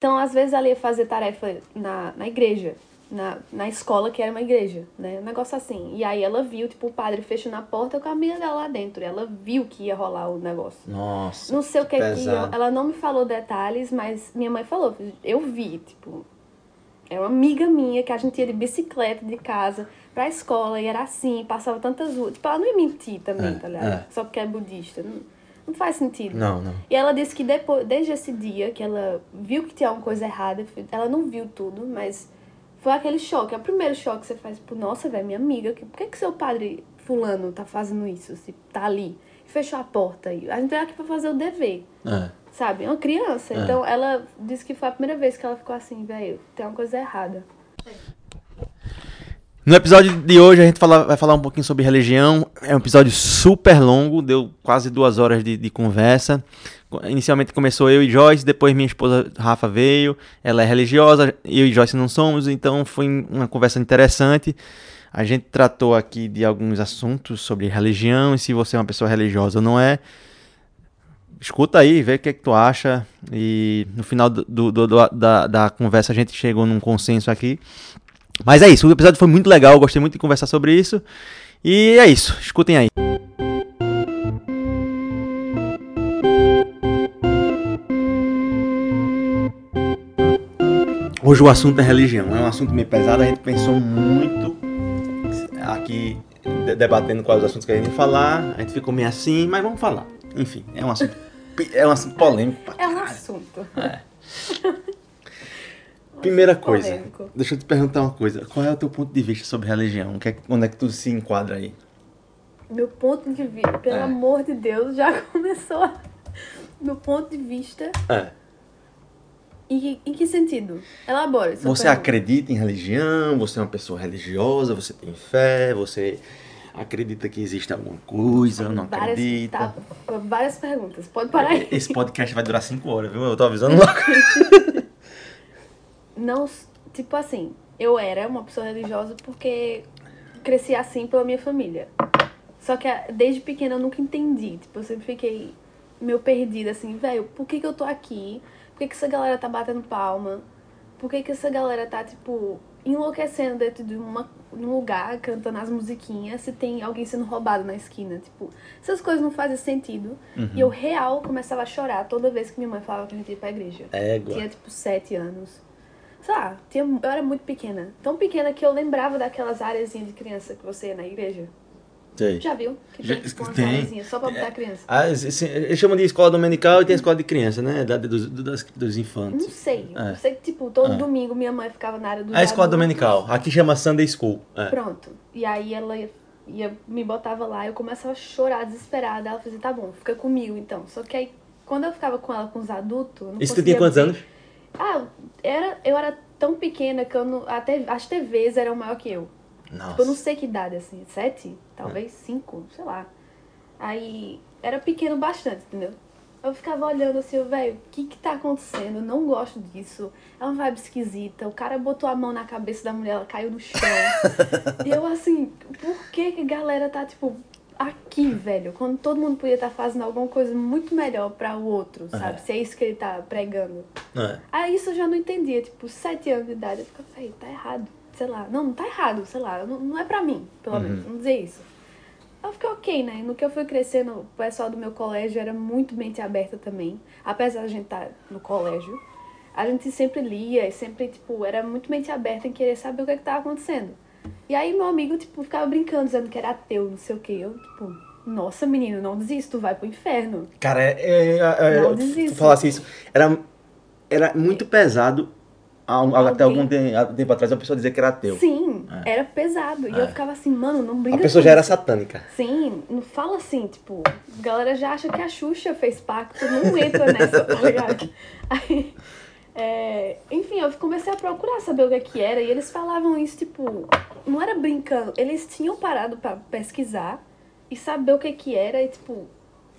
Então, às vezes, ela ia fazer tarefa na, na igreja, na, na escola, que era uma igreja, né? Um negócio assim. E aí ela viu, tipo, o padre fechando a porta com a amiga dela lá dentro. Ela viu que ia rolar o negócio. Nossa. Não sei o que que. pesado. Ela não me falou detalhes, mas minha mãe falou. Eu vi, tipo. É uma amiga minha que a gente ia de bicicleta de casa pra escola e era assim, passava tantas ruas. Tipo, ela não ia mentir também, É, tá ligado? é. Só porque é budista. Não, não faz sentido. Não, não. E ela disse que depois, desde esse dia que ela viu que tinha alguma coisa errada, ela não viu tudo, mas foi aquele choque. É o primeiro choque que você faz, tipo, nossa, velho, minha amiga, por que, que seu padre fulano tá fazendo isso? Se tá ali. Fechou a porta aí. A gente veio aqui pra fazer o dever, É. sabe? É uma criança. É. Então ela disse que foi a primeira vez que ela ficou assim, velho, tem uma coisa errada. No episódio de hoje a gente fala- vai falar um pouquinho sobre religião. É um episódio super longo, deu quase duas horas de, de conversa. Inicialmente começou eu e Joyce, depois minha esposa Rafa veio. Ela é religiosa, eu e Joyce não somos, então foi uma conversa interessante. A gente tratou aqui de alguns assuntos sobre religião e se você é uma pessoa religiosa ou não é. Escuta aí, vê o que, é que tu acha. E no final do, do- do- da, da conversa a gente chegou num consenso aqui. Mas é isso, o episódio foi muito legal, eu gostei muito de conversar sobre isso. E é isso, escutem aí. Hoje o assunto é religião, é um assunto meio pesado, a gente pensou muito aqui de- debatendo quais os assuntos que a gente ia falar, a gente ficou meio assim, mas vamos falar. Enfim, é um assunto, é um assunto polêmico. pra É um assunto. Primeira coisa, polêmico. deixa eu te perguntar uma coisa. Qual é o teu ponto de vista sobre religião? Que é- onde é que tu se enquadra aí? Meu ponto de vista, pelo É. amor de Deus, já começou. Meu ponto de vista. É. Em que, em que sentido? Elabora. Você pergunta. acredita em religião? Você é uma pessoa religiosa? Você tem fé? Você acredita que existe alguma coisa? Não Várias, acredita? tá, várias perguntas. Pode parar aí. Esse podcast vai durar 5 horas, viu? Eu tô avisando logo. Não, tipo assim, eu era uma pessoa religiosa porque cresci assim pela minha família. Só que desde pequena eu nunca entendi. Tipo, eu sempre fiquei meio perdida, assim, velho, por que, que eu tô aqui? Por que, que essa galera tá batendo palma? Por que, que essa galera tá, tipo, enlouquecendo dentro de uma, um lugar, cantando as musiquinhas, se tem alguém sendo roubado na esquina? Tipo, essas coisas não fazem sentido. E eu, real, começava a chorar toda vez que minha mãe falava que a gente ia pra igreja. Égua. Tinha tipo sete anos. Sei lá, tinha, eu era muito pequena. Tão pequena que eu lembrava daquelas áreazinhas de criança que você ia na igreja. Sei. Já viu? Que Já- tem tem. só pra botar criança. Ah, eles chamam de escola dominical e tem escola de criança, né? Da, dos, dos, dos Não infantes. sei. É. Eu sei que, tipo, todo É. domingo minha mãe ficava na área do A escola dominical. Aqui chama Sunday School. É. Pronto. E aí ela ia, me botava lá, eu começava a chorar desesperada. Ela fazia, tá bom, fica comigo então. Só que aí, quando eu ficava com ela com os adultos. não Isso tu tinha quantos ver- anos? Ah, era, eu era tão pequena que eu não. Até, as TVs eram maior que eu. Tipo, eu não sei que idade, assim, sete? Talvez cinco, sei lá. Aí, era pequeno bastante, entendeu? Eu ficava olhando assim, velho, o que que tá acontecendo? Eu não gosto disso. É uma vibe esquisita. O cara botou a mão na cabeça da mulher, ela caiu no chão. e eu assim, por que que a galera tá, tipo, aqui, velho? Quando todo mundo podia estar fazendo alguma coisa muito melhor pra o outro, sabe? Se é isso que ele tá pregando. É. Aí isso eu já não entendia, tipo, sete anos de idade. Eu ficava, véi, tá errado. Sei lá. Não, não tá errado, sei lá. Não, não é pra mim, pelo menos. Vamos dizer isso. Eu fiquei ok, né? No que eu fui crescendo, o pessoal do meu colégio era muito mente aberta também. Apesar de a gente estar no colégio. A gente sempre lia e sempre, tipo, era muito mente aberta em querer saber o que, é que tava acontecendo. E aí meu amigo, tipo, ficava brincando, dizendo que era ateu, não sei o quê. Eu, tipo, nossa, menino, não desista, tu vai pro inferno. Cara, é, é, é, Não tu desista. falasse isso. Era, era muito pesado. Até algum tempo atrás, uma pessoa dizer que era ateu. Sim, era pesado. E É. eu ficava assim, mano, não brinca A pessoa já era satânica. Sim, não fala assim, tipo, a galera já acha que a Xuxa fez pacto, não entra nessa, tá ligado? Aí, é, enfim, eu comecei a procurar saber o que, é que era, e eles falavam isso, tipo, não era brincando, eles tinham parado pra pesquisar e saber o que, é que era, e tipo,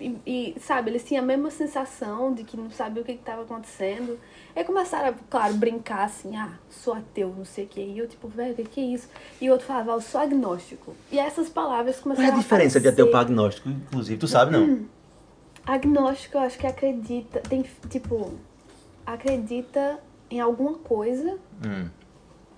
e, e, sabe, eles tinham a mesma sensação de que não sabiam o que, que tava acontecendo. Aí começaram a, claro, brincar assim, ah, sou ateu, não sei o que. E eu, tipo, velho, o que, que é isso? E o outro falava, ah, eu sou agnóstico. E essas palavras Qual é começaram a diferença de ateu para agnóstico, inclusive? Tu sabe, não? Agnóstico, eu acho que acredita, tem, tipo, acredita em alguma coisa. Hum.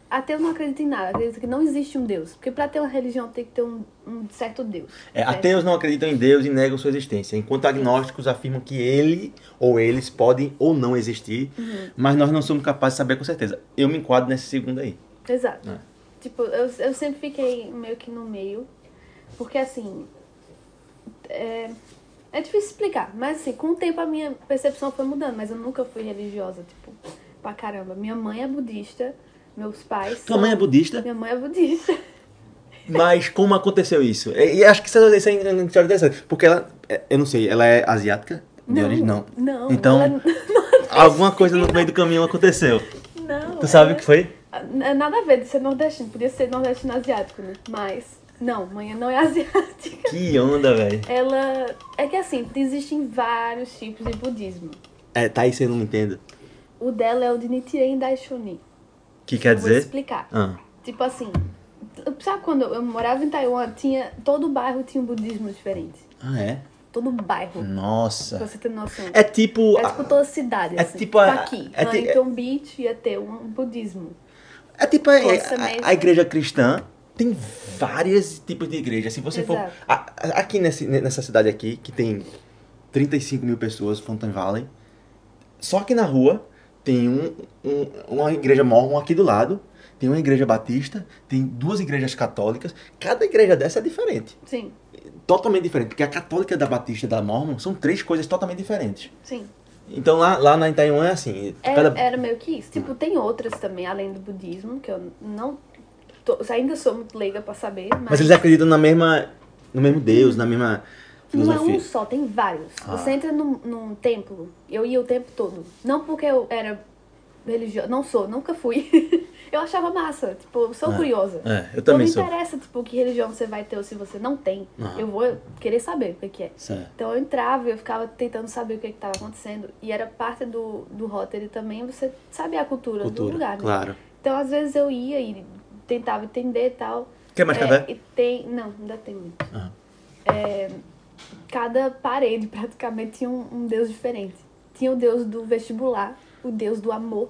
Ateu não acredita em nada, acredita que não existe um Deus. Porque para ter uma religião tem que ter um, um certo Deus. É, ateus não acreditam em Deus e negam sua existência, enquanto agnósticos afirmam que ele ou eles podem ou não existir, uhum. mas nós não somos capazes de saber com certeza. Eu me enquadro nesse segundo aí. Exato. É. Tipo, eu, eu sempre fiquei meio que no meio, porque assim. É, é difícil explicar, mas assim, com o tempo a minha percepção foi mudando, mas eu nunca fui religiosa, tipo, pra caramba. Minha mãe é budista meus pais. Tua são... mãe é budista? Minha mãe é budista. Mas como aconteceu isso? E, acho que isso, isso é interessante. Porque ela, é, eu não sei, ela é asiática? De não, origem? Não. Não. Então, ela... alguma coisa no meio do caminho aconteceu. Não. Tu sabe o que foi? É nada a ver de ser nordestino. Podia ser nordestino asiático, né? Mas. Não, mãe não é asiática. Que onda, velho. Ela. É que assim, existem vários tipos de budismo. É, tá aí você não entende. O dela é o de Nichiren Daishonin que quer dizer? Vou explicar. Ah. Tipo assim, sabe quando eu morava em Taiwan, tinha, todo bairro tinha um budismo diferente. Ah, é? Todo bairro. Nossa. Pra você ter noção. É tipo... É tipo toda cidade, é assim. Tipo a, tipo aqui, é Huntington Beach ia ter um budismo. É tipo a, a, a, igreja cristã tem vários tipos de igreja. Se você Exato. for... A, aqui nesse, nessa cidade aqui, que tem 35 mil pessoas, Fountain Valley, só que na rua tem um, um, uma igreja mormon aqui do lado, tem uma igreja batista, tem duas igrejas católicas. Cada igreja dessa é diferente. Sim. Totalmente diferente. Porque a católica da batista e da mormon são três coisas totalmente diferentes. Sim. Então lá, lá na Taiwan é assim. É, cada... Era meio que isso. Tipo, tem outras também, além do budismo, que eu não. Tô, ainda sou muito leiga pra saber. Mas... mas eles acreditam na mesma. no mesmo Deus, na mesma Filosofia. Não é um só, tem vários. Ah. Você entra num, num templo, eu ia o tempo todo. Não porque eu era religiosa, não sou, nunca fui. eu achava massa, tipo, sou é. curiosa. É, eu também não sou. me interessa, tipo, que religião você vai ter ou se você não tem. Ah. Eu vou querer saber o que, é. Certo. Então eu entrava e eu ficava tentando saber o que estava acontecendo. E era parte do, do Rotary também você saber a cultura, cultura do lugar, né? Claro. Então às vezes eu ia e tentava entender e tal. Quer mais é, café? E tem. Não, ainda tem muito. Ah. É, cada parede praticamente tinha um, um deus diferente. Tinha o deus do vestibular, o deus do amor,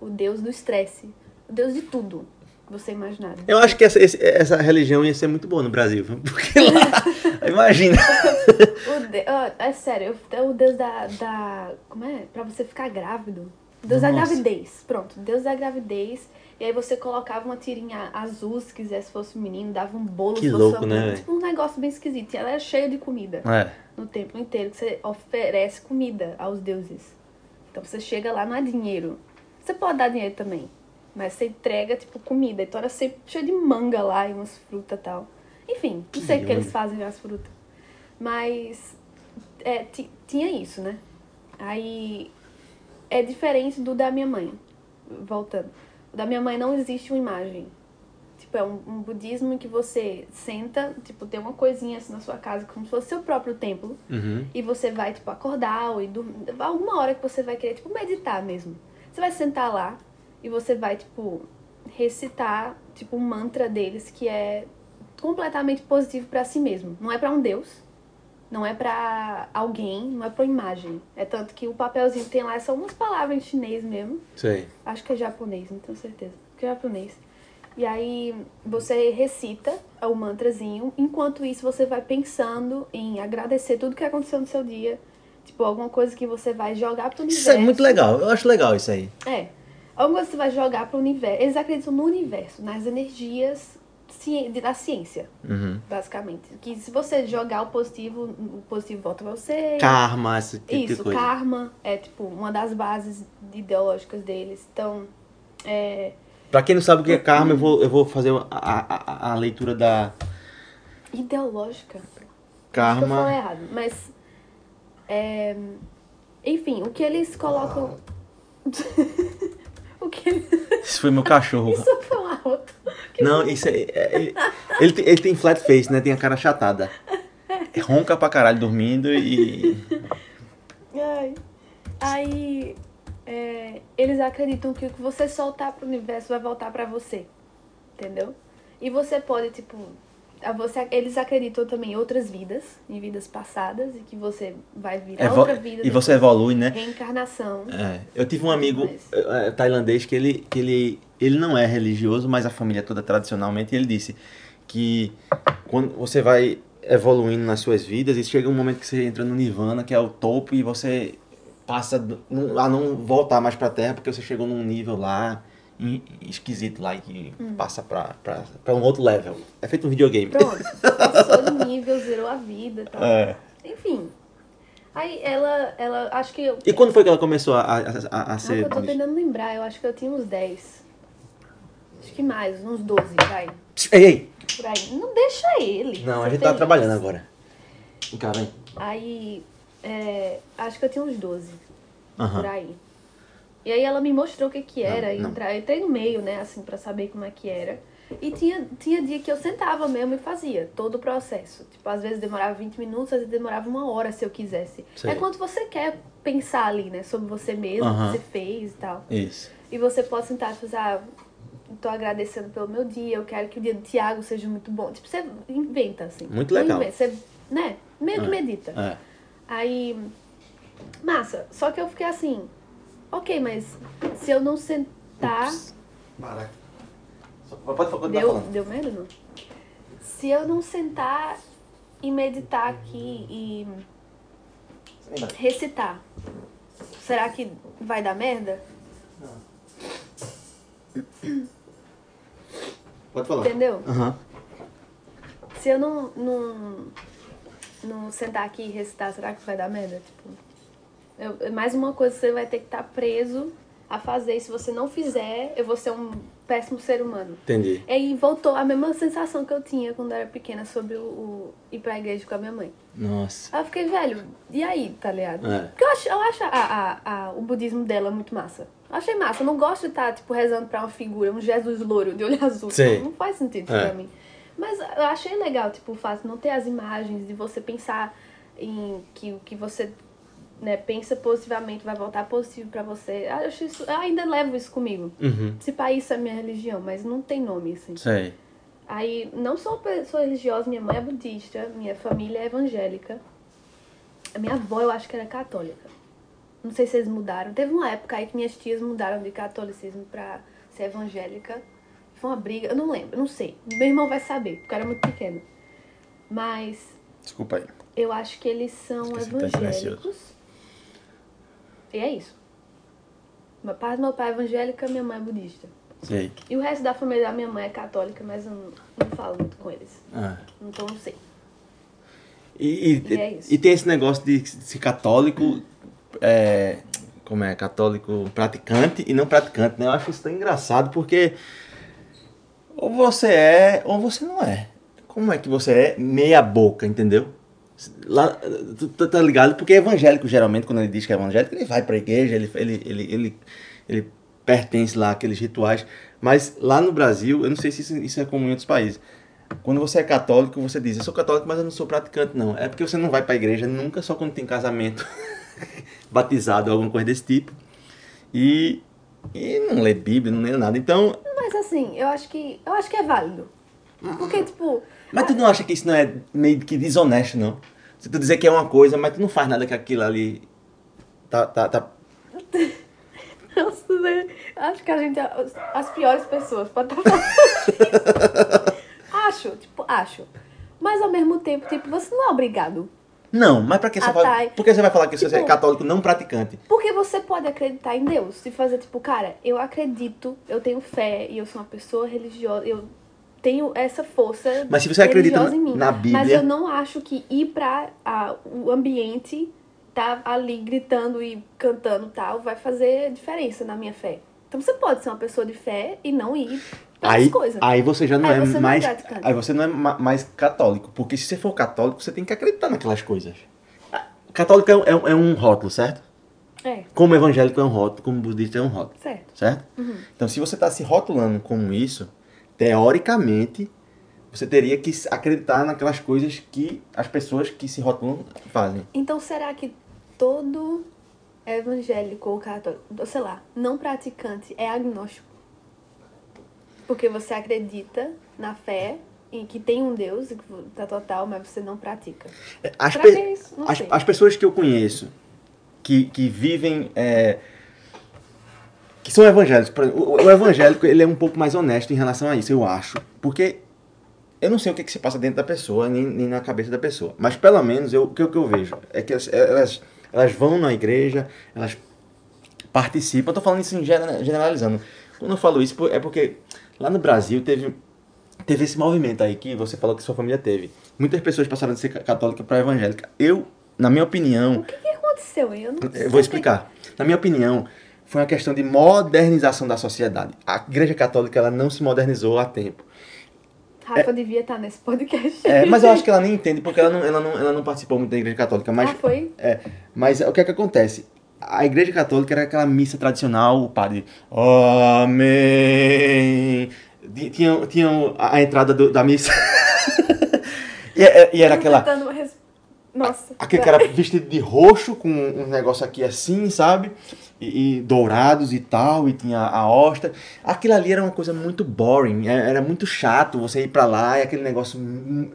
o deus do estresse, o deus de tudo que você imaginar. Eu acho que essa, essa religião ia ser muito boa no Brasil, porque lá, imagina. o de, oh, é sério, é o deus da, da, como é? Pra você ficar grávido. Deus Nossa. da gravidez, pronto, deus da gravidez e aí você colocava uma tirinha azul, se quisesse fosse um menino, dava um bolo que louco, né? Tipo um negócio bem esquisito. E ela era cheia de comida. É. No templo inteiro, que você oferece comida aos deuses. Então você chega lá, não é dinheiro. Você pode dar dinheiro também. Mas você entrega, tipo, comida. Então era sempre cheio de manga lá e umas frutas e tal. Enfim, não sei o que eles fazem as frutas. Mas é, tinha isso, né? Aí é diferente do da minha mãe. Voltando da minha mãe não existe uma imagem. Tipo, é um, um, budismo em que você senta, tipo, tem uma coisinha assim na sua casa, como se fosse seu próprio templo. Uhum. E você vai, tipo, acordar ou ir dormir. Alguma hora que você vai querer, tipo, meditar mesmo. Você vai sentar lá e você vai, tipo, recitar, tipo, um mantra deles que é completamente positivo para si mesmo. Não é para um deus, não é para alguém, não é para imagem. É tanto que o papelzinho que tem lá são umas palavras em chinês mesmo. Sei. Acho que é japonês, não tenho certeza. Que é japonês. E aí você recita o mantrazinho, enquanto isso você vai pensando em agradecer tudo que aconteceu no seu dia. Tipo, alguma coisa que você vai jogar pro universo. Isso é muito legal, eu acho legal isso aí. É. Alguma coisa que você vai jogar pro universo. Eles acreditam no universo, nas energias da ciência, uhum. basicamente. Que se você jogar o positivo, o positivo volta pra você. Karma, esse tipo Isso, coisa. karma é tipo uma das bases ideológicas deles. Então, é... Pra quem não sabe o que é karma, eu vou, eu vou fazer a, a, a leitura da... Ideológica? Karma... Acho eu falei errado, mas... É... Enfim, o que eles colocam... o que. Isso foi meu cachorro. Isso foi um arroto. Não, isso é. é ele, ele, ele, tem flat face, né? Tem a cara chatada. Ronca pra caralho dormindo e. Ai. Aí. É, eles acreditam que o que você soltar pro universo vai voltar pra você. Entendeu? E você pode, tipo, você, eles acreditam também em outras vidas, em vidas passadas, e que você vai virar Evo outra vida. E você evolui, né? Reencarnação. É. Eu tive um amigo mas... tailandês que ele, que ele, ele não é religioso, mas a família toda tradicionalmente, e ele disse que quando você vai evoluindo nas suas vidas e chega um momento que você entra no nirvana, que é o topo, e você passa a não voltar mais para a Terra porque você chegou num nível lá esquisito lá que hum. passa pra, pra, pra um outro level. É feito um videogame. Pronto, passou de nível, zerou a vida e tal. É. Enfim. Aí ela, ela, acho que... Eu, e quando foi que ela começou a, a, a, a ser... Não, eu tô tentando lembrar, eu acho que eu tinha uns 10. Acho que mais, uns 12, vai. Ei, ei! Por aí. Não deixa ele. Não, a gente tá trabalhando agora. Vem cá, vem. Aí, é, acho que eu tinha uns 12. Por aí. E aí ela me mostrou o que que era. Não, não. entrei no meio, né, assim, para saber como é que era. E tinha, tinha dia que eu sentava mesmo e fazia todo o processo. Tipo, às vezes demorava 20 minutos, às vezes demorava uma hora se eu quisesse. Sei. É quanto você quer pensar ali, né? Sobre você mesmo, o que você fez e tal. Isso. E você pode sentar e fazer, ah, tô agradecendo pelo meu dia, eu quero que o dia do Tiago seja muito bom. Tipo, você inventa, assim. Muito legal. Inventa, você, né? Meio que é. medita. É. Aí, massa. Só que eu fiquei assim, Ok, mas se eu não sentar. Ups. Para. Pode, pode deu, deu medo, não? Se eu não sentar e meditar aqui e recitar, será que vai dar merda? Não. Pode falar. Entendeu? Uhum. Se eu não, não, não sentar aqui e recitar, será que vai dar merda? Tipo. Eu, é mais uma coisa que você vai ter que estar tá preso a fazer. E se você não fizer, eu vou ser um péssimo ser humano. Entendi. E aí voltou a mesma sensação que eu tinha quando eu era pequena sobre o, o ir pra igreja com a minha mãe. Nossa. Aí eu fiquei, velho, e aí, tá ligado? É. Porque eu acho, eu acho a, a, a, o budismo dela muito massa. Eu achei massa. Eu não gosto de estar, tá, tipo, rezando pra uma figura, um Jesus louro de olho azul. Não, não faz sentido é. pra mim. Mas eu achei legal, tipo, o fato de não ter as imagens, de você pensar em que o que você né, pensa positivamente, vai voltar positivo para você. Eu, acho isso, eu ainda levo isso comigo. Uhum. Se país é minha religião, mas não tem nome, assim. Sei. Aí, não sou pessoa religiosa, minha mãe é budista, minha família é evangélica. A minha avó, eu acho que era católica. Não sei se eles mudaram. Teve uma época aí que minhas tias mudaram de catolicismo pra ser evangélica. Foi uma briga, eu não lembro, não sei. Meu irmão vai saber, porque eu era muito pequeno. Mas. Desculpa aí. Eu acho que eles são Esqueci evangélicos. E é isso. Meu pai, meu pai é evangélica, minha mãe é budista. Sei. E o resto da família da minha mãe é católica, mas eu não, não falo muito com eles. Ah. Então não sei. E, e, e, é e, tem esse negócio de ser católico, é, como é, católico praticante e não praticante, né? Eu acho isso tão engraçado porque ou você é ou você não é. Como é que você é meia boca, entendeu? Lá, tu, tá ligado? Porque evangélico, geralmente, quando ele diz que é evangélico, ele vai pra igreja, ele, ele, ele, ele, ele pertence lá àqueles rituais. Mas lá no Brasil, eu não sei se isso, isso é comum em outros países. Quando você é católico, você diz, eu sou católico, mas eu não sou praticante, não. É porque você não vai pra igreja nunca, só quando tem casamento, batizado, alguma coisa desse tipo. E, e não lê Bíblia, não lê nada. Então. Mas assim, eu acho que. Eu acho que é válido. Porque, tipo. Mas tu não acha que isso não é meio que desonesto, não? Se tu dizer que é uma coisa, mas tu não faz nada que aquilo ali. Tá. tá, tá... Nossa, né? Acho que a gente é as piores pessoas pra estar tá falando. acho, tipo, acho. Mas ao mesmo tempo, tipo, você não é obrigado. Não, mas pra que você vai. Por que você vai falar que tipo, você é católico não praticante? Porque você pode acreditar em Deus. E fazer, tipo, cara, eu acredito, eu tenho fé e eu sou uma pessoa religiosa, eu tenho essa força Mas se você acredita na Bíblia... Mas eu não acho que ir para o ambiente, tá ali gritando e cantando tal, vai fazer diferença na minha fé. Então você pode ser uma pessoa de fé e não ir aí, coisas. Aí você já não aí é mais... Não é aí você não é mais católico. Porque se você for católico, você tem que acreditar naquelas coisas. Católico é, é, é um rótulo, certo? É. Como evangélico é um rótulo, como budista é um rótulo. Certo. Certo? Uhum. Então se você está se rotulando como isso teoricamente, você teria que acreditar naquelas coisas que as pessoas que se rotulam fazem. Então, será que todo evangélico ou católico, sei lá, não praticante é agnóstico? Porque você acredita na fé, em que tem um Deus, tá total, mas você não pratica. As, pe é as, as, pessoas que eu conheço que, que vivem. É, que são evangélicos. O, o evangélico ele é um pouco mais honesto em relação a isso, eu acho. Porque eu não sei o que, que se passa dentro da pessoa, nem, nem na cabeça da pessoa. Mas pelo menos eu, o que, o que eu vejo é que elas, elas vão na igreja, elas participam. Eu tô falando isso generalizando. Quando eu falo isso é porque lá no Brasil teve, teve esse movimento aí que você falou que sua família teve. Muitas pessoas passaram de ser católica para evangélica. Eu, na minha opinião. O que, que aconteceu? Eu, não eu vou explicar. Na minha opinião, foi uma questão de modernização da sociedade. A Igreja Católica ela não se modernizou a tempo. Rafa é, devia estar nesse podcast. É, mas eu acho que ela nem entende, porque ela não, ela não, ela não participou muito da Igreja Católica. Mas, ah, foi? É, mas o que é que acontece? A Igreja Católica era aquela missa tradicional, o padre, Amém. Tinha, tinha a entrada do, da missa. e, e, era aquela. Nossa. Aquele cara vestido de roxo, com um negócio aqui assim, sabe? E, e, dourados e tal, e tinha a hosta. Aquilo ali era uma coisa muito boring, é, era muito chato você ir para lá e aquele negócio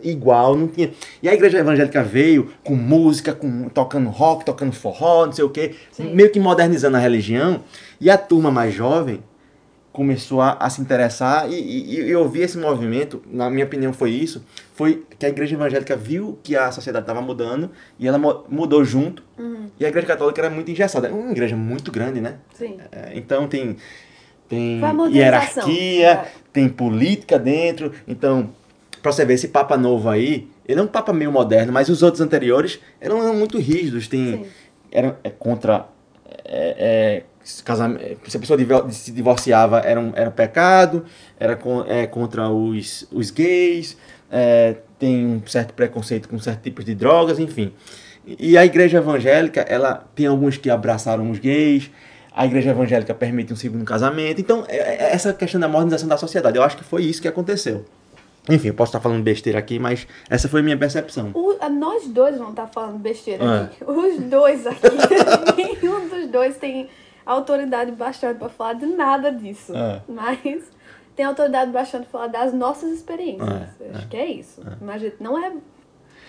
igual, não tinha. E a igreja evangélica veio com música, com tocando rock, tocando forró, não sei o quê, Sim. meio que modernizando a religião. E a turma mais jovem começou a, a se interessar e, e, eu vi esse movimento, na minha opinião foi isso, foi que a igreja evangélica viu que a sociedade estava mudando e ela mudou junto uhum. e a igreja católica era muito engessada, uma igreja muito grande, né? Sim. É, então tem, tem hierarquia, é. tem política dentro, então para você ver esse papa novo aí, ele é um papa meio moderno, mas os outros anteriores eram muito rígidos, tem, eram é, contra é, é se a pessoa se divorciava era um, era pecado, era com, é, contra os, os gays, é, tem um certo preconceito com certos tipos de drogas, enfim. E a igreja evangélica, ela tem alguns que abraçaram os gays, a igreja evangélica permite um segundo casamento. Então, é, é essa questão da modernização da sociedade, eu acho que foi isso que aconteceu. Enfim, eu posso estar falando besteira aqui, mas essa foi a minha percepção. O, nós dois vamos estar falando besteira é. aqui. Os dois aqui. Nenhum dos dois tem autoridade bastante para falar de nada disso. É. Mas tem autoridade bastante para falar das nossas experiências. É, acho é. que é isso. É. Mas a gente não é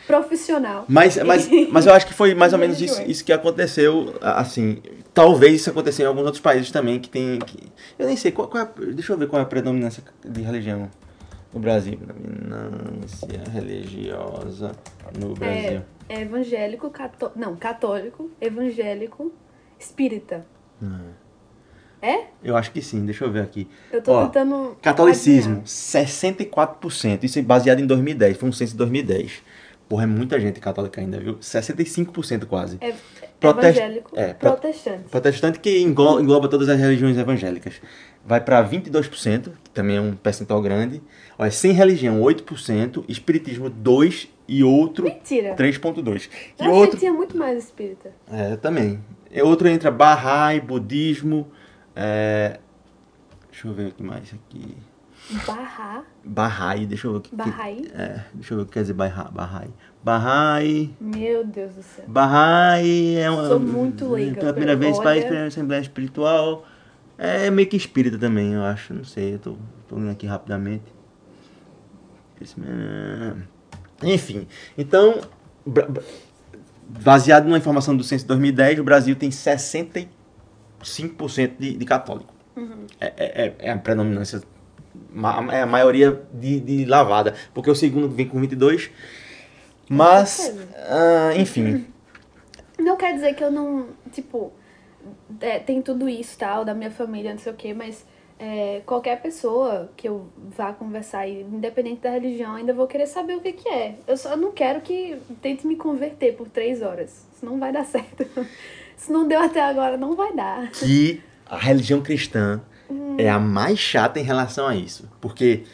profissional. Mas, mas, mas eu acho que foi mais ou menos isso, isso que aconteceu, assim, talvez isso aconteça em alguns outros países também que tem, que, eu nem sei, qual, qual é, deixa eu ver qual é a predominância de religião no Brasil, predominância religiosa no Brasil. É, é evangélico, cató não, católico, evangélico, espírita. É? Eu acho que sim, deixa eu ver aqui. Eu tô Ó, tentando. Catolicismo, adivinhar. 64%. Isso é baseado em 2010, foi um censo de 2010. Porra, é muita gente católica ainda, viu? 65% quase. É, Protest... evangélico, é, protestante. Protestante que engloba, engloba todas as religiões evangélicas. Vai para 22%, que também é um percentual grande. Olha, sem religião, 8%. Espiritismo, 2% e outro Mentira. 3.2. Eu outro... tinha muito mais espírita. É, também. E outro entra Bahá'í, budismo. É... Deixa eu ver o que mais aqui. Bahá. Bahá'í, deixa eu ver o que. Bahá'í? É, deixa eu ver o que quer dizer Bahá'í. Bahá'í. Meu Deus do céu. Bahá'í é uma. Sou muito leiga. Pela primeira vez, para a Assembleia Espiritual. É meio que espírita também, eu acho. Não sei, eu tô, tô lendo aqui rapidamente. Enfim, então, baseado numa informação do Censo de 2010, o Brasil tem 65% de, de católico. Uhum. É, é, é, a predominância, é a maioria de, de lavada, porque o segundo vem com 22%, mas, uh, enfim. Não quer dizer que eu não, tipo, é, tem tudo isso, tal, da minha família, não sei o quê, mas é, qualquer pessoa que eu vá conversar, independente da religião, ainda vou querer saber o que, que é. Eu só não quero que tente me converter por três horas. Isso não vai dar certo. Se não deu até agora, não vai dar. Que a religião cristã hum. é a mais chata em relação a isso. Porque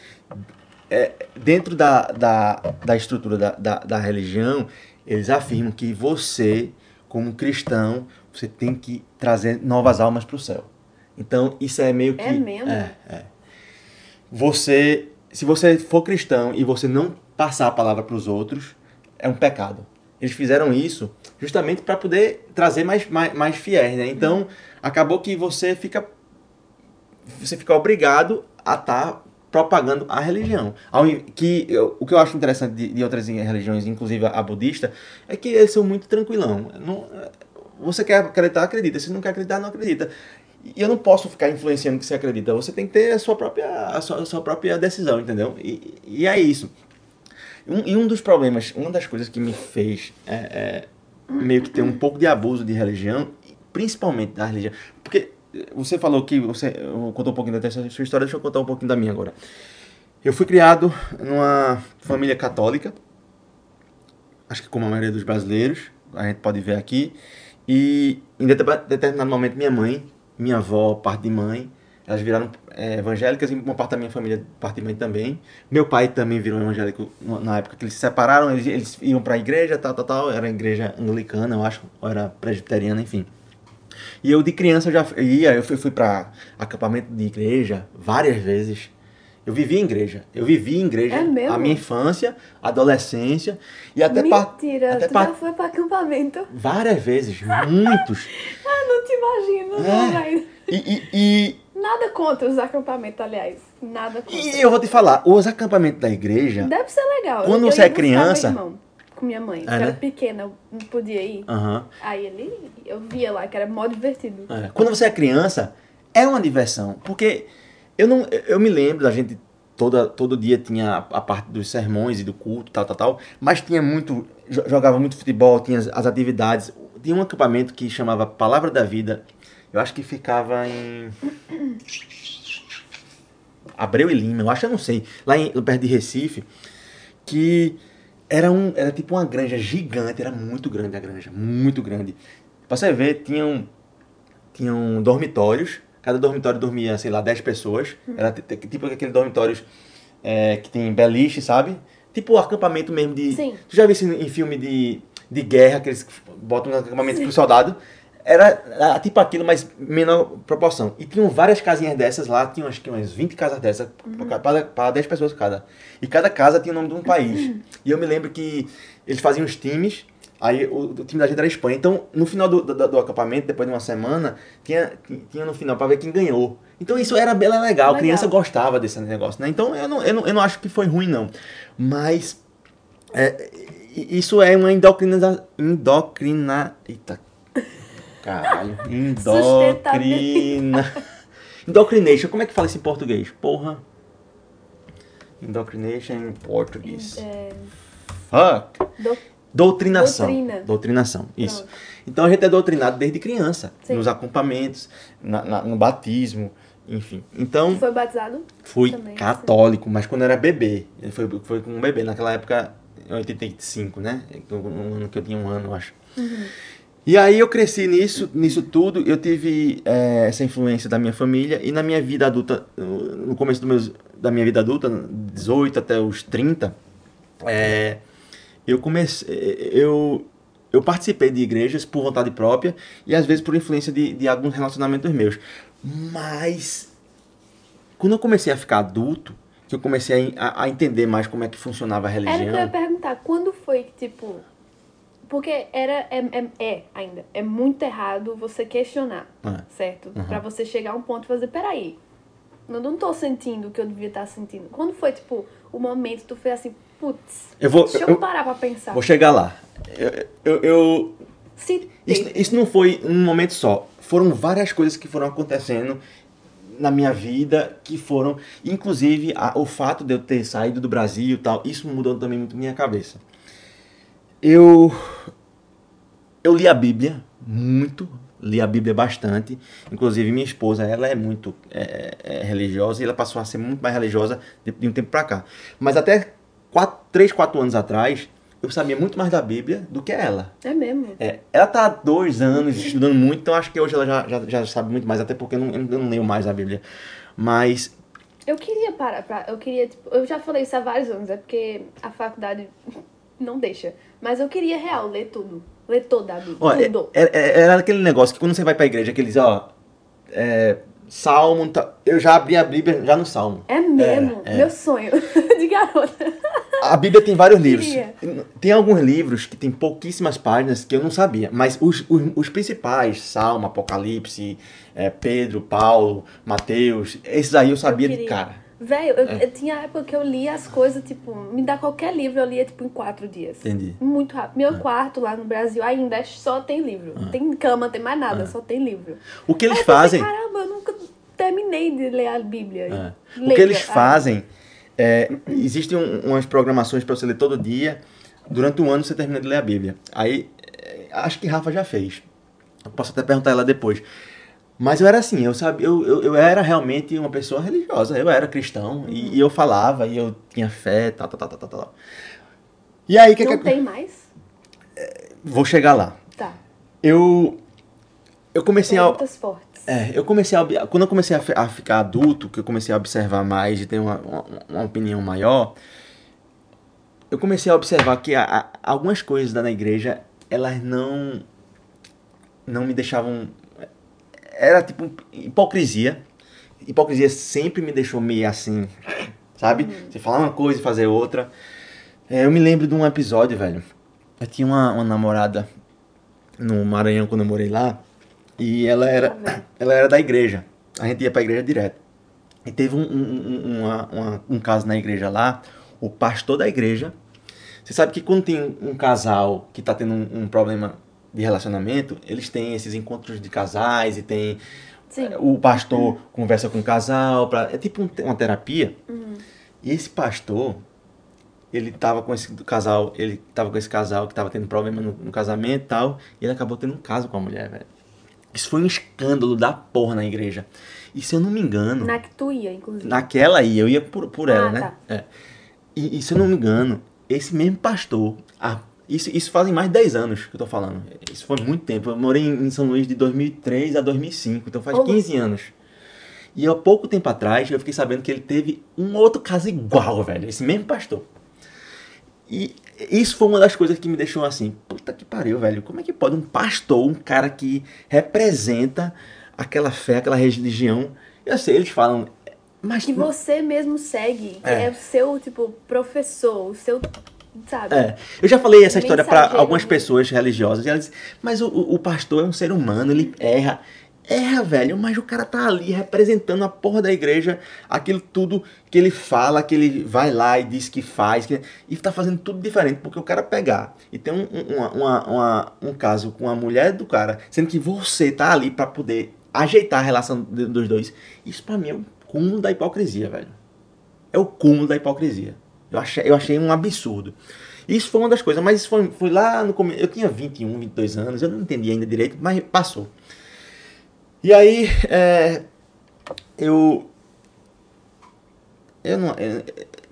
é, dentro da, da, da estrutura da, da, da religião, eles afirmam que você, como cristão, você tem que trazer novas almas para o céu. Então, isso é meio que. É mesmo? É, é. Você. Se você for cristão e você não passar a palavra para os outros, é um pecado. Eles fizeram isso justamente para poder trazer mais, mais, mais fiéis, né? Então, acabou que você fica. Você fica obrigado a estar tá propagando a religião. Que, o que eu acho interessante de, de, outras religiões, inclusive a budista, é que eles são muito tranquilão. Não, você quer acreditar, acredita. Se não quer acreditar, não acredita. E eu não posso ficar influenciando o que você acredita. Você tem que ter a sua própria, a sua, a sua própria decisão, entendeu? E, e é isso. Um, e um dos problemas, uma das coisas que me fez é, é, meio que ter um pouco de abuso de religião, principalmente da religião. Porque você falou que você contou um pouquinho da sua história, deixa eu contar um pouquinho da minha agora. Eu fui criado numa família católica, acho que como a maioria dos brasileiros, a gente pode ver aqui. E em determinado momento, minha mãe, minha avó, parte de mãe, elas viraram é, evangélicas e uma parte da minha família, parte de mãe também. Meu pai também virou evangélico na época que eles se separaram, eles, eles iam para a igreja, tal, tal, tal. Era igreja anglicana, eu acho, ou era presbiteriana, enfim. E eu de criança já ia, eu fui, fui para acampamento de igreja várias vezes. Eu vivi em igreja. Eu vivi em igreja é a minha infância, adolescência e até Mentira, até tu já foi para acampamento? Várias vezes, muitos. ah, não te imagino, é. não, velho. E, e, e, Nada contra os acampamentos, aliás. Nada contra. E eu vou te falar, os acampamentos da igreja. Deve ser legal. Quando eu, você eu é criança. Irmão, com minha mãe, é, que né? era pequena, eu não podia ir. Uhum. Aí ele, eu via lá que era mó divertido. É. Quando você é criança, é uma diversão. Porque eu não eu me lembro da gente toda, todo dia tinha a parte dos sermões e do culto, tal, tal, tal, mas tinha muito jogava muito futebol, tinha as, as atividades. Tinha um acampamento que chamava Palavra da Vida. Eu acho que ficava em Abreu e Lima, eu acho, eu não sei, lá em, perto de Recife, que era um era tipo uma granja gigante, era muito grande a granja, muito grande. Pra você ver, tinham tinham dormitórios Cada dormitório dormia, sei lá, 10 pessoas. Era tipo aquele dormitórios é, que tem beliche, sabe? Tipo o acampamento mesmo de. Sim. Tu já viu isso em filme de, de guerra, que eles botam um acampamento pro soldado? Era tipo aquilo, mas menor proporção. E tinham várias casinhas dessas lá, tinham acho que umas 20 casas dessas, uhum. para 10 pessoas cada. E cada casa tinha o nome de um país. Uhum. E eu me lembro que eles faziam os times Aí o, o, time da gente era a Espanha. Então, no final do, do, do, acampamento, depois de uma semana, tinha, tinha no final para ver quem ganhou. Então isso era bem legal, legal. a criança gostava desse negócio, né? Então eu não, eu não, eu não acho que foi ruim, não. Mas é, isso é uma endocrina... Endocrina... Eita, caralho. Endocrina... Endocrination, como é que fala isso em português? Porra. Indocrination em português. É... Fuck. Do... Doutrinação. Doutrina. Doutrinação, isso. Pronto. Então a gente é doutrinado desde criança, Sim. nos acampamentos, na, na, no batismo, enfim. Então. Foi batizado? Fui Também, católico, mas quando era bebê. Foi, foi com um bebê. Naquela época, em 85, né? No ano que eu tinha um ano, eu acho. Uhum. E aí eu cresci nisso, nisso tudo, eu tive é, essa influência da minha família e na minha vida adulta, no começo do meus, da minha vida adulta, 18 até os 30, é, eu comecei, eu, eu participei de igrejas por vontade própria e às vezes por influência de, de alguns relacionamentos meus. Mas quando eu comecei a ficar adulto, que eu comecei a, a entender mais como é que funcionava a religião. Era que eu ia perguntar, quando foi que, tipo. Porque era, é, é, é ainda, é muito errado você questionar, é. certo? Uhum. Pra você chegar a um ponto e fazer, peraí, eu não tô sentindo o que eu devia estar sentindo. Quando foi, tipo, o momento que tu fez assim, Putz, eu vou, deixa eu, eu parar pra pensar. Vou chegar lá. Eu. eu, eu isso, isso não foi um momento só. Foram várias coisas que foram acontecendo na minha vida que foram. Inclusive, a, o fato de eu ter saído do Brasil e tal, isso mudou também muito minha cabeça. Eu. Eu li a Bíblia muito, li a Bíblia bastante. Inclusive, minha esposa, ela é muito é, é religiosa e ela passou a ser muito mais religiosa de, de um tempo pra cá. Mas até quatro, 3, 4 anos atrás, eu sabia muito mais da Bíblia do que ela. É mesmo? É, ela tá há dois anos estudando muito, então acho que hoje ela já, já, já sabe muito mais, até porque eu não, eu não leio mais a Bíblia. Mas. Eu queria parar pra. Eu queria, tipo, eu já falei isso há vários anos, é porque a faculdade não deixa. Mas eu queria real, ler tudo. Ler toda a Bíblia. Ó, tudo. É, é, era aquele negócio que quando você vai pra igreja, aqueles, ó. É, Salmo, eu já abri a Bíblia já no Salmo. É mesmo? É, é. Meu sonho de garota. A Bíblia tem vários livros. Tem alguns livros que tem pouquíssimas páginas que eu não sabia, mas os, os, os principais, Salmo, Apocalipse, é, Pedro, Paulo, Mateus, esses aí eu sabia eu de cara. Velho, eu, é. eu, tinha época que eu lia as coisas, tipo, me dá qualquer livro, eu lia, tipo, em quatro dias. Entendi. Muito rápido. Meu ah. quarto lá no Brasil ainda é só tem livro. Ah. Tem cama, tem mais nada, ah. só tem livro. O que eles Aí fazem. Pensei, Caramba, eu nunca terminei de ler a Bíblia. O que eles fazem. É, existem um, umas programações para você ler todo dia. Durante um ano você termina de ler a Bíblia. Aí, é, acho que Rafa já fez. Eu posso até perguntar ela depois. Mas eu era assim, eu sabia, eu, eu, eu, era realmente uma pessoa religiosa, eu era cristão e, e eu falava e eu tinha fé, tal, tal, tal, tal, tal. E aí que Não que, tem mais? Vou chegar lá. Tá. Eu eu comecei Perguntas a fortes. É, eu comecei a quando eu comecei a, a, ficar adulto, que eu comecei a observar mais e ter uma, uma, uma opinião maior, eu comecei a observar que a, a, algumas coisas da na igreja elas não não me deixavam era tipo hipocrisia. Hipocrisia sempre me deixou meio assim, sabe? Uhum. Você falar uma coisa e fazer outra. É, eu me lembro de um episódio, velho. Eu tinha uma, uma namorada no Maranhão quando eu morei lá. E ela era, ela era da igreja. A gente ia pra igreja direto. E teve um, um, uma, uma, um caso na igreja lá. O pastor da igreja. Você sabe que quando tem um casal que tá tendo um, um problema de relacionamento, eles têm esses encontros de casais e tem Sim. Eh, o pastor uhum. conversa com o casal, pra, é tipo um, uma terapia. Uhum. E esse pastor, ele tava com esse casal, ele tava com esse casal que tava tendo problema no, no casamento e tal, e ele acabou tendo um caso com a mulher, velho. Isso foi um escândalo da porra na igreja. E se eu não me engano. Na que tu ia, inclusive. Naquela ia, eu ia por, por ela, ah, né? Tá. É. E, e se eu não me engano, esse mesmo pastor, a isso, isso fazem mais de 10 anos que eu tô falando. Isso foi muito tempo. Eu morei em São Luís de 2003 a 2005, então faz oh. 15 anos. E há pouco tempo atrás eu fiquei sabendo que ele teve um outro caso igual, velho. Esse mesmo pastor. E isso foi uma das coisas que me deixou assim, puta que pariu, velho. Como é que pode um pastor, um cara que representa aquela fé, aquela religião. Eu sei, eles falam. Mas que você mesmo segue, é. é o seu, tipo, professor, o seu sabe? É. Eu já falei essa história para algumas pessoas religiosas e elas dizem, mas o, o pastor é um ser humano, ele erra. Erra, velho, mas o cara tá ali representando a porra da igreja, aquilo tudo que ele fala, que ele vai lá e diz que faz, que, e tá fazendo tudo diferente, porque o cara pegar e tem um, uma, uma, uma, um caso com a mulher do cara, sendo que você tá ali para poder ajeitar a relação dos dois, isso para mim é o cúmulo da hipocrisia, velho. É o cúmulo da hipocrisia. Eu achei, eu achei um absurdo. Isso foi uma das coisas, mas isso foi, foi lá no começo. Eu tinha 21, 22 anos, eu não entendi ainda direito, mas passou. E aí, é, eu. Eu não. É,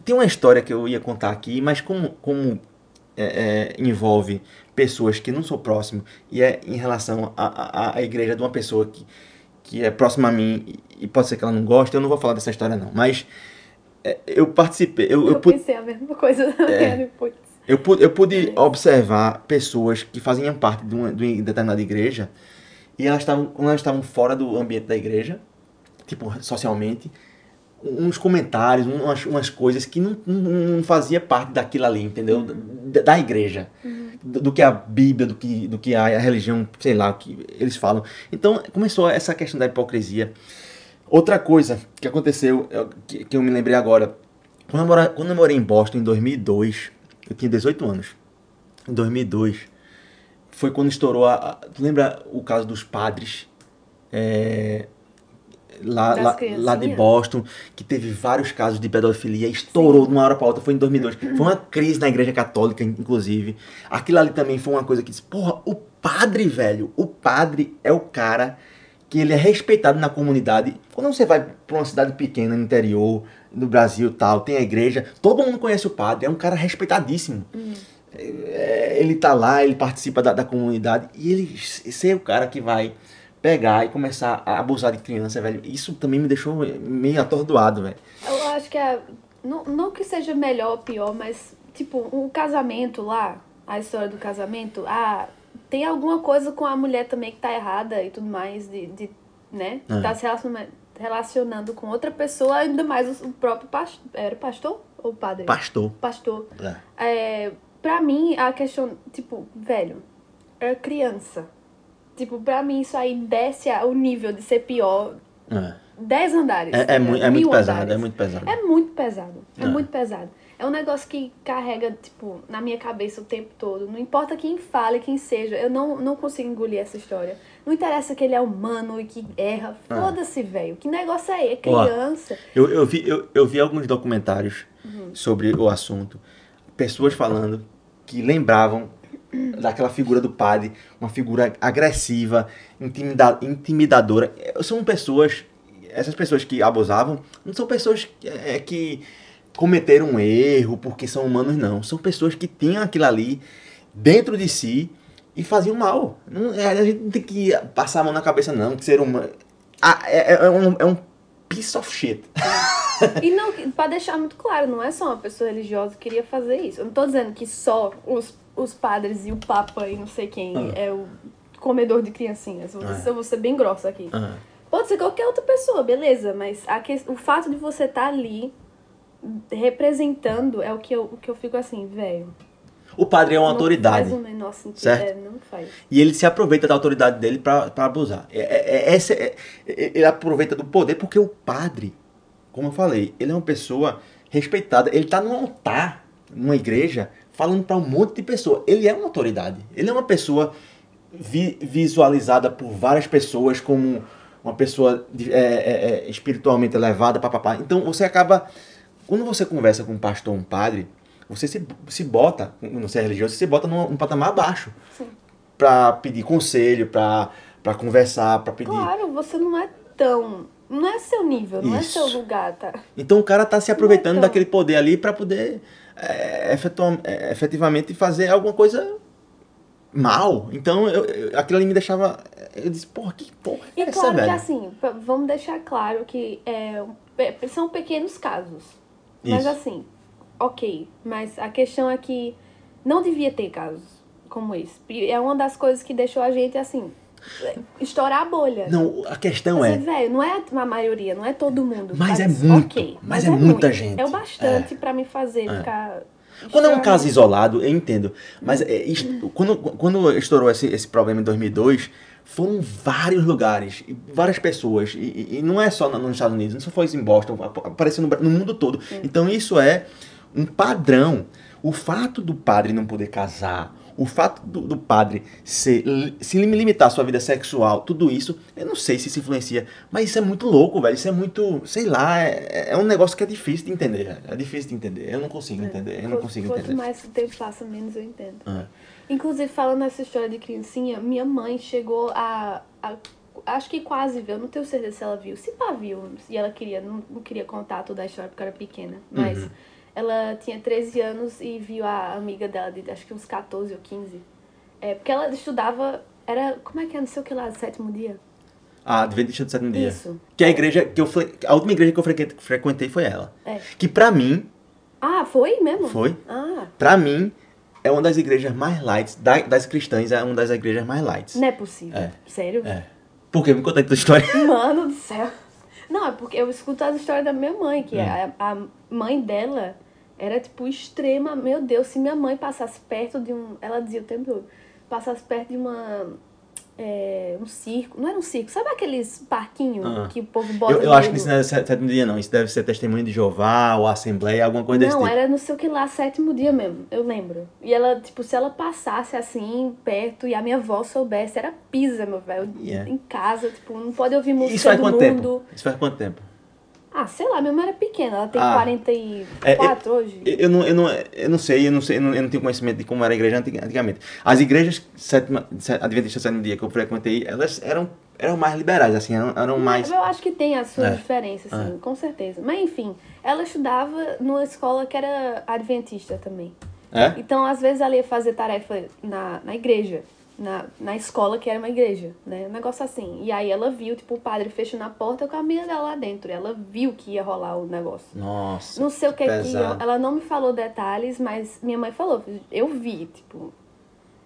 tem uma história que eu ia contar aqui, mas como, como é, é envolve pessoas que não sou próximo e é em relação à, à, igreja de uma pessoa que, que é próxima a mim e pode ser que ela não goste, eu não vou falar dessa história não. Mas é, eu participei. Eu, eu, eu pensei a mesma coisa é, eu, pude, eu pude observar pessoas que faziam parte de uma, de uma determinada igreja e elas estavam, elas estavam fora do ambiente da igreja, tipo, socialmente, uns comentários, umas, umas coisas que não, não, não fazia parte daquilo ali, entendeu? Uhum. Da, da, igreja. Uhum. Do, do, que a Bíblia, do que, do que a, a religião, sei lá, o que eles falam. Então começou essa questão da hipocrisia. Outra coisa que aconteceu, que, que eu me lembrei agora, quando eu, mora, quando eu morei em Boston em 2002, eu tinha 18 anos. Em 2002, foi quando estourou a. a tu lembra o caso dos padres? É, lá, lá, lá, de Boston, que teve vários casos de pedofilia, estourou Sim. de uma hora para outra, foi em 2002. Foi uma crise na igreja católica, inclusive. Aquilo ali também foi uma coisa que disse: porra, o padre, velho, o padre é o cara que ele é respeitado na comunidade. Quando você vai para uma cidade pequena no interior do Brasil tal, tem a igreja, todo mundo conhece o padre, é um cara respeitadíssimo. Uhum. Ele tá lá, ele participa da, da, comunidade e ele ser o cara que vai pegar e começar a abusar de criança, velho. Isso também me deixou meio atordoado, velho. Eu acho que é. Não, não que seja melhor ou pior, mas, tipo, o um casamento lá, a história do casamento, ah, tem alguma coisa com a mulher também que tá errada e tudo mais, de, de né? É. Tá se relacionando, relacionando com outra pessoa, ainda mais o próprio pastor. Era pastor ou padre? Pastor. Pastor. É. é. Pra mim, a questão, tipo, velho, era criança. Tipo, pra mim isso aí desce o nível de ser pior. É. 10 andares. É, é, mu é muito pesado, andares. é muito pesado. É muito pesado. É, é muito pesado. É um negócio que carrega, tipo, na minha cabeça o tempo todo. Não importa quem fale, quem seja, eu não, não consigo engolir essa história. Não interessa que ele é humano e que erra. Ah. Foda-se, velho. Que negócio é? É criança. eu, eu, vi, eu, eu vi alguns documentários uhum. sobre o assunto. Pessoas falando que lembravam daquela figura do padre, uma figura agressiva, intimida intimidadora. São pessoas, essas pessoas que abusavam, não são pessoas que, é, que cometeram um erro porque são humanos, não. São pessoas que tinham aquilo ali dentro de si e faziam mal. Não, é, a gente não tem que passar a mão na cabeça, não, que ser humano. Ah, é, é, um, é um piece of shit. E não, pra deixar muito claro, não é só uma pessoa religiosa que queria fazer isso. Eu não tô dizendo que só os os padres e o papa e não sei quem uhum. é o comedor de criancinhas. Vou, uhum. vou ser bem grossa aqui. Uhum. Pode ser qualquer outra pessoa, beleza, mas que, o fato de você estar tá ali representando é o que eu, o que eu fico assim, velho. O padre é uma não autoridade. Faz o menor sentido. Certo? É, não faz. E ele se aproveita da autoridade dele para abusar. É, é, é, é, ele aproveita do poder porque o padre, como eu falei, ele é uma pessoa respeitada. Ele está no altar, numa igreja, falando para um monte de pessoas. Ele é uma autoridade. Ele é uma pessoa vi visualizada por várias pessoas como uma pessoa é, é, é, espiritualmente elevada, papapá. Então você acaba. Quando você conversa com um pastor, um padre, você se, se bota, não sei religioso, você se bota num, num patamar abaixo. Para pedir conselho, para conversar, para pedir. Claro, você não é tão. Não é seu nível, não Isso. é seu lugar, tá? Então o cara tá se aproveitando é daquele poder ali para poder é, é, efetivamente fazer alguma coisa mal. Então eu, eu, aquilo ali me deixava. Eu disse, porra, que porra é e essa, claro velho? que assim, vamos deixar claro que é, são pequenos casos. Isso. Mas assim, ok. Mas a questão é que não devia ter casos como esse. É uma das coisas que deixou a gente assim estourar a bolha. Não, a questão é. velho, não é a maioria, não é todo mundo. Mas é muito. Okay, mas, mas, é, é muita muito. gente. É o bastante é. para me fazer é. ficar. Quando é um caso isolado, eu entendo. Mas é, quando, quando estourou esse, esse problema em 2002, foram vários lugares, várias pessoas. E, e não é só nos Estados Unidos, não só foi em Boston, apareceu no, no mundo todo. Então isso é um padrão. O fato do padre não poder casar, o fato do, do padre se, se limitar a sua vida sexual, tudo isso, eu não sei se isso influencia, mas isso é muito louco, velho. Isso é muito, sei lá, é, é um negócio que é difícil de entender. É difícil de entender. Eu não consigo é. entender. Eu não consigo Quanto entender. mais tempo passa, menos eu entendo. Ah. Inclusive, falando nessa história de criancinha, minha mãe chegou a, a acho que quase viu, não tenho certeza se ela viu. Se pá viu, e ela queria, não, não queria contar toda a história porque era pequena, mas uhum ela tinha 13 anos e viu a amiga dela de acho que uns 14 ou 15. É, porque ela estudava, era, como é que é, não sei o que lá, sétimo dia? Ah, Adventista do sétimo dia. Isso. Que a igreja, que eu a última igreja que eu frequentei foi ela. É. Que pra mim... Ah, foi mesmo? Foi. Ah. Pra mim, é uma das igrejas mais lights, das cristãs, é uma das igrejas mais lights. Não é possível. É. Sério? É. Por quê? Me conta a tua história. Mano do céu. Não, é porque eu escuto as histórias da minha mãe, que hum. a, a mãe dela era tipo extrema. Meu Deus, se minha mãe passasse perto de um. Ela dizia o tempo todo, passasse perto de uma. É, um circo. Não era um circo, sabe aqueles parquinhos ah. que o povo bota? Eu, eu acho que isso não é sétimo dia, não. Isso deve ser testemunho de Jeová ou Assembleia, alguma coisa não, desse tipo. Não, era não sei o que lá, sétimo dia mesmo, eu lembro. E ela, tipo, se ela passasse assim, perto, e a minha avó soubesse, era pisa, meu velho. Yeah. Em casa, tipo, não pode ouvir música Isso faz do quanto mundo. Tempo? Isso faz quanto tempo? Ah, sei lá, minha mãe era pequena, ela tem ah, 44 é, eu, hoje. Eu não, eu, não, eu não sei, eu não sei, eu não, eu não tenho conhecimento de como era a igreja antigamente. As igrejas sétima, adventistas sétimo dia que eu frequentei, elas eram, eram mais liberais, assim, eram, eram mais... Eu acho que tem a sua é. diferença, assim, é. com certeza. Mas enfim, ela estudava numa escola que era adventista também. É? Então, às vezes, ela ia fazer tarefa na, na igreja na, na escola que era uma igreja, né? Um negócio assim. E aí ela viu, tipo, o padre fechando a porta com a amiga dela lá dentro. ela viu que ia rolar o negócio. Nossa. Não sei o que é que. Ela não me falou detalhes, mas minha mãe falou. Eu vi, tipo.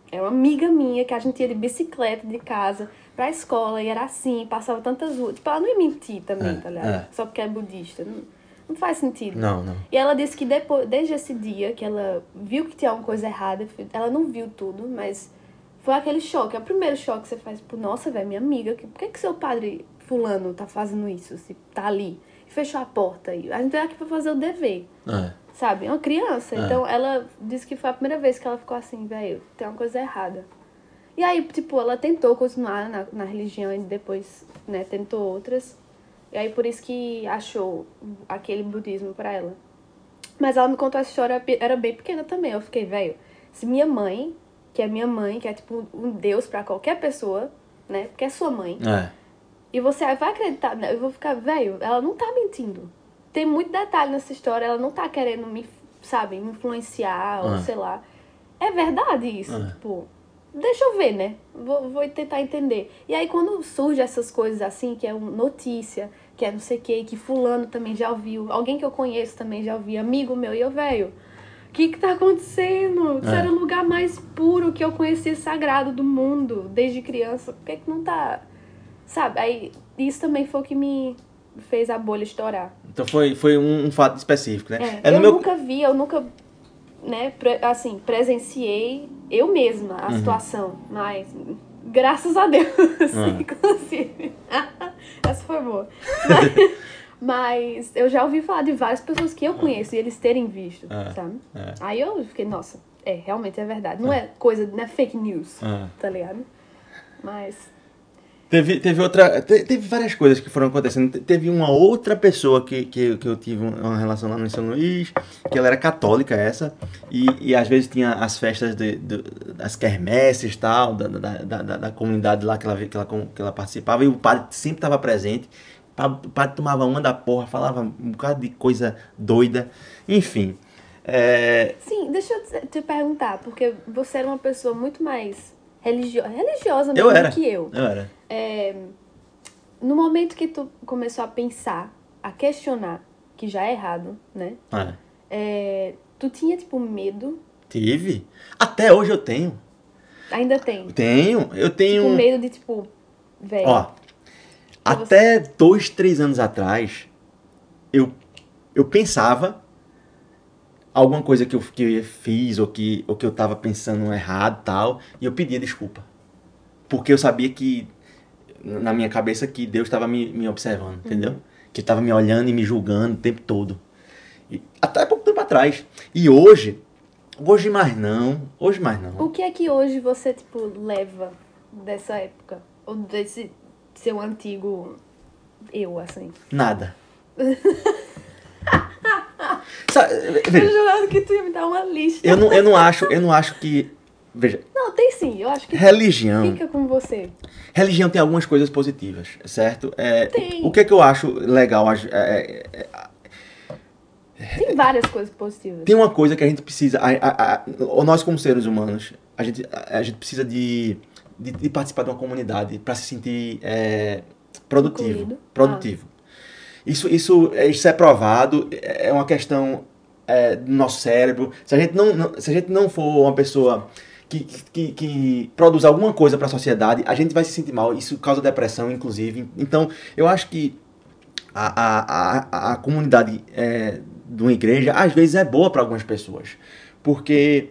Era uma amiga minha que a gente ia de bicicleta de casa pra escola e era assim, passava tantas ruas. Tipo, ela não ia mentir também, é, tá ligado? É. Só porque é budista. Não, não faz sentido. Não, não. E ela disse que depois, desde esse dia que ela viu que tinha alguma coisa errada, ela não viu tudo, mas foi aquele choque. É o primeiro choque que você faz, tipo, nossa, velho, minha amiga, por que, que seu padre fulano tá fazendo isso, se tá ali. E fechou a porta. E a gente veio aqui pra fazer o dever. É. Sabe? É uma criança. É. Então ela disse que foi a primeira vez que ela ficou assim, velho, tem uma coisa errada. E aí, tipo, ela tentou continuar na, na religião e depois, né, tentou outras. E aí por isso que achou aquele budismo para ela. Mas ela me contou essa história, era bem pequena também. Eu fiquei, velho, se minha mãe, que é minha mãe, que é tipo um deus para qualquer pessoa, né? Porque é sua mãe. É. E você vai acreditar, né? Eu vou ficar, velho, ela não tá mentindo. Tem muito detalhe nessa história, ela não tá querendo me, sabe, me influenciar, ou é. sei lá. É verdade isso, é. tipo deixa eu ver, né? Vou, vou tentar entender. E aí, quando surge essas coisas assim, que é uma notícia, que é não sei o que, que fulano também já ouviu, alguém que eu conheço também já ouviu, amigo meu, e eu, velho, que que tá acontecendo? Isso é. era o lugar mais puro que eu conhecia sagrado do mundo, desde criança. Por que que não tá... Sabe? Aí, isso também foi o que me fez a bolha estourar. Então foi, foi um, um fato específico, né? É, é eu meu... nunca vi, eu nunca né, assim, presenciei eu mesma a uhum. situação, mas graças a Deus, uhum. inclusive. Essa foi boa. Mas, mas, eu já ouvi falar de várias pessoas que eu conheço e eles terem visto, é, sabe? É. Aí eu fiquei, nossa, é, realmente é verdade. Não é, é coisa, não é fake news, tá ligado? Mas Teve, teve outra. Teve várias coisas que foram acontecendo. Teve uma outra pessoa que, que, que eu tive uma relação lá no São Luís, que ela era católica, essa, e, e às vezes tinha as festas de, de das quermesses tal, da, da, da, da, comunidade lá que ela, que, ela, que ela participava, e o padre sempre estava presente. O padre tomava uma da porra, falava um bocado de coisa doida, enfim. É... Sim, deixa eu te perguntar, porque você era uma pessoa muito mais religio religiosa mesmo eu era. que eu. Eu era. É, no momento que tu começou a pensar, a questionar, que já é errado, né? É. É, tu tinha, tipo, medo? Tive. Até hoje eu tenho. Ainda tem? Tenho. Eu tenho... Tipo, medo de, tipo, velho... Ó, até você... dois, três anos atrás, eu, eu pensava alguma coisa que eu, que eu fiz ou que, ou que eu tava pensando errado tal, e eu pedia desculpa. Porque eu sabia que, na minha cabeça, que Deus estava me, me observando, entendeu? Uhum. Que estava me olhando e me julgando o tempo todo. E, até pouco tempo atrás. E hoje, hoje mais não, hoje mais não. O que é que hoje você, tipo, leva dessa época? Ou desse seu antigo eu, assim? Nada. Sabe, eu jurava que tu ia me dar uma lista. Eu não, eu não acho, eu não acho que. Veja. Não, tem sim, eu acho que religião. Fica com você. Religião tem algumas coisas positivas, certo? É, tem. O, o que é que eu acho legal? É, é, é, tem várias coisas positivas. Tem uma coisa que a gente precisa. A, a, a, nós, como seres humanos, a gente, a, gente precisa de, de, de participar de uma comunidade para se sentir é, produtivo. Incluído. Produtivo. Ah. Isso, isso, isso é provado, é uma questão é, do nosso cérebro. Se a gente não, não, se a gente não for uma pessoa que, que, que produz alguma coisa para a sociedade, a gente vai se sentir mal. Isso causa depressão, inclusive. Então, eu acho que a, a, a, a comunidade é, de uma igreja, às vezes, é boa para algumas pessoas. Porque.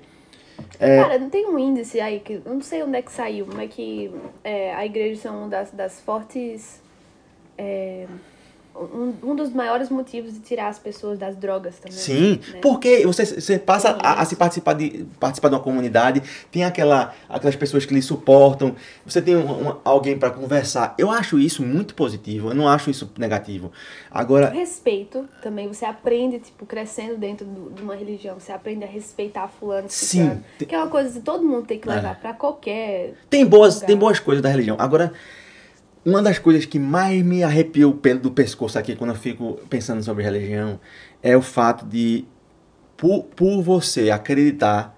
É... Cara, não tem um índice aí, que não sei onde é que saiu, mas que é, a igreja é uma das, das fortes. É, um, um dos maiores motivos de tirar as pessoas das drogas também. Sim, né? porque você, você passa a, a, se participar de, participar de uma comunidade, tem aquela, aquelas pessoas que lhe suportam, você tem um, um, alguém para conversar. Eu acho isso muito positivo, eu não acho isso negativo. Agora. Respeito também, você aprende, tipo, crescendo dentro do, de uma religião, você aprende a respeitar fulano, Sim. Que é uma coisa que todo mundo tem que levar é. para qualquer. Tem boas, lugar. tem boas coisas da religião. Agora uma das coisas que mais me arrepia o pelo do pescoço aqui quando eu fico pensando sobre religião é o fato de, por, por você acreditar,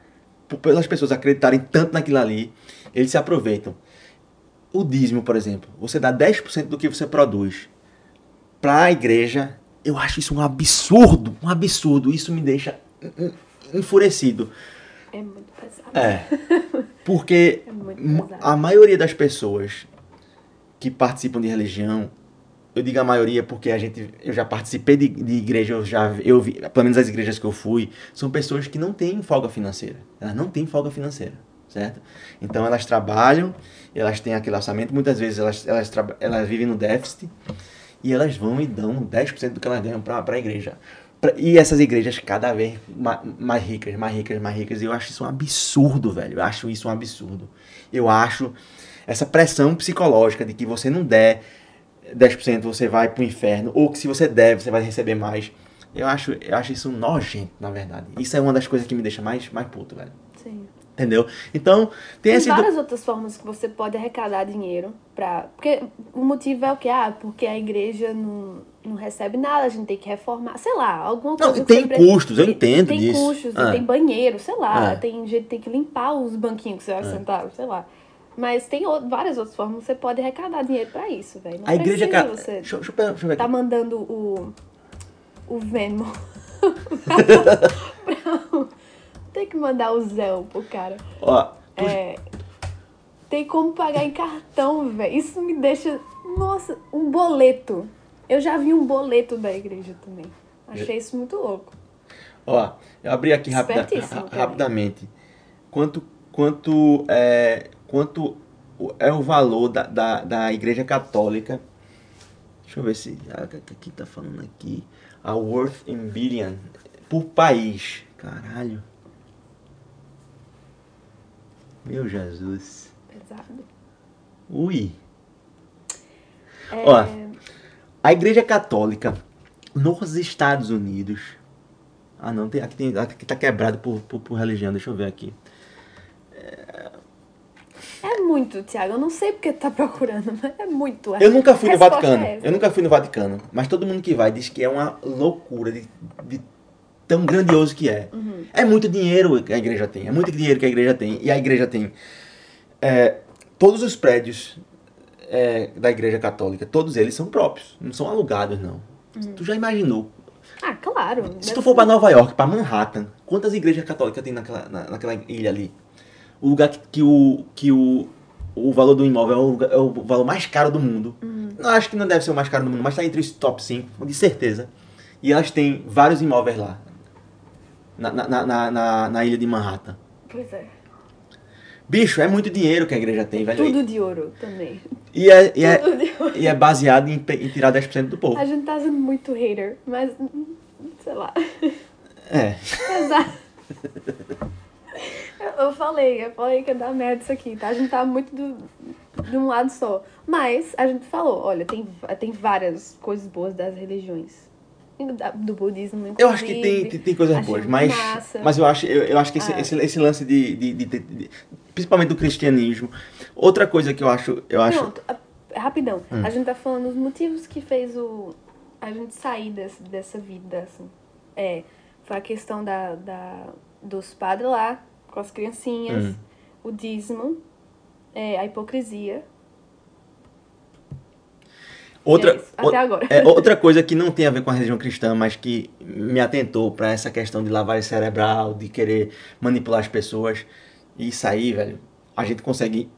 por, pelas pessoas acreditarem tanto naquilo ali, eles se aproveitam. O dízimo, por exemplo, você dá 10% do que você produz para a igreja, eu acho isso um absurdo, um absurdo. Isso me deixa enfurecido. É muito pesado. É. Porque é a maioria das pessoas que participam de religião, eu digo a maioria porque a gente, eu já participei de, de igreja, eu já eu vi, pelo menos as igrejas que eu fui, são pessoas que não têm folga financeira. Elas não têm folga financeira. certo? Então elas trabalham, elas têm aquele orçamento, muitas vezes elas, elas, elas vivem no déficit e elas vão e dão 10% do que elas ganham para a igreja. E essas igrejas cada vez mais ricas, mais ricas, mais ricas. E eu acho isso um absurdo, velho. Eu acho isso um absurdo. Eu acho essa pressão psicológica de que você não der 10%, você vai pro inferno. Ou que se você der, você vai receber mais. Eu acho, eu acho isso nojento, na verdade. Isso é uma das coisas que me deixa mais, mais puto, velho. Sim. Entendeu? Então, tem, tem várias do... outras formas que você pode arrecadar dinheiro pra. Porque o motivo é o que? Ah, porque a igreja não, não recebe nada, a gente tem que reformar, sei lá, alguma coisa. Não, tem custos, eu entendo tem disso. Tem custos, ah. tem banheiro, sei lá, ah. tem gente tem que limpar os banquinhos que você vai ah. sentar, sei lá. Mas tem várias outras formas que você pode arrecadar dinheiro pra isso, velho. A igreja. Ca... Você deixa, deixa, deixa eu. Tá mandando o. O Venmo. Tem que mandar o Zé pro cara. Ó. É, tem como pagar em cartão, velho. Isso me deixa. Nossa, um boleto. Eu já vi um boleto da igreja também. Achei isso muito louco. Ó, eu abri aqui rapida, rapidamente. Quanto, quanto, é, quanto é o valor da, da, da igreja católica? Deixa eu ver se. Aqui tá falando aqui. A worth in billion por país. Caralho. Meu Jesus. Pesado. Ui. É... Ó, a Igreja Católica nos Estados Unidos. Ah, não, tem, aqui, tem, aqui tá quebrado por, por, por religião, deixa eu ver aqui. É... é muito, Tiago. Eu não sei porque tu tá procurando, mas é muito. Eu nunca fui no Vaticano. É eu nunca fui no Vaticano. Mas todo mundo que vai diz que é uma loucura de, de tão grandioso que é. Uhum. É muito dinheiro que a igreja tem, é muito dinheiro que a igreja tem. E a igreja tem é, todos os prédios é, da igreja católica, todos eles são próprios, não são alugados não. Uhum. Tu já imaginou? Ah, claro. Se tu for para Nova York, para Manhattan, quantas igrejas católicas tem naquela, na, naquela ilha ali? O lugar que, que, o, que o, o valor do imóvel é o, é o valor mais caro do mundo. Uhum. Não acho que não deve ser o mais caro do mundo, mas está entre os top 5, de certeza. E elas têm vários imóveis lá na, na, na, na, na ilha de Manhattan. Pois é. Bicho, é muito dinheiro que a igreja tem, velho. Tudo de ouro também. E é, e é, e é baseado em, em tirar 10% do povo. A gente tá sendo muito hater, mas sei lá. É. Exato. eu, falei, eu falei que ia dar merda isso aqui, tá? A gente tá muito do, de um lado só. Mas a gente falou, olha, tem, tem várias coisas boas das religiões do budismo, Eu acho que tem, tem, tem coisas boas, mas, mas eu acho, eu, eu acho que esse, ah. esse, esse, lance de, de, de, de, Principalmente do cristianismo. Outra coisa que eu acho. Eu acho... Pronto, rapidão. Hum. A gente tá falando os motivos que fez o, a gente sair desse, dessa vida, assim. É, foi a questão da, da, dos padres lá, com as criancinhas, hum. o dízimo, é, a hipocrisia Outra, é agora. É, outra coisa que não tem a ver com a religião cristã, mas que me atentou para essa questão de lavagem cerebral, de querer manipular as pessoas. E isso aí, velho, a gente consegue,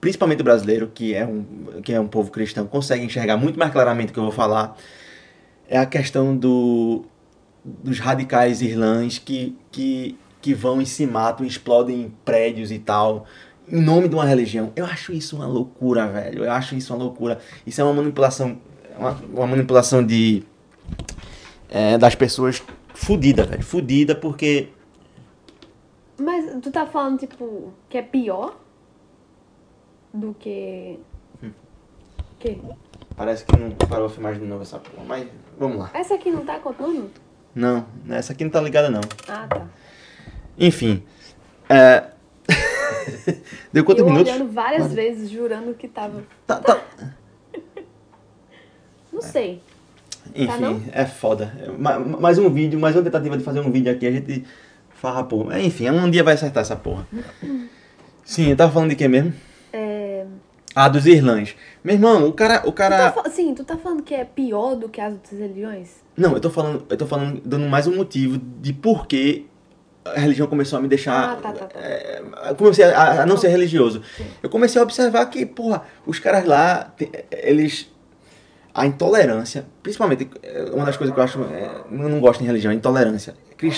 principalmente o brasileiro, que é um, que é um povo cristão, consegue enxergar muito mais claramente o que eu vou falar. É a questão do, dos radicais irlãs que, que, que vão e se matam, explodem prédios e tal em nome de uma religião. Eu acho isso uma loucura, velho. Eu acho isso uma loucura. Isso é uma manipulação, uma, uma manipulação de é, das pessoas fudida, velho. Fudida porque Mas tu tá falando tipo que é pior do que hum. que Parece que não parou a filmagem de novo essa porra, mas vamos lá. Essa aqui não tá contando? Não, essa aqui não tá ligada não. Ah, tá. Enfim, é, Deu quantos eu minutos? olhando várias Quanto? vezes, jurando que tava. Tá, tá. Não sei. Enfim, tá, é foda. Mais um vídeo, mais uma tentativa de fazer um vídeo aqui, a gente farrapou. Enfim, um dia vai acertar essa porra. Sim, eu tava falando de quê mesmo? É... Ah, dos Irlãs. Meu irmão, o cara. O cara... Tu tá, sim, tu tá falando que é pior do que as outras religiões? Não, eu tô falando, eu tô falando, dando mais um motivo de por que a religião começou a me deixar. Ah, tá, tá, tá. É, comecei a, a, não ser religioso. Sim. Eu comecei a observar que, porra, os caras lá, eles. A intolerância, principalmente, é, uma das coisas que eu acho. É, eu não gosto de religião, é intolerância.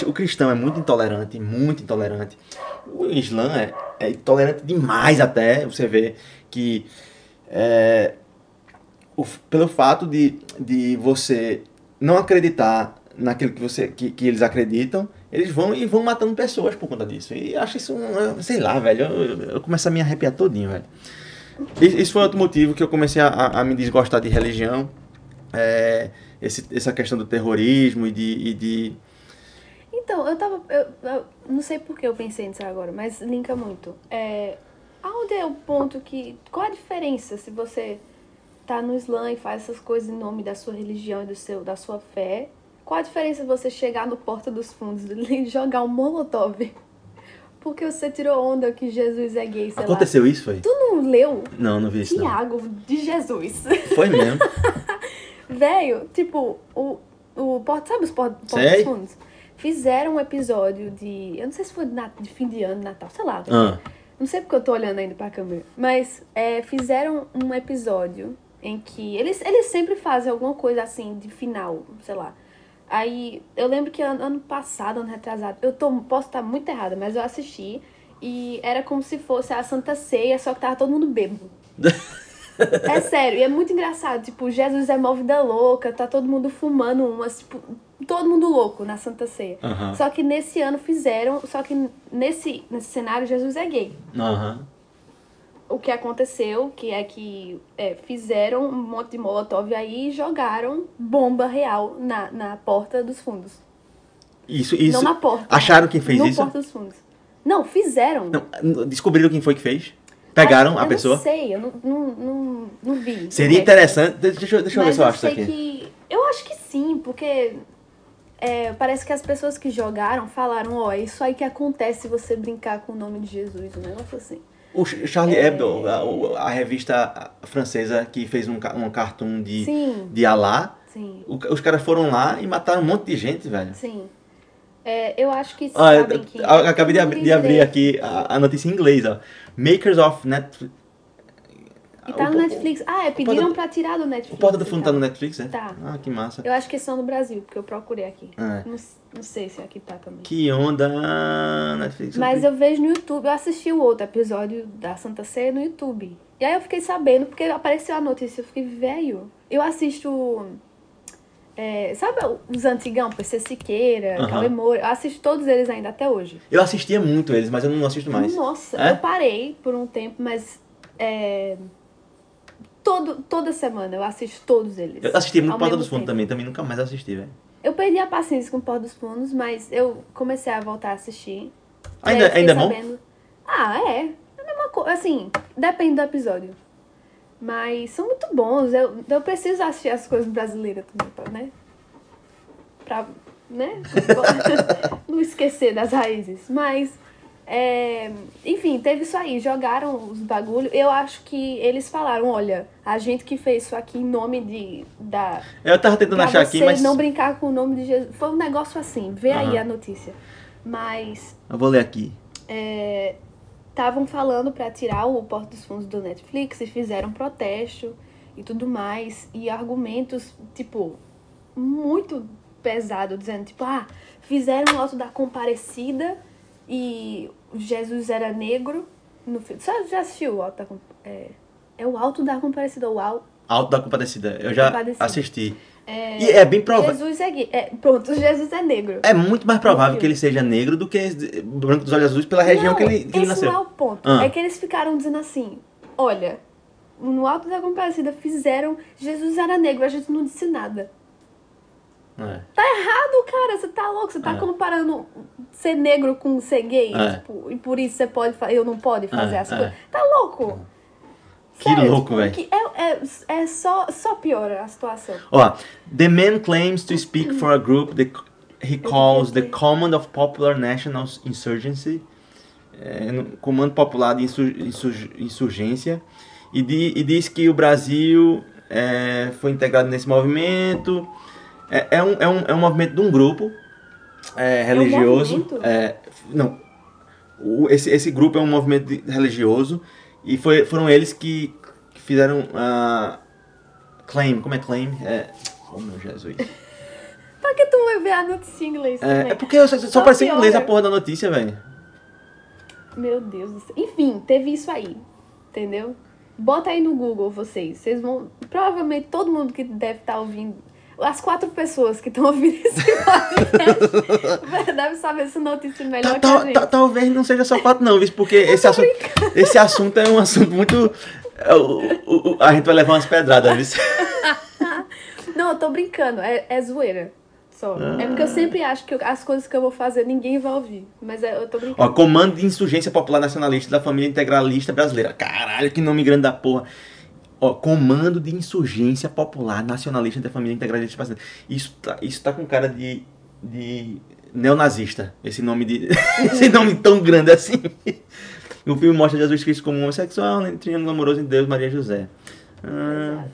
O cristão é muito intolerante, muito intolerante. O Islã é, é tolerante demais até. Você vê que é, o, pelo fato de, de você não acreditar naquilo que, você, que, que eles acreditam, eles vão e vão matando pessoas por conta disso. E acho isso, sei lá, velho, eu, eu começo a me arrepiar todinho, velho. Isso foi outro motivo que eu comecei a, a me desgostar de religião. É, esse, essa questão do terrorismo e de, e de... Então, eu tava. Eu, eu, não sei por que eu pensei nisso agora, mas linka muito. É, aonde é o ponto que. Qual a diferença se você tá no Islã e faz essas coisas em nome da sua religião e do seu, da sua fé? Qual a diferença você chegar no Porta dos Fundos e jogar um molotov? Porque você tirou onda que Jesus é gay, sei Aconteceu lá. isso, foi? Tu não leu? Não, não vi isso Tiago de Jesus. Foi mesmo? Velho, tipo, o, o Porta, sabe os Porta, porta dos Fundos? Fizeram um episódio de, eu não sei se foi de, de fim de ano, Natal, sei lá. Ah. Não sei porque eu tô olhando ainda pra câmera. Mas é, fizeram um episódio em que eles, eles sempre fazem alguma coisa assim de final, sei lá. Aí eu lembro que ano, ano passado, ano retrasado, eu tô, posso estar muito errada, mas eu assisti e era como se fosse a Santa Ceia, só que tava todo mundo bêbado. é sério, e é muito engraçado. Tipo, Jesus é mó vida louca, tá todo mundo fumando umas, tipo, todo mundo louco na Santa Ceia. Uhum. Só que nesse ano fizeram, só que nesse, nesse cenário Jesus é gay. Uhum. O que aconteceu, que é que é, fizeram um monte de molotov aí e jogaram bomba real na, na porta dos fundos. Isso, isso. Não na porta. Acharam quem fez no isso? Na porta dos fundos. Não, fizeram. Não, descobriram quem foi que fez? Pegaram a pessoa? Eu não sei, eu não, não, não, não vi. Seria interessante. Deixa, eu, deixa eu ver se eu, acho isso aqui. Que, eu acho que sim, porque é, parece que as pessoas que jogaram falaram, ó, oh, isso aí que acontece se você brincar com o nome de Jesus, um negócio assim. O Charlie é... Hebdo, a, a, revista francesa que fez um, um cartoon de, Sim. de Alá, Sim. os caras foram lá e mataram um monte de gente, velho. Sim. É, eu acho que ah, sabem que... Acabei de, ab de abrir aqui a, a, notícia em inglês, ó. Makers of Netflix... E tá o, no Netflix. Ah, é, pediram pra tirar do Netflix. O Porta do Fundo tá no Netflix, é? Tá. Ah, que massa. Eu acho que são no Brasil, porque eu procurei aqui. É. Não, não sei se aqui tá também. Que onda, Netflix. Mas eu vejo no YouTube, eu assisti o outro episódio da Santa Ceia no YouTube. E aí eu fiquei sabendo, porque apareceu a notícia, eu fiquei, velho. Eu assisto é, sabe os antigão, PC Siqueira, uhum. Cauê Moura? Eu assisto todos eles ainda até hoje. Eu assistia muito eles, mas eu não assisto mais. Nossa, é? eu parei por um tempo, mas é, todo, toda semana eu assisto todos eles. Eu assisti muito Porta dos Fundos também, também nunca mais assisti, velho. Eu perdi a paciência com Porta dos Fundos, mas eu comecei a voltar a assistir. Ainda, ainda é bom? Ah, é. É a mesma coisa, assim, depende do episódio. Mas são muito bons. Eu, eu preciso assistir as coisas brasileiras também, né? Pra, né? não esquecer das raízes. Mas, é, enfim, teve isso aí. Jogaram os bagulho. Eu acho que eles falaram, olha, a gente que fez isso aqui em nome de... Da, eu tava tentando achar aqui, mas... não brincar com o nome de Jesus. Foi um negócio assim. Vê uhum. aí a notícia. Mas... Eu vou ler aqui. É, estavam falando para tirar o Porto dos Fundos do Netflix e fizeram protesto e tudo mais. E argumentos, tipo, muito pesado, dizendo, tipo, ah, fizeram o Alto da Comparecida e Jesus era negro no filme. Você já assistiu o Alto da é, é o Alto da Comparecida, o Alto... Alto da Comparecida, eu já assisti. É, e é bem provável. Jesus é, é Pronto, Jesus é negro. É muito mais provável que ele seja negro do que branco dos olhos azuis pela região não, que ele, que ele nasceu. Esse não é o ponto. Ah. É que eles ficaram dizendo assim: olha, no Alto da Comparecida fizeram. Jesus era negro, a gente não disse nada. É. Tá errado, cara. Você tá louco. Você tá é. comparando ser negro com ser gay. É. Tipo, e por isso você pode eu não pode fazer é, as coisas. É. Tá louco. Que Sério, louco, velho. É, é, é só, só piora a situação. Ó, the man claims to speak for a group that he calls the Command of Popular National Insurgency, é, Comando Popular de Insurgência, e, di, e diz que o Brasil foi integrado nesse movimento. É, é, um, é, um, é um movimento de um grupo é, religioso. É, um não, o, esse, esse grupo é um movimento religioso e foi, foram eles que, fizeram a. Uh, claim, como é claim? É. Oh meu Jesus. Pra que tu vai ver a notícia em inglês? É, é porque só, só apareceu em inglês a porra da notícia, velho. Meu Deus do céu. Enfim, teve isso aí. Entendeu? Bota aí no Google vocês. Vocês vão. Provavelmente todo mundo que deve estar tá ouvindo. As quatro pessoas que estão ouvindo esse podcast deve saber essa notícia melhor tá, que gente. Tá, talvez não seja só quatro, não, viu? Porque esse assunto, esse assunto é um assunto muito. É, o, o, a gente vai levar umas pedradas, viu? não, eu tô brincando. É, é zoeira só. Ah. É porque eu sempre acho que as coisas que eu vou fazer ninguém vai ouvir. Mas é, eu tô brincando. Ó, Comando de Insurgência Popular Nacionalista da Família Integralista Brasileira. Caralho, que nome grande da porra. Ó, Comando de Insurgência Popular Nacionalista da Família Integralista Brasileira. Isso tá, isso tá com cara de, de neonazista. Esse nome de. esse nome tão grande assim. o filme mostra Jesus Cristo como homossexual, né? triângulo amoroso em Deus, Maria e José. Ah,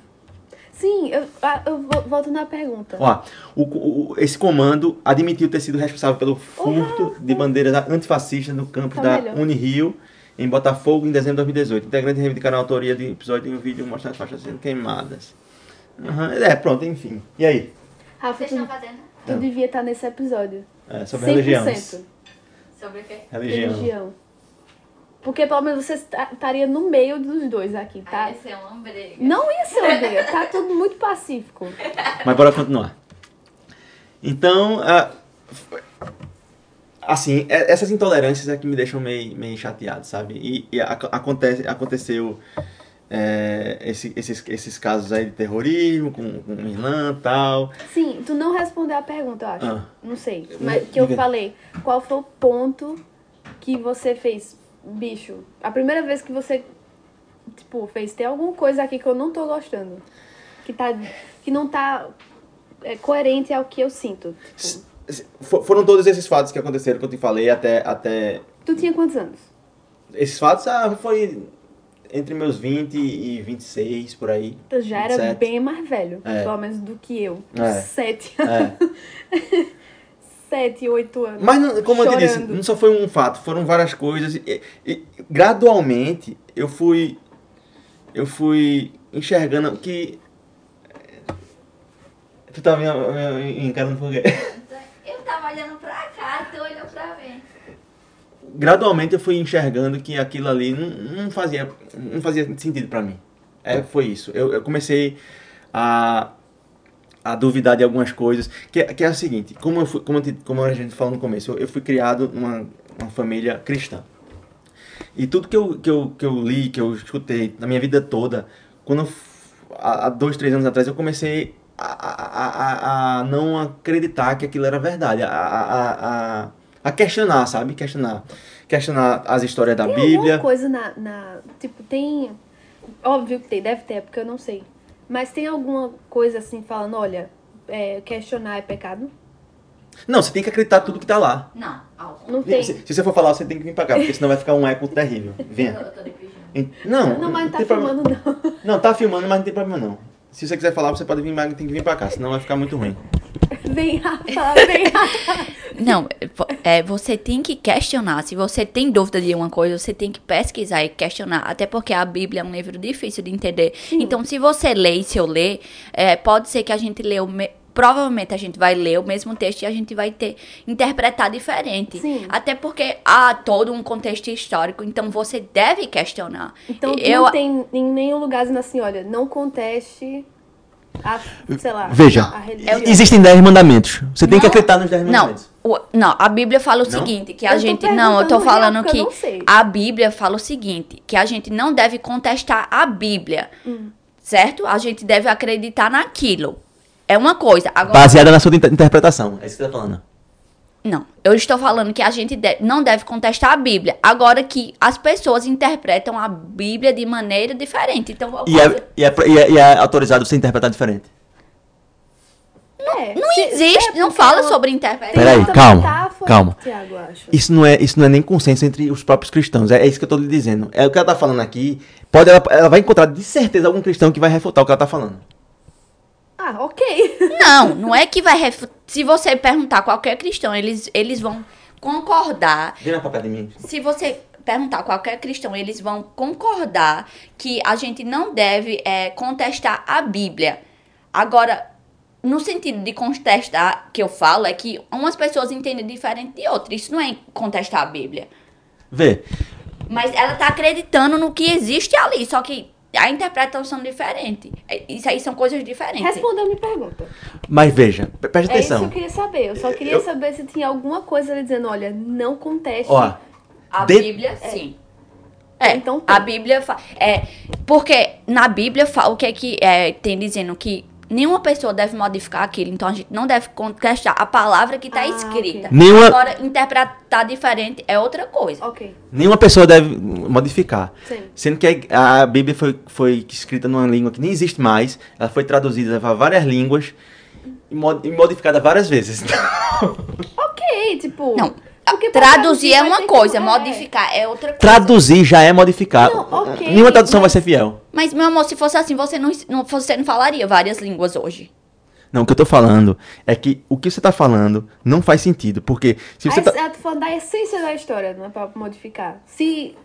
Sim, eu, ah, eu volto na pergunta. Ó, o, o, esse comando admitiu ter sido responsável pelo furto de bandeiras antifascistas no campo tá da melhor. Unirio, em Botafogo, em dezembro de 2018. Integrante reivindicaram a autoria de episódio em um vídeo mostrando as faixas sendo queimadas. Uhum, é, pronto, enfim. E aí? Rafa, Vocês estão fazendo? Tu Não. devia estar nesse episódio. É, sobre 100%. religião. Sobre o quê? Religião. religião. Porque pelo menos você estaria no meio dos dois aqui, tá? Ah, ia ser uma briga. Não ia ser uma briga, tá tudo muito pacífico. Mas bora continuar. Então, uh, assim, essas intolerâncias é que me deixam meio, meio chateado, sabe? E, e acontece, aconteceu é, esse, esses, esses casos aí de terrorismo com, com Irlã e tal. Sim, tu não respondeu a pergunta, eu acho. Ah. Não sei. Mas que eu falei, qual foi o ponto que você fez? bicho, a primeira vez que você, tipo, fez, tem alguma coisa aqui que eu não tô gostando. Que, tá, que não tá é, coerente ao que eu sinto. Tipo. Foram todos esses fatos que aconteceram que eu te falei até. até... Tu tinha quantos anos? Esses fatos ah, foi entre meus 20 e 26, por aí. Tu já 27. era bem mais velho, é. pelo menos do que eu. É. Sete. É. 7, 8 anos. Mas, não, como chorando. eu te disse, não só foi um fato, foram várias coisas. E, e, gradualmente, eu fui. Eu fui enxergando que. Tu tava me encarando por quê? Eu tava olhando pra cá, tu olhou pra mim. Gradualmente eu fui enxergando que aquilo ali não, não fazia, não fazia sentido para mim. É, foi isso. Eu, eu comecei a a duvidar de algumas coisas. Que, que é o seguinte, como, eu fui, como, como a gente falou no começo, eu, eu fui criado numa uma família cristã. E tudo que eu, que, eu, que eu li, que eu escutei na minha vida toda, quando eu, há dois, três anos atrás, eu comecei a, a, a, a não acreditar que aquilo era verdade, a, a, a, a questionar, sabe? Questionar. Questionar as histórias da tem Bíblia. Tem coisa na, na. Tipo, tem. Óbvio que tem, deve ter, porque eu não sei. Mas tem alguma coisa assim falando, olha, é, questionar é pecado? Não, você tem que acreditar tudo que tá lá. Não, não tem. Se, se, você for falar, você tem que vir pra cá, porque senão vai ficar um eco terrível. Venha. Não, não, mas não tá filmando problema. não. Não, tá filmando, mas não tem problema não. Se você quiser falar, você pode vir, mas tem que vir pra cá, senão vai ficar muito ruim. Vem, Rafa, vem, Rafa. Não, é, você tem que questionar. Se você tem dúvida de uma coisa, você tem que pesquisar e questionar. Até porque a Bíblia é um livro difícil de entender. Sim. Então, se você lê e se eu ler, é, pode ser que a gente lê o. Me provavelmente a gente vai ler o mesmo texto e a gente vai ter interpretar diferente. Sim. Até porque há todo um contexto histórico, então você deve questionar. Então eu, não tem em nenhum lugar dizendo assim, olha, não conteste a, sei lá, Veja, existem dez mandamentos. Você tem que acreditar nos dez mandamentos. Não, não, a Bíblia fala o não? seguinte, que a eu gente. Não, eu tô falando que. A Bíblia fala o seguinte, que a gente não deve contestar a Bíblia. Hum. Certo? A gente deve acreditar naquilo. É uma coisa. Agora, Baseada na sua interpretação. É isso que você tá falando. Não, eu estou falando que a gente deve, não deve contestar a Bíblia. Agora que as pessoas interpretam a Bíblia de maneira diferente. Então, e, é, e, é, e, é, e é autorizado você interpretar diferente? Não, é, não existe, não fala sobre interpretação. Peraí, calma, calma. Isso não, é, isso não é nem consenso entre os próprios cristãos. É, é isso que eu estou lhe dizendo. É o que ela está falando aqui. Pode, ela, ela vai encontrar de certeza algum cristão que vai refutar o que ela está falando. Ah, ok. Não, não é que vai refutar. Se você perguntar a qualquer cristão, eles, eles vão concordar. Vira pra de mim. Se você perguntar a qualquer cristão, eles vão concordar que a gente não deve é, contestar a Bíblia. Agora, no sentido de contestar que eu falo, é que umas pessoas entendem diferente de outras. Isso não é contestar a Bíblia. Vê, Mas ela tá acreditando no que existe ali, só que a interpretação diferente. É, isso aí são coisas diferentes. Responda a minha pergunta. Mas veja, preste É isso que atenção. eu queria saber. Eu só queria Eu- saber se tinha alguma coisa ali dizendo, olha, não conteste. Ó, A De- Bíblia, sim. É, Então tem. a Bíblia fa- é porque na Bíblia fala o que é que é, tem dizendo que nenhuma pessoa deve modificar aquilo, então a gente não deve contestar a palavra que está Ah, escrita. ok. Nenhuma- Agora interpretar diferente é outra coisa. Ok, nenhuma pessoa deve modificar. sim. Sendo que a, a Bíblia foi, foi escrita numa língua que nem existe mais, ela foi traduzida para várias línguas e, e modificada várias vezes. Ok, tipo. Não, porque pra traduzir é vai uma coisa, que- é. modificar é outra coisa. Traduzir já é modificar. Não, ok, Nenhuma tradução vai mas- ser fiel. Mas, meu amor, se fosse assim, você não, não, você não falaria várias línguas hoje. Não, o que eu tô falando é que o que você tá falando não faz sentido. Porque se você tá. eu tô falando da essência da história, não é pra modificar. Se,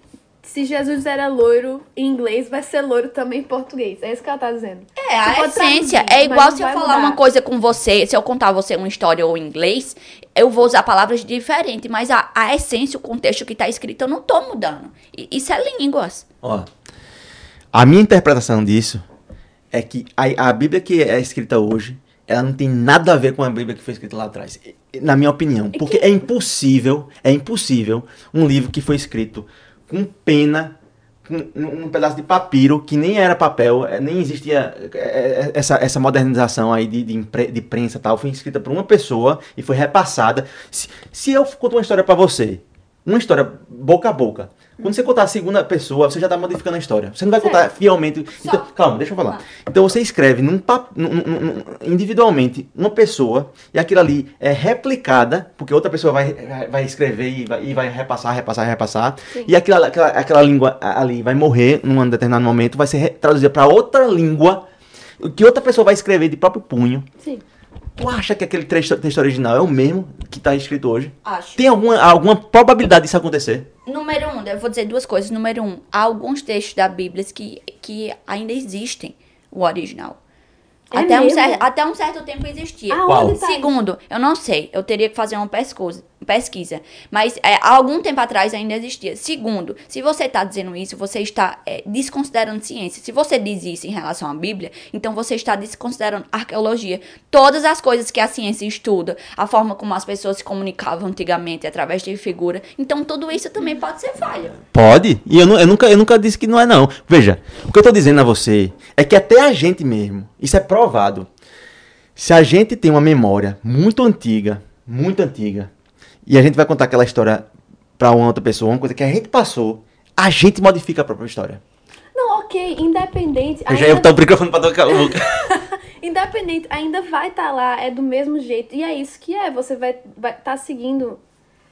se Jesus era loiro em inglês, vai ser loiro também em português. É isso que ela tá dizendo. É, Você a essência. traduzir, É igual se eu falar mudar. uma coisa com você, se eu contar a você uma história ou em inglês, eu vou usar palavras diferentes, mas a, a essência, o contexto que tá escrito, eu não tô mudando. E- Isso é línguas. Ó, a minha interpretação disso é que a, a Bíblia que é escrita hoje, ela não tem nada a ver com a Bíblia que foi escrita lá atrás. Na minha opinião. Porque é impossível, é impossível um livro que foi escrito com pena, com um, pedaço de papiro, que nem era papel, eh, nem existia eh, eh, essa, essa modernização aí de, de, impre- de prensa tal, foi escrita por uma pessoa e foi repassada. Se, se eu conto uma história pra você, uma história boca a boca, quando você contar a segunda pessoa, você já tá modificando a história. Você não vai contar fielmente. Então, calma, deixa eu falar. Então você escreve num, pap- num- num- individualmente uma pessoa e aquilo ali é replicada, porque outra pessoa vai, vai- escrever e vai, e vai repassar, repassar, repassar. Sim. E aquela, aquela, aquela língua ali vai morrer num determinado momento, vai ser traduzida para outra língua que outra pessoa vai escrever de próprio punho. Sim. Tu acha que aquele texto, original é o mesmo que está escrito hoje? Acho. Tem alguma, alguma probabilidade disso acontecer? Número um, eu vou dizer duas coisas. Número um, há alguns textos da Bíblia que, que ainda existem, o original. É até, um mesmo? cer- até um certo tempo existia. Aonde tá isso? Segundo, eu não sei, eu teria que fazer uma pesquisa, pesquisa. Mas é, há algum tempo atrás ainda existia. Segundo, se você está dizendo isso, você está é, desconsiderando ciência. Se você diz isso em relação à Bíblia, então você está desconsiderando arqueologia. Todas as coisas que a ciência estuda, a forma como as pessoas se comunicavam antigamente através de figura. Então tudo isso também pode ser falha. Pode. E eu, eu nunca, eu nunca disse que não é, não. Veja, o que eu tô dizendo a você é que até a gente mesmo, isso é provado. Se a gente tem uma memória muito antiga, muito antiga, e a gente vai contar aquela história pra uma outra pessoa, uma coisa que a gente passou, a gente modifica a própria história. Não, ok, independente. Eu já ia botar o microfone pra tocar boca. Independente, ainda vai estar lá, é do mesmo jeito. E é isso que é, você vai estar vai tá seguindo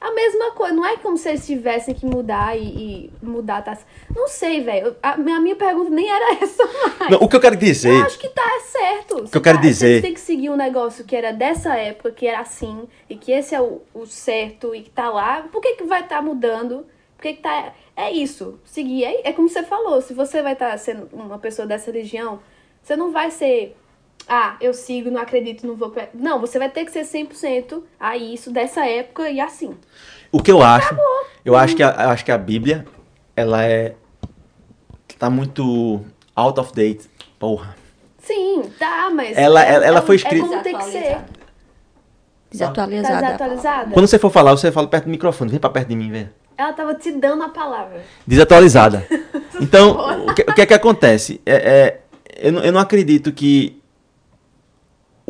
a mesma coisa. Não é como se eles tivessem que mudar e, e mudar. Tá... Não sei, velho. A, a minha pergunta nem era essa mais. Não, o que eu quero dizer. Eu acho que tá certo. que eu quero tá, dizer- Você tem que seguir um negócio que era dessa época, que era assim, e que esse é o, o certo e que tá lá. Por que, que vai estar mudando? Por que, que tá. É isso. Seguir. É, é como você falou. Se você vai estar sendo uma pessoa dessa religião, você não vai ser. Ah, eu sigo, não acredito, não vou. pra-" Não, você vai ter que ser 100% a isso dessa época e assim. O que eu acho, eu acho que a, eu acho que a Bíblia, ela é tá muito out of date. Porra. Sim, tá, mas. Ela- é- ela- ela é- foi escrita- É como tem que ser. Tá Desatualizada. desatualizada? Quando você for falar, você fala perto do microfone, vem pra perto de mim, vem. Ela tava te dando a palavra. Desatualizada. Então, o que, o que é que acontece? É, é, eu, não, eu não acredito que.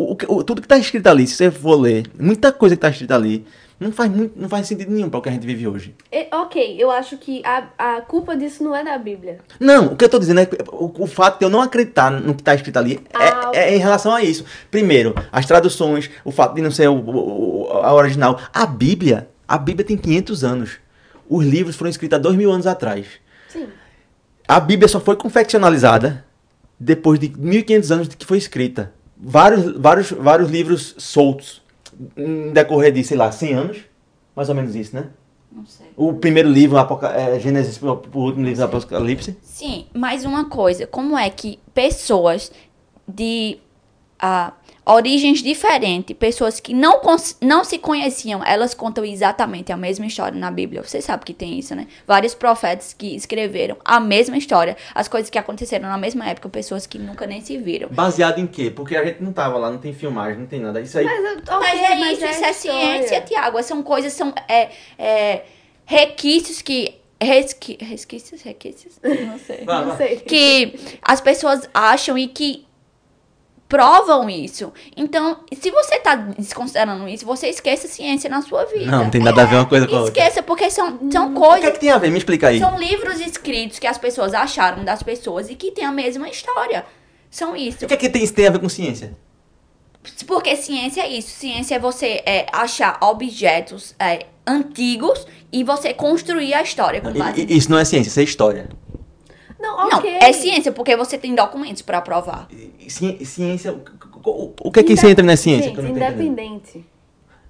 O, o tudo que está escrito ali, se você for ler, muita coisa que está escrita ali, não faz, muito, não faz sentido nenhum para o que a gente vive hoje. E- ok, eu acho que a, a culpa disso não é da Bíblia. Não, o que eu tô dizendo é que o, o fato de eu não acreditar no que tá escrito ali é, Ah, ok. é em relação a isso. Primeiro, as traduções, o fato de não ser o, o- o- a original. A Bíblia, a Bíblia tem 500 anos. Os livros foram escritos há dois mil anos atrás. Sim. A Bíblia só foi confeccionalizada depois de 1500 anos de que foi escrita. Vários, vários, vários livros soltos. Em decorrer de, sei lá, 100 anos. Mais ou menos isso, né? Não sei. O primeiro livro, Apoca é, Gênesis, o último livro do Apocalipse. Sim, mais uma coisa, como é que pessoas de ah, origens diferentes, pessoas que não, não se conheciam, elas contam exatamente a mesma história na Bíblia. Você sabe que tem isso, né? Vários profetas que escreveram a mesma história, as coisas que aconteceram na mesma época, pessoas que nunca nem se viram. Baseado em quê? Porque a gente não tava lá, não tem filmagem, não tem nada. Isso aí. Mas, okay, mas é mas isso, é isso é ciência, Tiago. São coisas, são é, é, requisitos que Resqui, resquícios, requisitos, não sei. não sei. Que as pessoas acham e que provam isso. Então, se você está desconsiderando isso, você esquece a ciência na sua vida. Não, não tem nada é, a ver uma coisa com a outra. Esqueça, porque são, são coisas... O que, é que tem a ver? Me explica aí. São livros escritos que as pessoas acharam das pessoas e que têm a mesma história. São isso. O que é que tem, tem a ver com ciência? Porque ciência é isso. Ciência é você é, achar objetos é, antigos e você construir a história com base Isso não é ciência, isso é história. Não, okay. não, é ciência, porque você tem documentos para provar. Ciência. O, o que é que você entra na ciência? Gente, independente.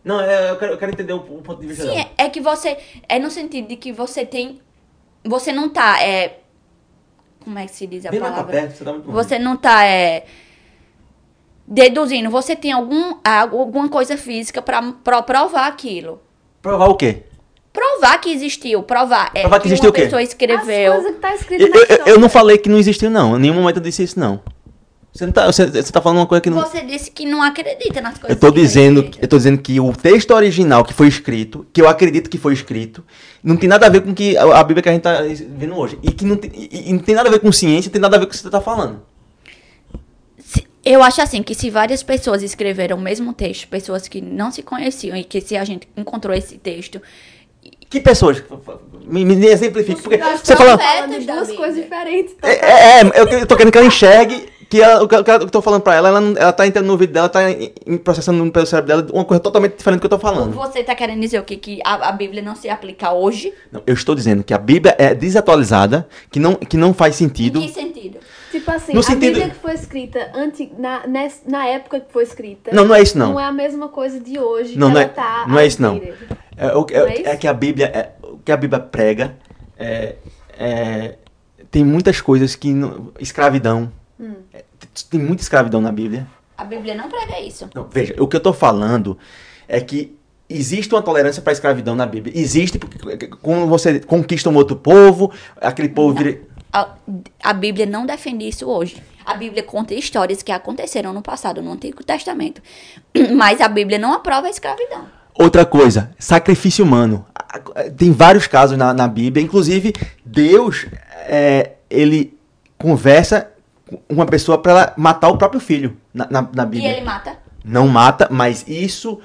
Não, é, eu quero, eu quero entender o, o, ponto de vista Sim, é, é, que você. É no sentido de que você tem. Você não tá. É, como é que se diz a Bem palavra? Perto, você, tá muito você não tá. É, deduzindo. Você tem algum, alguma coisa física para provar aquilo. Provar o quê? Provar que existiu, provar. É, provar que, que existiu o quê? pessoa escreveu. As coisas que tá escrito eu, eu, eu, não falei que não existiu, não. Em nenhum momento eu disse isso, não. Você, não tá, você, você tá falando uma coisa que não. Você disse que não acredita nas coisas. Eu tô dizendo, eu tô dizendo que o texto original que foi escrito, que eu acredito que foi escrito, não tem nada a ver com que a, a Bíblia que a gente tá vendo hoje. E que não tem, e, e não tem nada a ver com ciência, não tem nada a ver com o que você tá falando. Eu acho assim que se várias pessoas escreveram o mesmo texto, pessoas que não se conheciam e que se a gente encontrou esse texto que pessoas? Me, me exemplifique. Porque você fala. de duas coisas diferentes. Tá? É, é, é, eu, tô querendo que ela enxergue que ela, o que eu tô falando pra ela, ela, ela tá entrando no vídeo dela, tá em, processando pelo cérebro dela uma coisa totalmente diferente do que eu tô falando. Você tá querendo dizer o quê? Que a, a Bíblia não se aplica hoje? Não, eu estou dizendo que a Bíblia é desatualizada, que não, que não faz sentido. Em que sentido? Tipo assim, no a sentido... Bíblia que foi escrita antes, na, na época que foi escrita. Não, não é isso não. Não é a mesma coisa de hoje. Não, não é, tá não é isso não. É, o, é, é, é, que a Bíblia, é, o que a Bíblia prega é, é tem muitas coisas que não, escravidão. Hum. É, tem muita escravidão na Bíblia. A Bíblia não prega isso. Não, veja, o que eu estou falando é que existe uma tolerância para a escravidão na Bíblia. Existe porque quando você conquista um outro povo, aquele povo não. vira a, a Bíblia não defende isso hoje. A Bíblia conta histórias que aconteceram no passado, no Antigo Testamento. Mas a Bíblia não aprova a escravidão. Outra coisa, sacrifício humano. Tem vários casos na, na Bíblia, inclusive Deus, é, ele conversa com uma pessoa para ela matar o próprio filho na, na, na Bíblia. E ele mata? Não mata, mas isso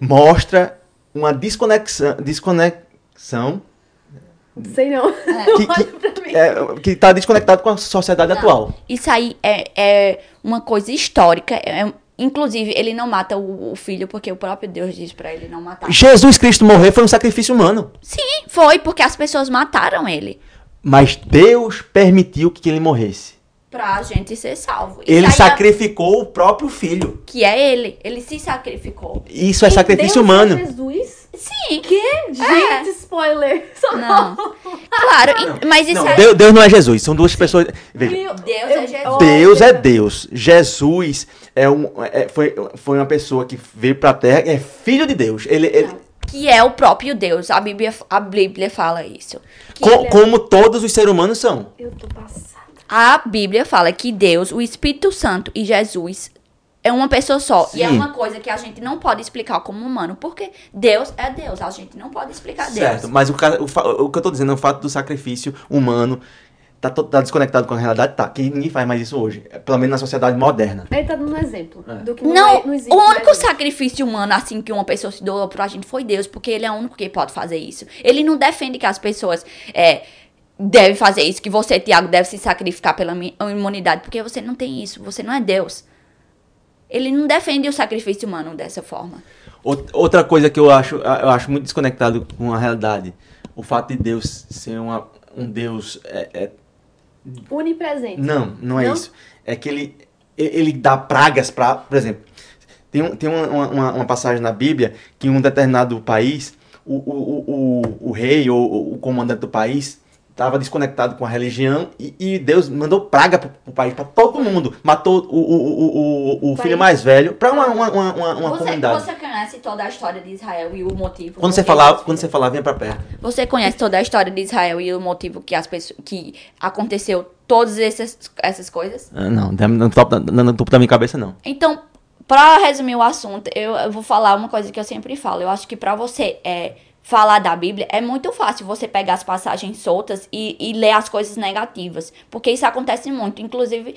mostra uma desconexão, desconexão Sei não. É. Que, que, é, que tá desconectado com a sociedade não. atual. Isso aí é, é uma coisa histórica. É, inclusive, ele não mata o, o, filho porque o próprio Deus diz para ele não matar. Jesus Cristo morrer foi um sacrifício humano. Sim, foi, porque as pessoas mataram ele. Mas Deus permitiu que ele morresse pra gente ser salvo. ele sacrificou o próprio filho. Que é ele. Ele se sacrificou. Isso é sacrifício Deus humano. É Jesus? Sim. Que? Gente, é. spoiler. Não. Claro, não. mas isso não, é... Deus, Deus, não é Jesus, são duas pessoas. Veja, Deus é Jesus. Deus é Deus. Jesus é um, é, foi, foi uma pessoa que veio pra terra, é filho de Deus. Ele, ele que é o próprio Deus. A Bíblia, a Bíblia fala isso. Com, é... Como todos os seres humanos são. Eu tô passando. A Bíblia fala que Deus, o Espírito Santo e Jesus é uma pessoa só. Sim. E é uma coisa que a gente não pode explicar como humano, porque Deus é Deus. A gente não pode explicar certo, Deus. Certo, mas o, o, o, que eu tô dizendo é o fato do sacrifício humano tá, tá desconectado com a realidade, tá. Que ninguém faz mais isso hoje. Pelo menos na sociedade moderna. Ele tá dando um exemplo é. do que não, não, é, não existe. O único sacrifício humano, assim, que uma pessoa se doou pra gente foi Deus, porque ele é o único que pode fazer isso. Ele não defende que as pessoas. É, deve fazer isso, que você, Tiago, deve se sacrificar pela imunidade, porque você não tem isso, você não é Deus. Ele não defende o sacrifício humano dessa forma. Outra coisa que eu acho, eu acho muito desconectado com a realidade, o fato de Deus ser uma, um Deus é, é... unipresente. Não, não é não? isso. É que ele, ele dá pragas para, por exemplo, tem, um, tem uma, uma, uma, passagem na Bíblia que em um determinado país, o, o, o, o, o rei ou o comandante do país estava desconectado com a religião e, e Deus mandou praga pro, pro país, para todo mundo. Matou o, o, o, o, o filho mais velho para uma, uma, uma, uma você, comunidade. Você conhece toda a história de Israel e o motivo. Quando você falar, quando você falar, venha para perto. Você conhece toda a história de Israel e o motivo que as pessoas que aconteceu todas essas, essas coisas? Ah, não, no topo, no topo da minha cabeça não. Então, para resumir o assunto, eu, eu, vou falar uma coisa que eu sempre falo. Eu acho que para você é falar da Bíblia, é muito fácil você pegar as passagens soltas e, e ler as coisas negativas. Porque isso acontece muito. Inclusive,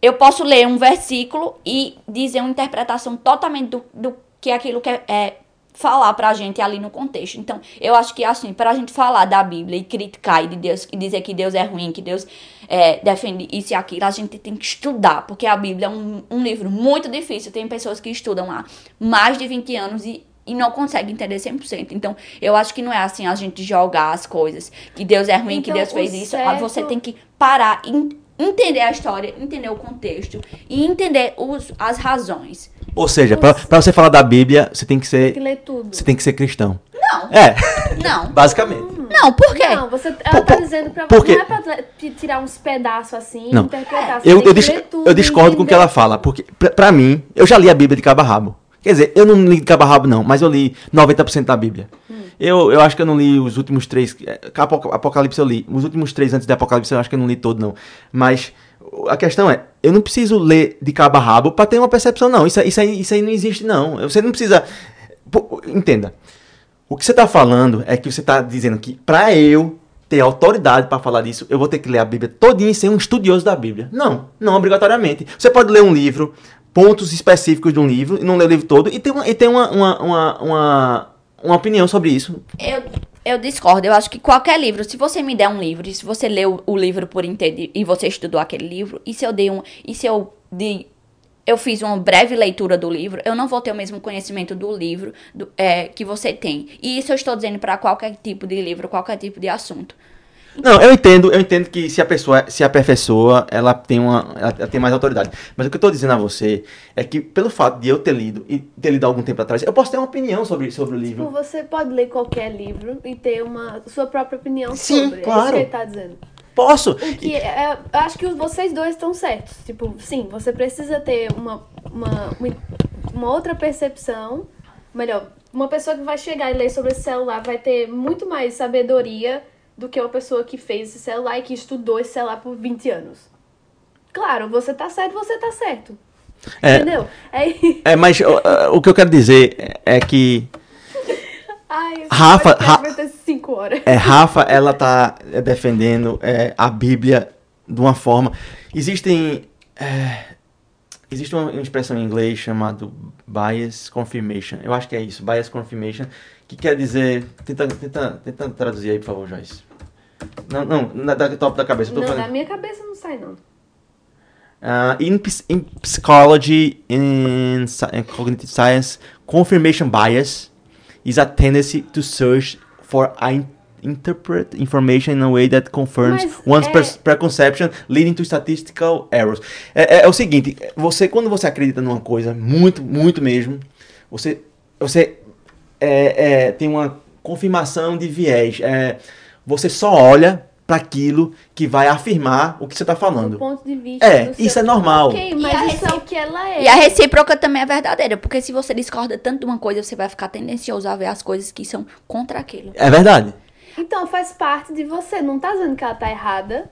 eu posso ler um versículo e dizer uma interpretação totalmente do, do que aquilo quer é, falar pra gente ali no contexto. Então, eu acho que assim, pra gente falar da Bíblia e criticar e, de Deus, e dizer que Deus é ruim, que Deus é, defende isso e aquilo, a gente tem que estudar, porque a Bíblia é um, um livro muito difícil. Tem pessoas que estudam há mais de 20 anos e e não consegue entender 100%. Então, eu acho que não é assim a gente jogar as coisas, que Deus é ruim, então, que Deus fez isso. Certo... Você tem que parar e entender a história, entender o contexto e entender os, as razões. Ou seja, para você falar da Bíblia, você tem que ser. Tem que ler tudo. Você tem que ser cristão. Não. É. Não. Basicamente. Não, por quê? Não, você, ela tá dizendo pra você. Não é pra tirar uns pedaços assim não. e interpretar. eu, eu, dis eu discordo com o que ela fala. Porque, pra, pra mim, eu já li a Bíblia de cabo a rabo. Quer dizer, eu não li de cabo a rabo, não, mas eu li 90% da Bíblia. Hum. Eu, eu acho que eu não li os últimos três. É, Apocalipse eu li. Os últimos três antes de Apocalipse eu acho que eu não li todo, não. Mas a questão é, eu não preciso ler de cabo a rabo pra ter uma percepção, não. Isso, isso, aí, isso aí não existe, não. Você não precisa. Entenda. O que você tá falando é que você tá dizendo que pra eu ter autoridade para falar disso, eu vou ter que ler a Bíblia todinha e ser um estudioso da Bíblia. Não, não obrigatoriamente. Você pode ler um livro, pontos específicos de um livro, e não ler o livro todo, e ter uma, e ter uma, uma, uma, uma, uma opinião sobre isso. Eu, eu discordo. Eu acho que qualquer livro, se você me der um livro, e se você leu o livro por inteiro e você estudou aquele livro, e se eu dei um. E se eu de, eu fiz uma breve leitura do livro, eu não vou ter o mesmo conhecimento do livro do, é, que você tem. E isso eu estou dizendo para qualquer tipo de livro, qualquer tipo de assunto. Não, eu entendo, eu entendo que se a pessoa se aperfeiçoa, ela tem uma ela tem mais autoridade. Mas o que eu estou dizendo a você é que pelo fato de eu ter lido e ter lido algum tempo atrás, eu posso ter uma opinião sobre, sobre o livro. Tipo, você pode ler qualquer livro e ter uma sua própria opinião Sim, sobre. claro. É isso que ele tá dizendo. Posso. O que é, acho que vocês dois estão certos. Tipo, sim, você precisa ter uma, uma, uma outra percepção, melhor, uma pessoa que vai chegar e ler sobre esse celular vai ter muito mais sabedoria do que uma pessoa que fez esse celular e que estudou esse celular por 20 anos. Claro, você tá certo, você tá certo. É, Entendeu? É, é mas o, o que eu quero dizer é que. Ai, Rafa, Ra cinco horas. É, Rafa, ela tá defendendo é, a Bíblia de uma forma. Existem. É, existe uma expressão em inglês chamada bias confirmation. Eu acho que é isso, bias confirmation, que quer dizer. Tenta, tenta, tenta traduzir aí, por favor, Joyce. Não, não, na, da top da cabeça. Não, na minha cabeça não sai, não. Uh, in, in psychology, in, in cognitive science, confirmation bias is a tendency to search for a interpret information in a way that confirms Mas one's é... preconception, leading to statistical errors. É, é, é, o seguinte, você quando você acredita numa coisa muito, muito mesmo, você, você é, é tem uma confirmação de viés. É, você só olha para aquilo que vai afirmar o que você está falando. Do ponto de vista é, isso é normal. Ok, mas isso é o que ela é. E a recíproca também é verdadeira, porque se você discorda tanto de uma coisa, você vai ficar tendencioso a ver as coisas que são contra aquilo. É verdade. Então faz parte de você. Não tá dizendo que ela tá errada.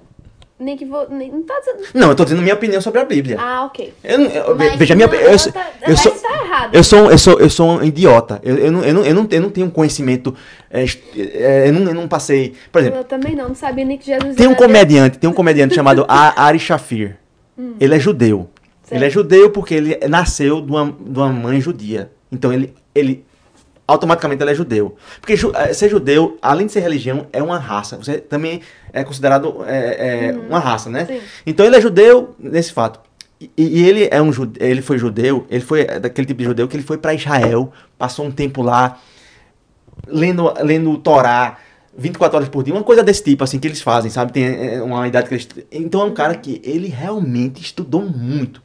Nem que vou. Nem, não tá dizendo. Não, eu tô dizendo minha opinião sobre a Bíblia. Ah, ok. Eu, eu, veja, minha. Eu, eu, tá, eu, sou, tá errado. eu, sou, eu, sou, eu sou um idiota. Eu, eu, não, eu, não, eu, não, eu não tenho conhecimento. É, é, eu, não, eu não passei. Por exemplo. Eu também não, não sabia nem que Jesus Tem um comediante, tem um comediante chamado Ari Shafir. Hum. Ele é judeu. Certo. Ele é judeu porque ele nasceu de uma, de uma mãe judia. Então ele, ele automaticamente ele é judeu. Porque eh, ser judeu, além de ser religião, é uma raça. Você também é considerado é, é, uhum. uma raça, né? Sim. Então ele é judeu nesse fato. E, e, ele é um ele foi judeu, ele foi daquele tipo de judeu que ele foi para Israel, passou um tempo lá lendo lendo o Torá 24 horas por dia, uma coisa desse tipo assim que eles fazem, sabe? Tem uma idade que eles Então é um cara que ele realmente estudou muito.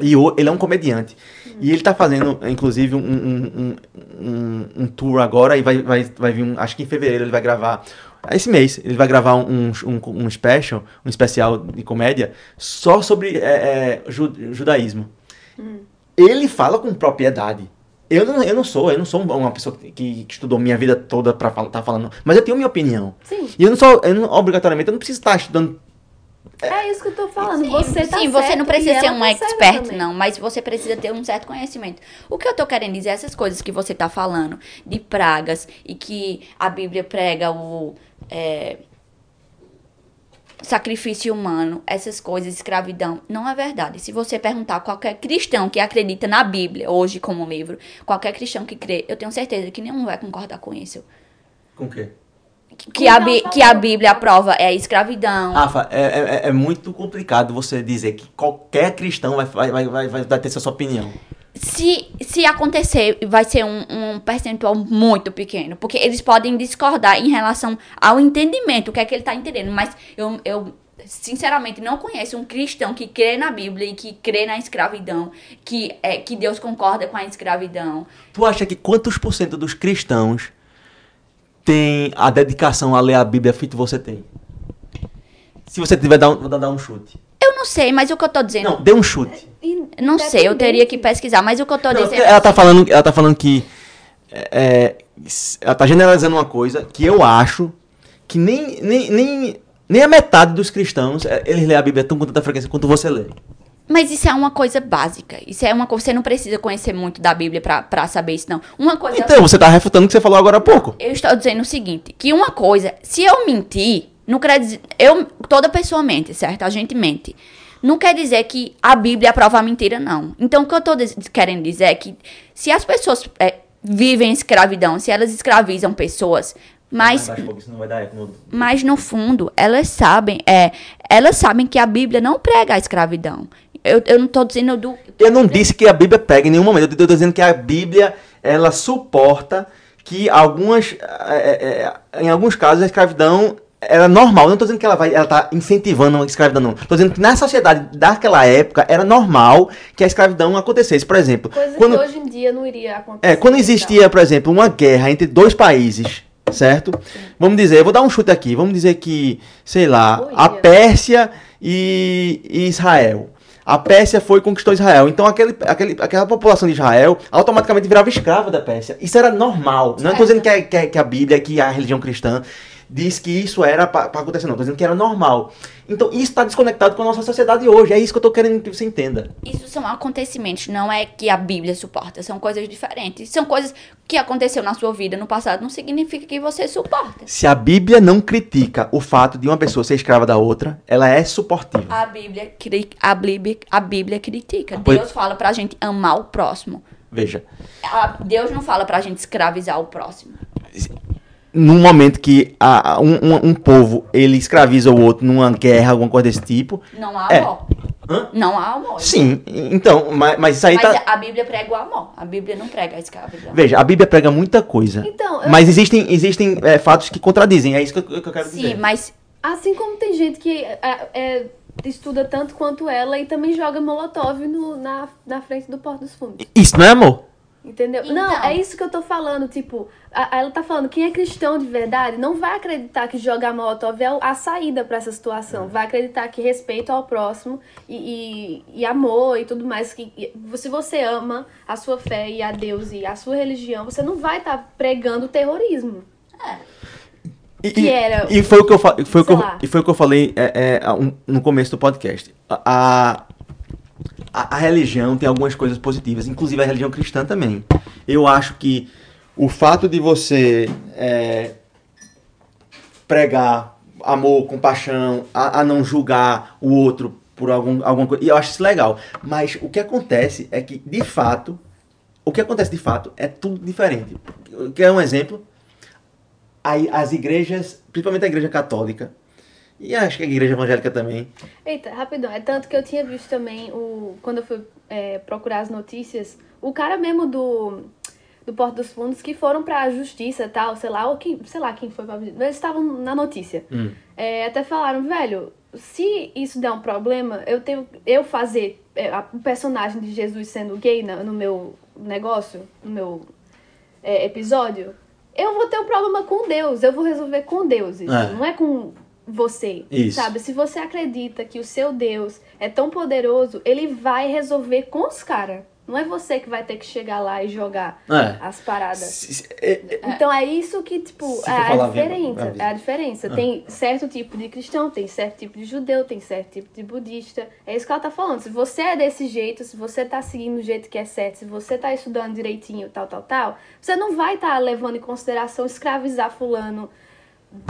E o, ele é um comediante. E ele tá fazendo, inclusive, um, um, um, um, tour agora e vai, vai, vai vir, um, acho que em fevereiro ele vai gravar Esse mês ele vai gravar um, um, um special, um especial de comédia só sobre é, é, judaísmo. Hum. Ele fala com propriedade. Eu não, eu não sou, eu não sou uma pessoa que, que estudou minha vida toda pra estar tá falando, mas eu tenho minha opinião. Sim. E eu não sou, eu não, obrigatoriamente, eu não preciso estar estudando é isso que eu tô falando. Sim, você tá sim, você não precisa ser um tá expert, não, mas você precisa ter um certo conhecimento. O que eu tô querendo dizer, essas coisas que você tá falando, de pragas, e que a Bíblia prega o é, sacrifício humano, essas coisas, escravidão, não é verdade. Se você perguntar a qualquer cristão que acredita na Bíblia, hoje como livro, qualquer cristão que crê, eu tenho certeza que nenhum vai concordar com isso. Com o quê? Que a, que a Bíblia aprova é a escravidão. Rafa, é, é, é, muito complicado você dizer que qualquer cristão vai, vai, vai, vai, vai ter sua opinião. Se, se acontecer, vai ser um, um percentual muito pequeno. Porque eles podem discordar em relação ao entendimento, o que é que ele está entendendo. Mas eu, eu, sinceramente, não conheço um cristão que crê na Bíblia e que crê na escravidão, que, é, que Deus concorda com a escravidão. Tu acha que quantos por cento dos cristãos tem a dedicação a ler a Bíblia feito você tem? Se você tiver, dar um, vou dar um chute. Eu não sei, mas o que eu tô dizendo. Não, dê um chute. Não sei, eu teria que pesquisar, mas o que eu tô não, dizendo. Ela tá falando, ela tá falando que. É, é, ela tá generalizando uma coisa que eu acho que nem, nem, nem, nem a metade dos cristãos é, eles lê a Bíblia tão com tanta frequência quanto você lê. Mas isso é uma coisa básica. Isso é uma coisa. Você não precisa conhecer muito da Bíblia para saber isso, não. Uma coisa. Então, você está refutando o que você falou agora há pouco. Eu estou dizendo o seguinte: que uma coisa, se eu mentir, não quer dizer. Eu, toda pessoa mente, certo? A gente mente. Não quer dizer que a Bíblia aprova a mentira, não. Então, o que eu estou querendo dizer é que se as pessoas é, vivem escravidão, se elas escravizam pessoas, mas, mas no fundo, elas sabem, é, elas sabem que a Bíblia não prega a escravidão. Eu, eu não estou dizendo do. Eu não disse que a Bíblia pega em nenhum momento. Eu estou dizendo que a Bíblia ela suporta que algumas, é, é, é, em alguns casos, a escravidão era normal. Eu não estou dizendo que ela vai, ela está incentivando a escravidão, não. Estou dizendo que na sociedade daquela época era normal que a escravidão acontecesse. Por exemplo, coisa quando, que hoje em dia não iria acontecer. É, quando existia, por exemplo, uma guerra entre dois países, certo? Sim. Vamos dizer, eu vou dar um chute aqui. Vamos dizer que, sei lá, a Pérsia e, e Israel a Pérsia foi e conquistou Israel. Então aquele, aquele, aquela população de Israel automaticamente virava escrava da Pérsia. Isso era normal. Não estou dizendo que, é, que, é, que a Bíblia, que a religião cristã diz que isso era para acontecer, não. Estou dizendo que era normal. Então, isso está desconectado com a nossa sociedade hoje. É isso que eu estou querendo que você entenda. Isso são acontecimentos, não é que a Bíblia suporta. São coisas diferentes. São coisas que aconteceu na sua vida no passado, não significa que você suporta. Se a Bíblia não critica o fato de uma pessoa ser escrava da outra, ela é suportiva. A Bíblia, a Bíblia, a Bíblia critica. Pois... Deus fala pra gente amar o próximo. Veja. Deus não fala pra gente escravizar o próximo num momento que a, um, um, um, povo ele escraviza o outro numa guerra, alguma coisa desse tipo. Não há é. amor. Hã? Não há amor. Sim, então, mas, mas isso aí mas tá... a Bíblia prega o amor. A Bíblia não prega a escravidão. Veja, a Bíblia prega muita coisa. Então, eu... Mas existem, existem é, fatos que contradizem. É isso que eu, que eu quero Sim, dizer. Sim, mas. Assim como tem gente que é, é, estuda tanto quanto ela e também joga molotov no, na, na frente do Porto dos Fundos. Isso não é amor? Entendeu? Então, não, é isso que eu tô falando. Tipo, a, ela tá falando, quem é cristão de verdade não vai acreditar que jogar molotov é a saída para essa situação. É. Vai acreditar que respeito ao próximo e, e, e, amor e tudo mais. Que, se você ama a sua fé e a Deus e a sua religião, você não vai estar tá pregando terrorismo. É. E, que era, e foi o que eu, foi o que eu, e foi o que eu falei é, é, um, no começo do podcast. A, a, a, religião tem algumas coisas positivas, inclusive a religião cristã também. Eu acho que o fato de você é, pregar amor, compaixão, a, a, não julgar o outro por algum, alguma coisa, e eu acho isso legal. Mas o que acontece é que, de fato, o que acontece de fato é tudo diferente. Quer um exemplo? As igrejas, principalmente a igreja católica, e acho que a igreja evangélica também. Eita, rapidão. É tanto que eu tinha visto também, o, quando eu fui é, procurar as notícias, o cara mesmo do, do Porto dos Fundos que foram pra justiça e tal, sei lá, ou quem, sei lá quem foi pra Eles estavam na notícia. Hum. É, até falaram, velho, se isso der um problema, eu tenho eu fazer é, o personagem de Jesus sendo gay no, no meu negócio, no meu é, episódio, eu vou ter um problema com Deus, eu vou resolver com Deus isso, é. não é com você, isso. sabe? Se você acredita que o seu Deus é tão poderoso, ele vai resolver com os caras. Não é você que vai ter que chegar lá e jogar é. as paradas. Se, se, é, é, então é isso que, tipo, é a, diferença, é a diferença. É. Tem certo tipo de cristão, tem certo tipo de judeu, tem certo tipo de budista. É isso que ela tá falando. Se você é desse jeito, se você tá seguindo o jeito que é certo, se você tá estudando direitinho, tal, tal, tal, você não vai estar tá levando em consideração escravizar fulano,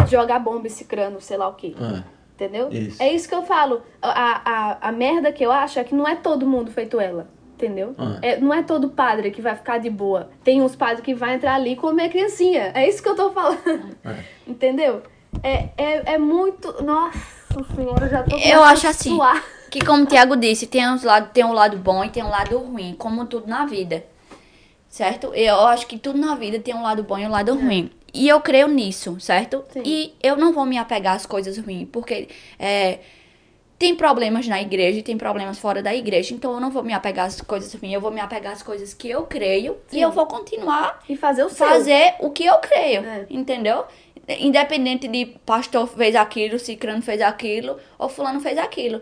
jogar bomba esse crânio, sei lá o quê. É. Entendeu? Isso. É isso que eu falo. A, a, a merda que eu acho é que não é todo mundo feito ela. Entendeu? Ah. É, não é todo padre que vai ficar de boa. Tem uns padres que vai entrar ali e comer criancinha. É isso que eu tô falando. É. Entendeu? É, é, é muito. Nossa senhora, eu já tô Eu acho assim. Suar. Que como o Tiago disse, tem, uns lado, tem um lado bom e tem um lado ruim, como tudo na vida. Certo? Eu acho que tudo na vida tem um lado bom e um lado é. ruim. E eu creio nisso, certo? Sim. E eu não vou me apegar às coisas ruins, porque é, tem problemas na igreja e tem problemas fora da igreja. Então eu não vou me apegar às coisas ruins, eu vou me apegar às coisas que eu creio Sim. e eu vou continuar e fazer o fazer seu. o que eu creio, é. entendeu? Independente de pastor fez aquilo, cicrano fez aquilo ou fulano fez aquilo.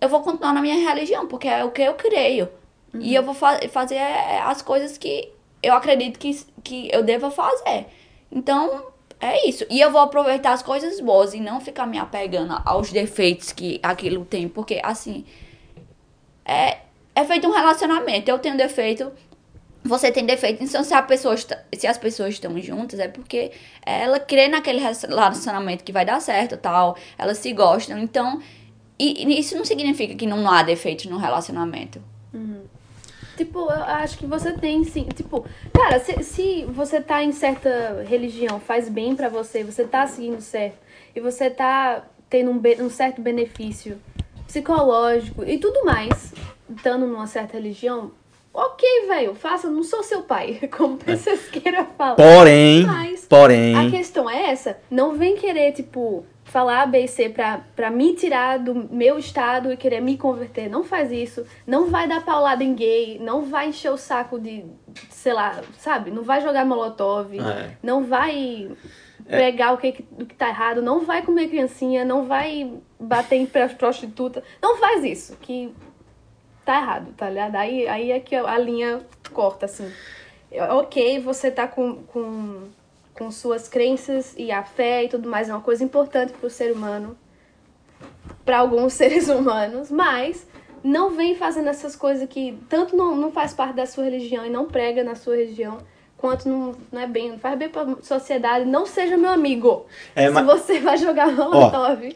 Eu vou continuar na minha religião, porque é o que eu creio. Uhum. E eu vou fa fazer as coisas que eu acredito que, que eu devo fazer. Então, é isso. E eu vou aproveitar as coisas boas e não ficar me apegando aos defeitos que aquilo tem. Porque, assim, é, é feito um relacionamento. Eu tenho defeito, você tem defeito. Então, se, a pessoa se as pessoas estão juntas, é porque ela crê naquele relacionamento que vai dar certo tal. Elas se gostam. Então, e, e isso não significa que não há defeitos no relacionamento. Uhum. Tipo, eu acho que você tem sim. Tipo, cara, se, se você tá em certa religião, faz bem para você, você tá seguindo certo, e você tá tendo um, um certo benefício psicológico e tudo mais, estando numa certa religião, ok, velho, faça, não sou seu pai, como vocês queiram falar. Porém, Mas porém. A questão é essa, não vem querer, tipo, falar A, B e C pra, pra me tirar do meu estado e querer me converter. Não faz isso. Não vai dar paulada em gay. Não vai encher o saco de, sei lá, sabe? Não vai jogar molotov. É. Não vai pregar é. o, que, o que tá errado. Não vai comer criancinha. Não vai bater em prostituta. Não faz isso. Que tá errado, tá ligado? Aí, aí é que a linha corta, assim. Ok, você tá com, com com suas crenças e a fé e tudo mais, é uma coisa importante para o ser humano, para alguns seres humanos, mas não vem fazendo essas coisas que tanto não, não faz parte da sua religião e não prega na sua religião, quanto não, não é bem, não faz bem para a sociedade, não seja meu amigo. É, mas... Se você vai jogar Molotov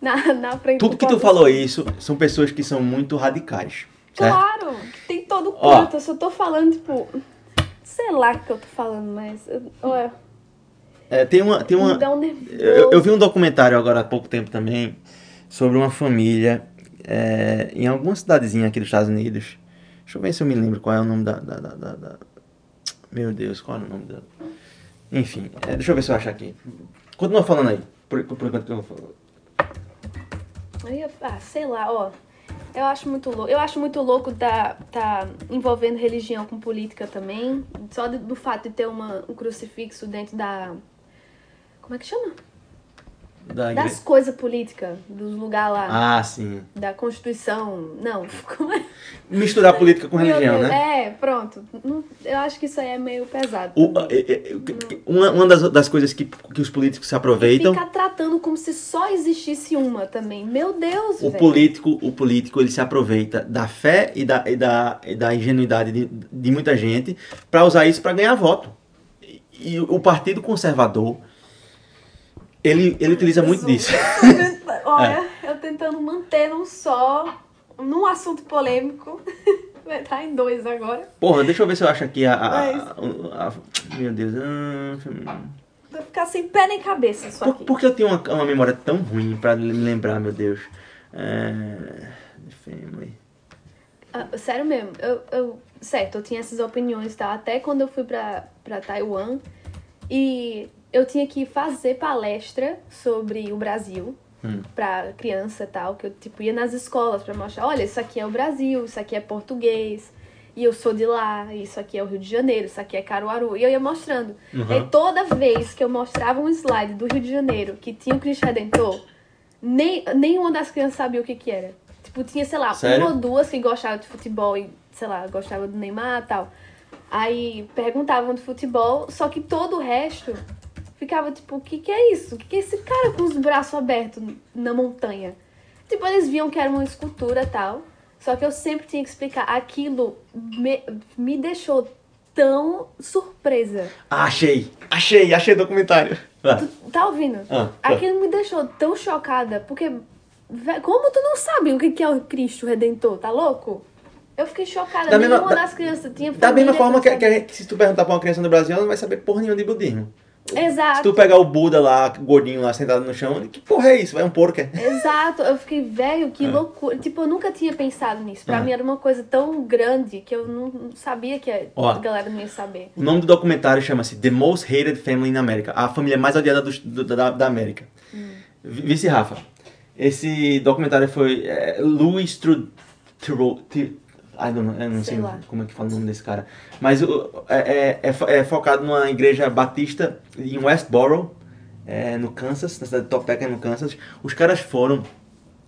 na, na frente Tudo que tu falou isso são pessoas que são muito radicais. Certo? Claro, tem todo culto. Eu só tô falando, tipo, sei lá o que eu tô falando, mas. Ué. É, tem uma. Tem uma eu, eu, vi um documentário agora há pouco tempo também sobre uma família é, em alguma cidadezinha aqui dos Estados Unidos. Deixa eu ver se eu me lembro qual é o nome da. da, da, da, da... Meu Deus, qual é o nome da. Enfim, é, deixa eu ver se eu acho aqui. Continua falando aí, por, por enquanto que eu falo. Ah, sei lá, ó. Eu acho muito louco. Eu acho muito louco tá, tá envolvendo religião com política também. Só do, do fato de ter uma, um crucifixo dentro da como é que chama? Da das coisas políticas, dos lugares lá. Ah, sim. Da Constituição. Não, como é? Misturar política com religião, né? É, pronto. Eu acho que isso aí é meio pesado. O, é, é, uma uma das, das coisas que, que os políticos se aproveitam. Ficar tratando como se só existisse uma também. Meu Deus, o político O político, ele se aproveita da fé e da, e da, e da ingenuidade de, de muita gente para usar isso para ganhar voto. E, e o Partido Conservador ele, ele utiliza muito disso. Olha, é. eu tentando manter num só, num assunto polêmico. Vai estar em dois agora. Porra, deixa eu ver se eu acho aqui a. a, a, a meu Deus. Ah, Vai ficar sem pé nem cabeça isso Por, aqui. Porque eu tenho uma, uma memória tão ruim pra me lembrar, meu Deus. É... Ah, sério mesmo, eu, eu, certo, eu tinha essas opiniões, tá? Até quando eu fui pra, pra Taiwan. E eu tinha que fazer palestra sobre o Brasil hum. para criança e tal, que eu tipo ia nas escolas para mostrar, olha, isso aqui é o Brasil, isso aqui é português. E eu sou de lá, isso aqui é o Rio de Janeiro, isso aqui é Caruaru. E eu ia mostrando. Uhum. E toda vez que eu mostrava um slide do Rio de Janeiro que tinha o Cristo Redentor, nem, nenhuma das crianças sabia o que que era. Tipo, tinha, sei lá, Sério? uma ou duas que gostavam de futebol e, sei lá, gostavam do Neymar e tal. Aí perguntavam de futebol, só que todo o resto ficava tipo, o que que é isso? O que que é esse cara com os braços abertos na montanha? Tipo, eles viam que era uma escultura e tal. Só que eu sempre tinha que explicar. Aquilo me, me deixou tão surpresa. Ah, achei! Achei! Achei o documentário. Tu, tá ouvindo? Ah, tá. Aquilo me deixou tão chocada, porque. Como tu não sabe o que é o Cristo Redentor? Tá louco? Eu fiquei chocada. Da Nenhuma mesma, das crianças tinha Da mesma forma que, que, que, se tu perguntar pra uma criança no Brasil, ela não vai saber porra nenhuma de budismo. Exato. Se tu pegar o Buda lá, gordinho lá, sentado no chão, que porra é isso? Vai um porco, é? Exato. Eu fiquei, velho, que é. loucura. Tipo, eu nunca tinha pensado nisso. Pra é. mim era uma coisa tão grande que eu não sabia que a galera não ia saber. O nome do documentário chama-se The Most Hated Family in America. A família mais odiada do, do, da, da América. Hum. Vice Rafa. Esse documentário foi é, Louis Trudeau. I don't know, eu não sei, sei como é que fala o nome desse cara. Mas é, é, é, é focado numa igreja batista em Westboro, é, no Kansas, na cidade de Topeka, no Kansas. Os caras foram,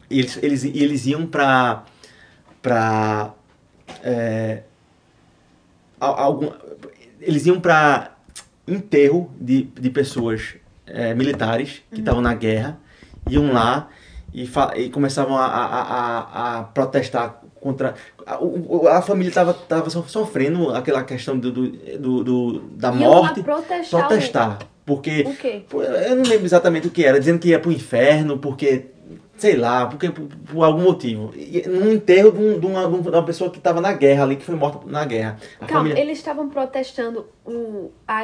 eles, eles, eles iam pra. pra. É, algum, eles iam pra enterro de, de pessoas é, militares que estavam uhum. na guerra, iam lá e, e começavam a, a, a, a protestar contra a, a família estava tava sofrendo aquela questão do, do, do, da morte. protestar, protestar porque o quê? eu não lembro exatamente o que era dizendo que ia pro inferno porque sei lá porque por, por algum motivo. Num enterro de, um, de, uma, de uma pessoa que estava na guerra ali que foi morta na guerra. A Calma, família... eles estavam protestando o a,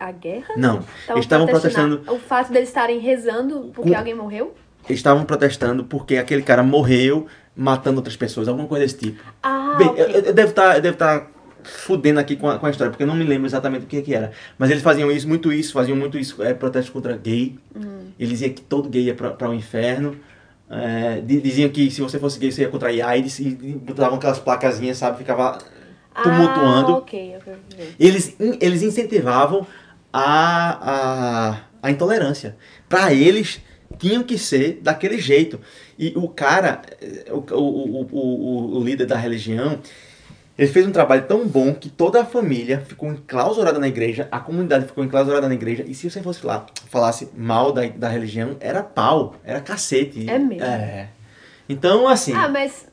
a guerra? Não eles estavam protestando o fato deles estarem rezando porque alguém morreu? Eles estavam protestando porque aquele cara morreu matando outras pessoas, alguma coisa desse tipo. Ah, Bem, okay. eu, eu devo estar tá, tá fudendo aqui com a, com a, história, porque eu não me lembro exatamente o que, que era. Mas eles faziam isso, muito isso, faziam muito isso, é, protesto contra gay. Uhum. Eles diziam que todo gay ia para o inferno. É, diziam que se você fosse gay, você ia contrair AIDS e botavam aquelas placazinhas, sabe? Ficava tumultuando. Ah, ok. Eles, eles incentivavam a, a, a intolerância. Para eles, tinham que ser daquele jeito. E o cara, o, o, o, o, líder da religião, ele fez um trabalho tão bom que toda a família ficou enclausurada na igreja, a comunidade ficou enclausurada na igreja, e se você fosse lá, falasse mal da, da religião, era pau, era cacete. É mesmo? É. Então, assim... Ah, mas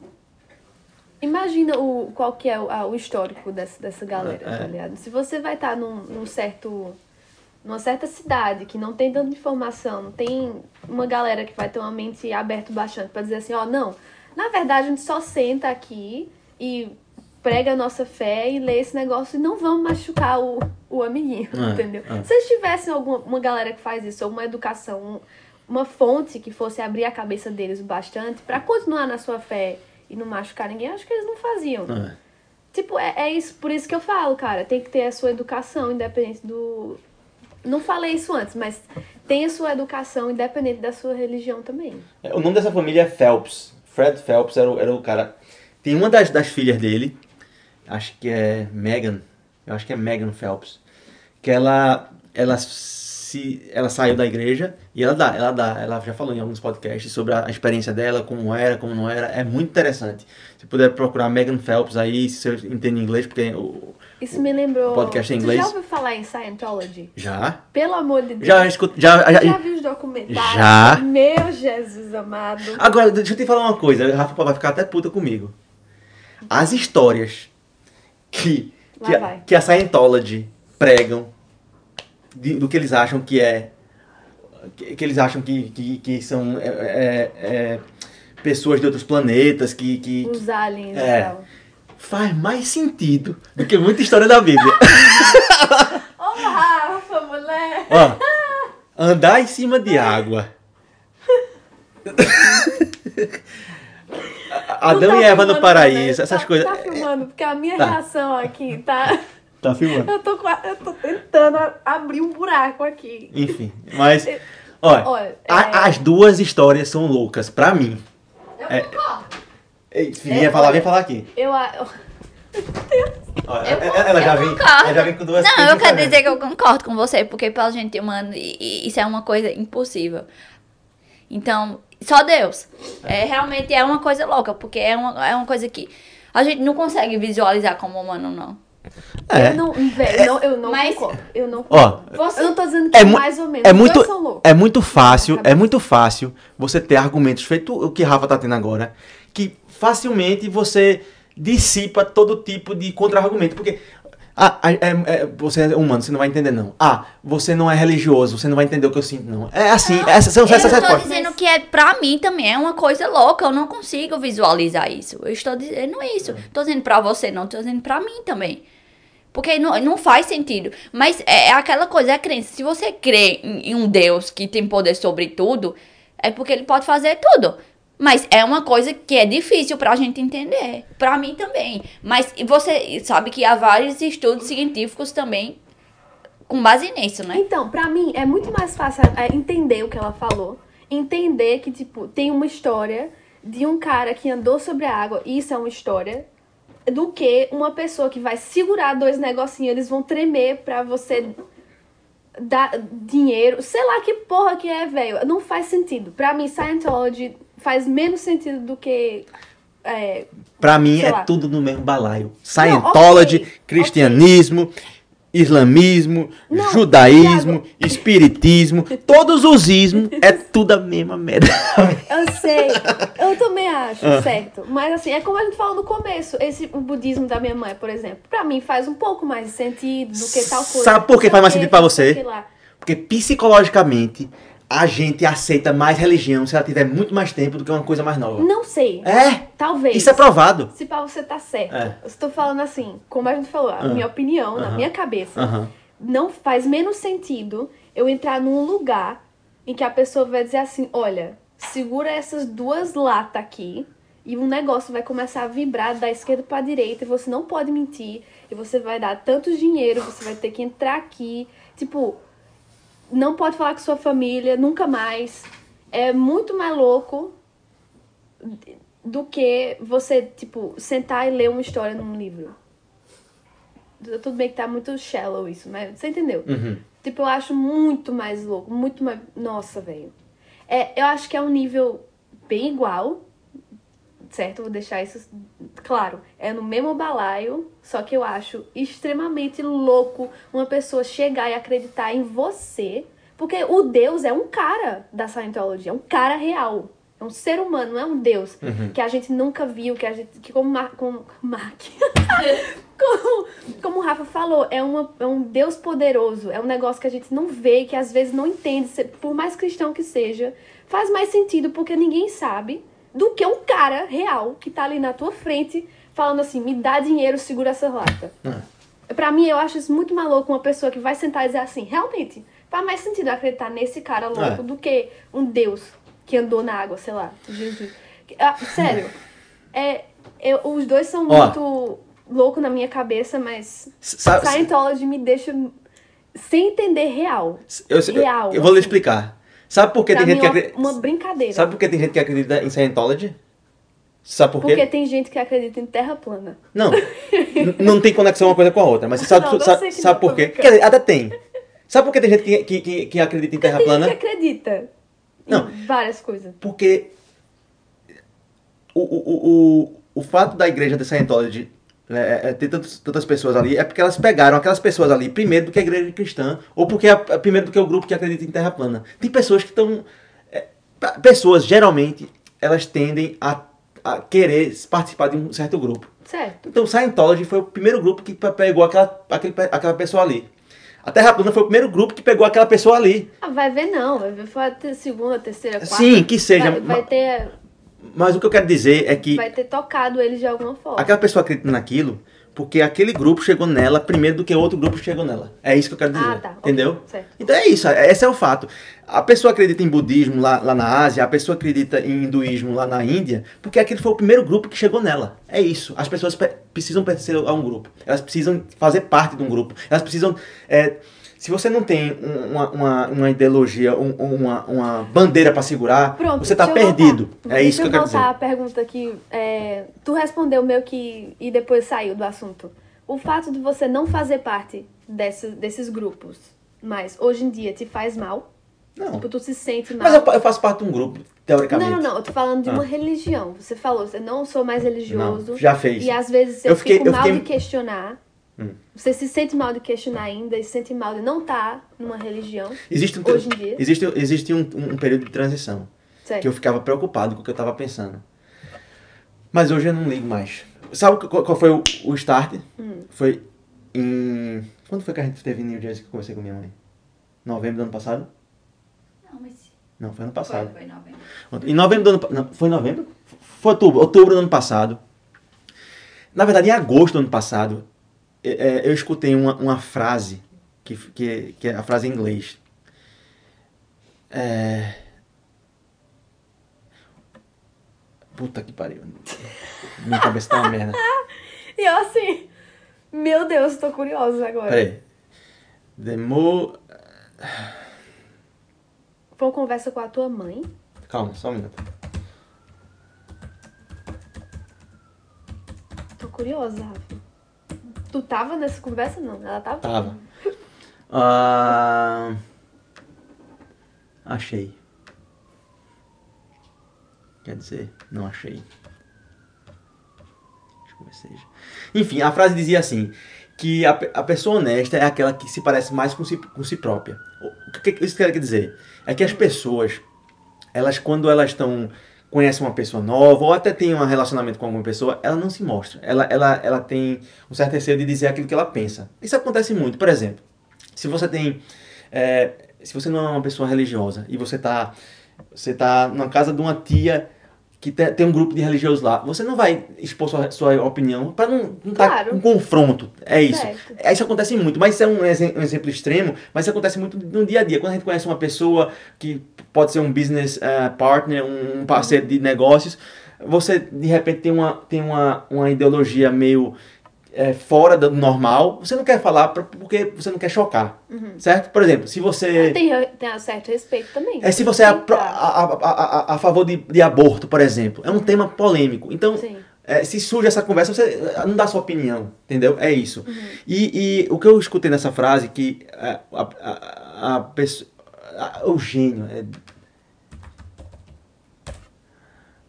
imagina o, qual que é o, o histórico dessa, dessa galera, é. tá ligado? Se você vai estar tá num, num certo numa certa cidade que não tem tanta informação, não tem uma galera que vai ter uma mente aberta bastante para dizer assim, ó, não, na verdade a gente só senta aqui e prega a nossa fé e lê esse negócio e não vamos machucar o, o amiguinho, é, entendeu? É. Se eles tivessem alguma uma galera que faz isso, ou uma educação, uma fonte que fosse abrir a cabeça deles bastante para continuar na sua fé e não machucar ninguém, acho que eles não faziam. É. Tipo, é, é isso, por isso que eu falo, cara, tem que ter a sua educação, independente do, não falei isso antes, mas tem a sua educação independente da sua religião também. É, o nome dessa família é Phelps. Fred Phelps era o, era o cara. Tem uma das, das filhas dele, acho que é Megan, eu acho que é Megan Phelps, que ela, ela se ela saiu da igreja e ela dá, ela dá, ela já falou em alguns podcasts sobre a experiência dela, como era, como não era, é muito interessante. Se puder procurar Megan Phelps aí, se você entende inglês, porque o, isso me lembrou. Podcast em inglês. Tu já ouviu falar em Scientology? Já. Pelo amor de Deus. Já escuto. Já, já, já viu os documentários? Já. Meu Jesus amado. Agora, deixa eu te falar uma coisa. A Rafa vai ficar até puta comigo. As histórias que, que, a, que a Scientology pregam de, do que eles acham que é. Que, que eles acham que, que, que são é, é, é, pessoas de outros planetas, que. que Os aliens é, e tal. Faz mais sentido do que muita história da Bíblia. Ô, oh, Rafa, mulher! Ó, andar em cima de água. Adão tá e Eva no paraíso, essas tá, coisas. Tá filmando, porque a minha tá. reação aqui tá. Tá filmando. Eu tô, eu tô tentando abrir um buraco aqui. Enfim, mas. Olha, olha a, é... as duas histórias são loucas, pra mim. Eu é, Ei, vem é, falar, vem falar aqui. Eu, Olha, ela, já vem, ela já vem com duas Não, eu quero dizer que eu concordo com você, porque pela gente humana, isso é uma coisa impossível. Então, só Deus. É, realmente é uma coisa louca, porque é uma, é uma coisa que a gente não consegue visualizar como humano, não. É. Eu não, velho, não, eu não Mas, concordo. Eu não concordo. Ó, Você, eu não tô dizendo que é, é mais ou menos. É muito, é muito fácil, é muito fácil você ter argumentos feito o que Rafa tá tendo agora, que facilmente você dissipa todo tipo de contra-argumento. Porque ah, é, é, você é humano, você não vai entender, não. Ah, você não é religioso, você não vai entender o que eu sinto, não. É assim, não, essas são essas respostas. Eu estou dizendo que é, pra mim também é uma coisa louca, eu não consigo visualizar isso. Eu estou dizendo isso. Estou dizendo pra você, não, estou dizendo pra mim também. Porque não, não faz sentido. Mas é, é aquela coisa, é a crença. Se você crê em, em um Deus que tem poder sobre tudo, é porque ele pode fazer tudo. Mas é uma coisa que é difícil pra gente entender. Pra mim também. Mas você sabe que há vários estudos científicos também com base nisso, né? Então, pra mim é muito mais fácil é, entender o que ela falou. Entender que, tipo, tem uma história de um cara que andou sobre a água, e isso é uma história, do que uma pessoa que vai segurar dois negocinhos, eles vão tremer pra você dar dinheiro. Sei lá que porra que é, velho. Não faz sentido. Pra mim, Scientology faz menos sentido do que. É, pra mim é lá. tudo no mesmo balaio. Scientology, okay, cristianismo, okay. islamismo, Não, judaísmo, espiritismo, todos os ismos, é tudo a mesma merda. Eu sei, eu também acho, ah. certo. Mas assim, é como a gente falou no começo, esse o budismo da minha mãe, por exemplo, pra mim faz um pouco mais de sentido do que tal coisa. Sabe por que faz mais sentido pra você? Porque psicologicamente a gente aceita mais religião se ela tiver muito mais tempo do que uma coisa mais nova. Não sei. É? Talvez. Isso é provado. Se pra você tá certo. É. Eu estou falando assim, como a gente falou, a minha opinião, na minha cabeça, não faz menos sentido eu entrar num lugar em que a pessoa vai dizer assim, olha, segura essas duas latas aqui e um negócio vai começar a vibrar da esquerda para direita e você não pode mentir e você vai dar tanto dinheiro, você vai ter que entrar aqui. Tipo, não pode falar com sua família, nunca mais. É muito mais louco do que você, tipo, sentar e ler uma história num livro. Tudo bem que tá muito shallow isso, mas você entendeu? Uhum. Tipo, eu acho muito mais louco, muito mais. Nossa, velho. É, eu acho que é um nível bem igual, certo? Vou deixar isso claro. É no mesmo balaio, só que eu acho extremamente louco uma pessoa chegar e acreditar em você, porque o Deus é um cara da Scientology, é um cara real. É um ser humano, não é um Deus uhum. que a gente nunca viu, que a gente. que como, Mar, como como, como o Rafa falou, é, uma, é um Deus poderoso. É um negócio que a gente não vê, que às vezes não entende, por mais cristão que seja. Faz mais sentido porque ninguém sabe do que um cara real que tá ali na tua frente falando assim, me dá dinheiro, segura essa lata. É. Pra mim, eu acho isso muito maluco uma pessoa que vai sentar e dizer assim, realmente, faz mais sentido acreditar nesse cara louco é. do que um Deus que andou na água, sei lá, Jesus. Ah, sério, é, eu, os dois são Ó, muito loucos na minha cabeça, mas sabe, Scientology me deixa sem entender real. Eu, real. Eu, eu vou lhe assim. explicar. Sabe por que pra tem gente que acredita. Uma brincadeira. Sabe por que tem gente que acredita em Scientology? Sabe por quê? Porque tem gente que acredita em terra plana. Não. não tem conexão uma coisa com a outra. Mas você sabe, não, sabe, sabe por quê? Quer dizer, até tem. Sabe por que tem gente que, que, que, que acredita em terra tem plana? Tem gente que acredita. Não. Em várias coisas. Porque o, o, o, o fato da igreja de Scientology é, é, ter tantos, tantas pessoas ali, é porque elas pegaram aquelas pessoas ali primeiro do que a igreja cristã, ou porque é primeiro do que o grupo que acredita em terra plana. Tem pessoas que estão. É, pessoas, geralmente, elas tendem a, a, querer participar de um certo grupo. Certo. Então, Scientology foi o primeiro grupo que pegou aquela, aquele, aquela pessoa ali. A Terra Plana foi o primeiro grupo que pegou aquela pessoa ali. Ah, vai ver não, vai ver foi a segunda, terceira, quarta. Sim, que seja. Vai, vai ter mas o que eu quero dizer é que. Vai ter tocado eles de alguma forma. Aquela pessoa acredita naquilo porque aquele grupo chegou nela primeiro do que outro grupo chegou nela. É isso que eu quero dizer. Ah, tá. Entendeu? Okay, então é isso, é, esse é o fato. A pessoa acredita em budismo lá, lá na Ásia, a pessoa acredita em hinduísmo lá na Índia, porque aquele foi o primeiro grupo que chegou nela. É isso. As pessoas precisam pertencer a um grupo. Elas precisam fazer parte de um grupo. Elas precisam. É, se você não tem uma, uma, uma ideologia, um, uma, uma bandeira para segurar, Pronto, você está perdido. É isso que eu quero dizer. a pergunta que é, tu respondeu meio que e depois saiu do assunto. O fato de você não fazer parte desse, desses grupos, mas hoje em dia te faz mal? Não. Tipo, tu se sente mal. Mas eu, eu faço parte de um grupo, teoricamente. Não, não, não. Eu tô falando de ah. uma religião. Você falou, você não sou mais religioso. Não, já fez. E às vezes eu, eu fiquei, fico mal fiquei... de questionar. Hum. Você se sente mal de questionar ainda e se sente mal de não estar tá numa religião existe um, hoje em dia? Existe, existe um, um período de transição certo. que eu ficava preocupado com o que eu estava pensando. Mas hoje eu não ligo mais. Sabe qual, qual foi o, o start? Hum. Foi em... Quando foi que a gente teve em New Jersey que eu conversei com minha mãe? Novembro do ano passado? Não, mas... Não, foi ano passado. Foi, foi novembro. Em novembro do ano... Não, foi novembro? Foi outubro, outubro do ano passado. Na verdade, em agosto do ano passado, é, é, eu escutei uma, uma frase, que, que, que é a frase em inglês. É... Puta que pariu. Minha cabeça tá uma merda. e eu assim, meu Deus, tô curiosa agora. Peraí. Demo... Foi uma conversa com a tua mãe? Calma, só um minuto. Tô curiosa, Rafa. Tu tava nessa conversa? Não, ela tava? Tava. Uh... Achei. Quer dizer, não achei. Deixa eu ver seja. Enfim, a frase dizia assim: que a, a pessoa honesta é aquela que se parece mais com si, com si própria. O que, que isso quer dizer? É que as pessoas, elas quando elas estão conhece uma pessoa nova ou até tem um relacionamento com alguma pessoa, ela não se mostra. Ela, ela, ela tem um certo receio de dizer aquilo que ela pensa. Isso acontece muito. Por exemplo, se você tem. É, se você não é uma pessoa religiosa e você está você tá numa casa de uma tia que tem um grupo de religiosos lá, você não vai expor sua, sua opinião para não estar tá claro. um confronto. É isso. Certo. Isso acontece muito, mas isso é um, um, exemplo extremo, mas isso acontece muito no dia a dia. Quando a gente conhece uma pessoa que pode ser um business uh, partner, um parceiro de negócios, você de repente tem uma, tem uma, uma ideologia meio é, fora do normal, você não quer falar pra, porque você não quer chocar, uhum. certo? Por exemplo, se você... Tem, tem um certo respeito também. É se você é a, a, a, a, favor de, de aborto, por exemplo, é um tema polêmico. Então, é, se surge essa conversa, você não dá sua opinião, entendeu? É isso. Uhum. E, e o que eu escutei nessa frase, que a, a, a, a pessoa... o gênio... É,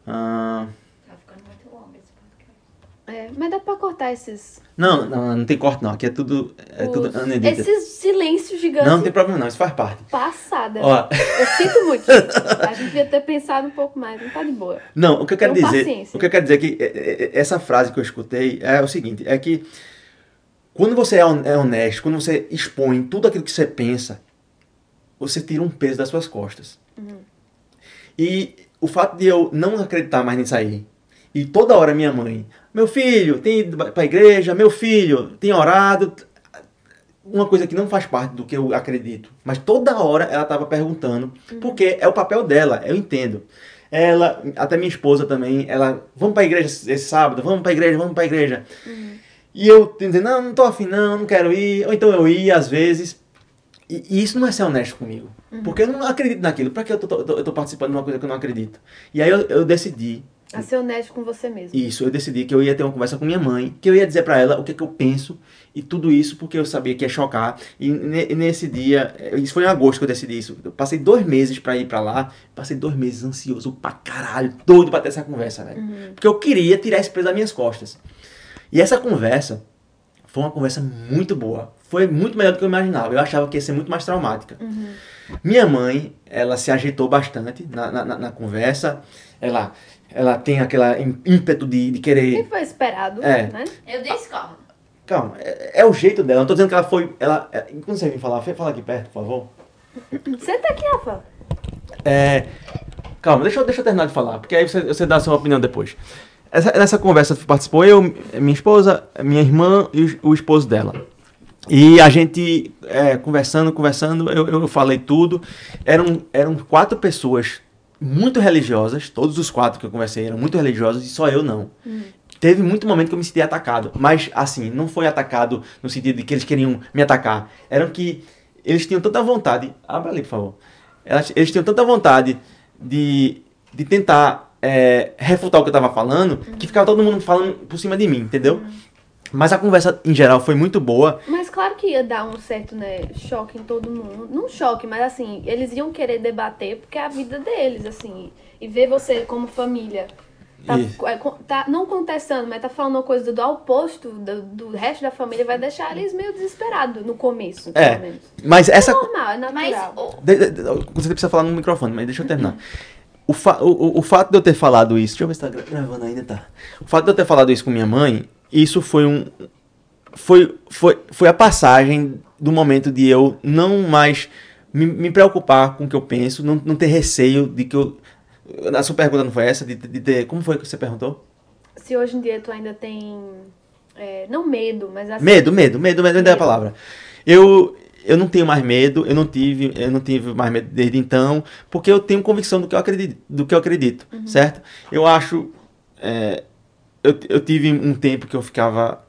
ah, é, mas dá pra cortar esses. Não, não, não tem corte não. Aqui é tudo. É Os... tudo Esses silêncios gigantes. Não, não tem problema não, isso faz parte. Passada. Ó. Eu sinto muito. A gente devia ter pensado um pouco mais, não tá de boa. Não, o que eu quero dizer. Paciência. O que eu quero dizer é que é, é, essa frase que eu escutei é o seguinte: é que quando você é honesto, quando você expõe tudo aquilo que você pensa, você tira um peso das suas costas. Uhum. E o fato de eu não acreditar mais nisso aí, e toda hora minha mãe, meu filho, tem ido para a igreja, meu filho, tem orado. Uma coisa que não faz parte do que eu acredito. Mas toda hora ela estava perguntando, uhum. porque é o papel dela, eu entendo. Ela, até minha esposa também, ela, vamos para a igreja esse sábado, vamos para a igreja, vamos para a igreja. Uhum. E eu dizendo, não, não tô afim não, não quero ir. Ou então eu ia às vezes. E, e isso não é ser honesto comigo. Uhum. Porque eu não acredito naquilo. Para que eu tô, tô, eu tô participando de uma coisa que eu não acredito? E aí eu, eu decidi a ser honesto com você mesmo. Isso, eu decidi que eu ia ter uma conversa com minha mãe, que eu ia dizer para ela o que, é que eu penso e tudo isso porque eu sabia que ia chocar. E nesse dia, eh, isso foi em agosto que eu decidi isso. Eu passei dois meses para ir para lá, passei dois meses ansioso pra caralho, doido pra ter essa conversa, velho. Uhum. Porque eu queria tirar esse peso das minhas costas. E essa conversa foi uma conversa muito boa. Foi muito melhor do que eu imaginava. Eu achava que ia ser muito mais traumática. Uhum. Minha mãe, ela se ajeitou bastante na, na, na conversa. Ela ela tem aquela ímpeto de, de querer. Que foi esperado, é. né? Eu discordo. Calma, é, é, o jeito dela. Não tô dizendo que ela foi. Ela, é, quando você vir falar, fala aqui perto, por favor. Senta aqui, Rafa. É. Calma, deixa eu, deixa eu terminar de falar, porque aí você, você dá a sua opinião depois. Essa, nessa conversa participou eu, minha esposa, minha irmã e o, o esposo dela. E a gente é, conversando, conversando, eu, eu falei tudo. Eram, eram quatro pessoas muito religiosas, todos os quatro que eu conversei eram muito religiosos e só eu não. Hum. Teve muito momento que eu me senti atacado, mas assim, não foi atacado no sentido de que eles queriam me atacar. Eram que eles tinham tanta vontade. Abra ali, por favor. Elas, eles tinham tanta vontade de, de tentar é, refutar o que eu tava falando, uhum. que ficava todo mundo falando por cima de mim, entendeu? Uhum. Mas a conversa em geral foi muito boa. Mas claro que ia dar um certo, né, choque em todo mundo. Não choque, mas assim, eles iam querer debater porque é a vida deles, assim. E ver você como família Tá, é, tá, não contestando, mas tá falando uma coisa do oposto do, do resto da família, vai deixar eles meio desesperados no começo, é, menos. Mas essa. É normal, é natural. Mas, de, de, você precisa falar no microfone, mas deixa eu terminar. O, fa o, o, fato de eu ter falado isso. Deixa eu ver se tá gravando ainda, tá. O fato de eu ter falado isso com minha mãe, isso foi um. Foi, foi, foi a passagem do momento de eu não mais me, me preocupar com o que eu penso, não, não ter receio de que eu a sua pergunta não foi essa? De, de, de, como foi que você perguntou? Se hoje em dia tu ainda tem. É, não medo, mas assim. Medo, medo, medo, medo, medo é a palavra. Eu, eu não tenho mais medo, eu não tive, eu não tive mais medo desde então, porque eu tenho convicção do que eu acredito, do que eu acredito, uhum. certo? Eu acho, é, eu, eu tive um tempo que eu ficava,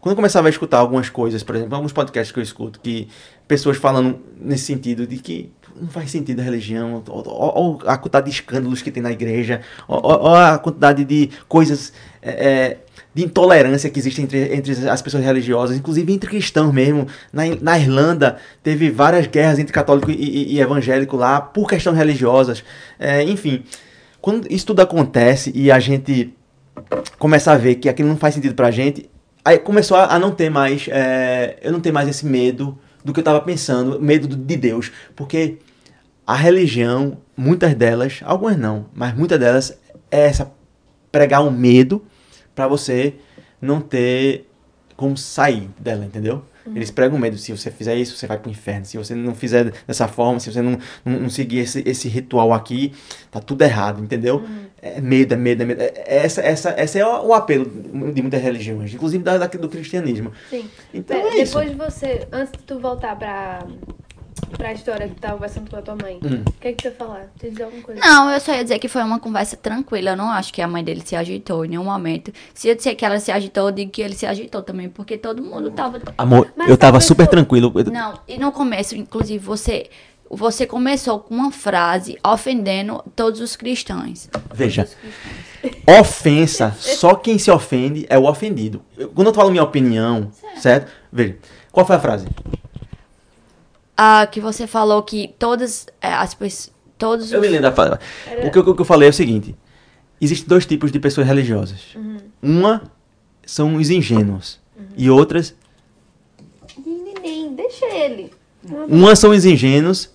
quando eu começava a escutar algumas coisas, por exemplo, alguns podcasts que eu escuto, que pessoas falando nesse sentido de que não faz sentido a religião, olha a quantidade de escândalos que tem na igreja, olha a quantidade de coisas, é, é, de intolerância que existe entre, entre as pessoas religiosas, inclusive entre cristãos mesmo. Na, na Irlanda teve várias guerras entre católico e, e, e evangélico lá por questões religiosas. É, enfim, quando isso tudo acontece e a gente começa a ver que aquilo não faz sentido pra gente, aí começou a, a não ter mais, é, eu não ter mais esse medo do que eu estava pensando, medo de Deus, porque a religião, muitas delas, algumas não, mas muitas delas é essa pregar um medo para você não ter como sair dela, entendeu? Uhum. Eles pregam medo. Se você fizer isso, você vai pro inferno. Se você não fizer dessa forma, se você não, não, não seguir esse, esse ritual aqui, tá tudo errado, entendeu? Uhum. É medo, é medo, é medo. É, essa, essa, essa é o, o apelo de muitas religiões, inclusive da, da do cristianismo. Sim. Então, é, é depois de você, antes de tu voltar pra pra história que tava conversando com a tua mãe. Hum. O que é que tu ia falar? Tu ia dizer alguma coisa? Não, eu só ia dizer que foi uma conversa tranquila. Eu não acho que a mãe dele se agitou em nenhum momento. Se eu disser que ela se agitou, eu digo que ele se agitou também, porque todo mundo tava. Amor, Mas eu tava super tranquilo. Não, e no começo, inclusive, você. Você começou com uma frase ofendendo todos os cristãos. Veja. Ofensa, só quem se ofende é o ofendido. Quando eu falo minha opinião, certo? certo? Veja, qual foi a frase? Ah, que você falou que todas é, as pessoas. Todos eu me lembro da fala. O que, o que eu falei é o seguinte: existem dois tipos de pessoas religiosas. Uhum. Uma são os ingênuos uhum. e outras. Neném, deixa ele. Uma são os ingênuos,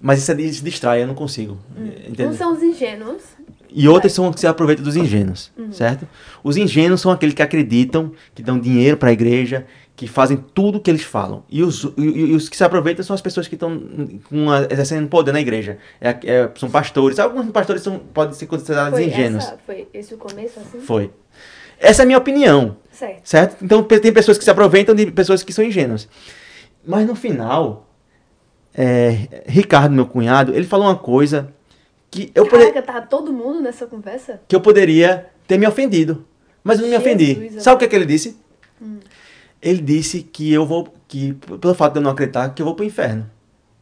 mas isso é se distrai, eu não consigo. Uhum. Entender. Um são os ingênuos. E outras são que se aproveitam dos ingênuos, uhum. certo? Os ingênuos são aqueles que acreditam, que dão dinheiro para a igreja, que fazem tudo o que eles falam. E os, e, e os que se aproveitam são as pessoas que estão exercendo poder na igreja. É, é, são pastores. Alguns pastores são, podem ser considerados foi ingênuos. Essa, foi esse o começo, assim? Foi. Essa é a minha opinião. Certo. certo. Então tem pessoas que se aproveitam de pessoas que são ingênuas. Mas no final, é, Ricardo, meu cunhado, ele falou uma coisa que eu poderia. Caraca, tava todo mundo nessa conversa? Que eu poderia ter me ofendido. Mas eu não me ofendi. Sabe o que, é que ele disse? Hum ele disse que eu vou, que pelo fato de eu não acreditar, que eu vou pro inferno.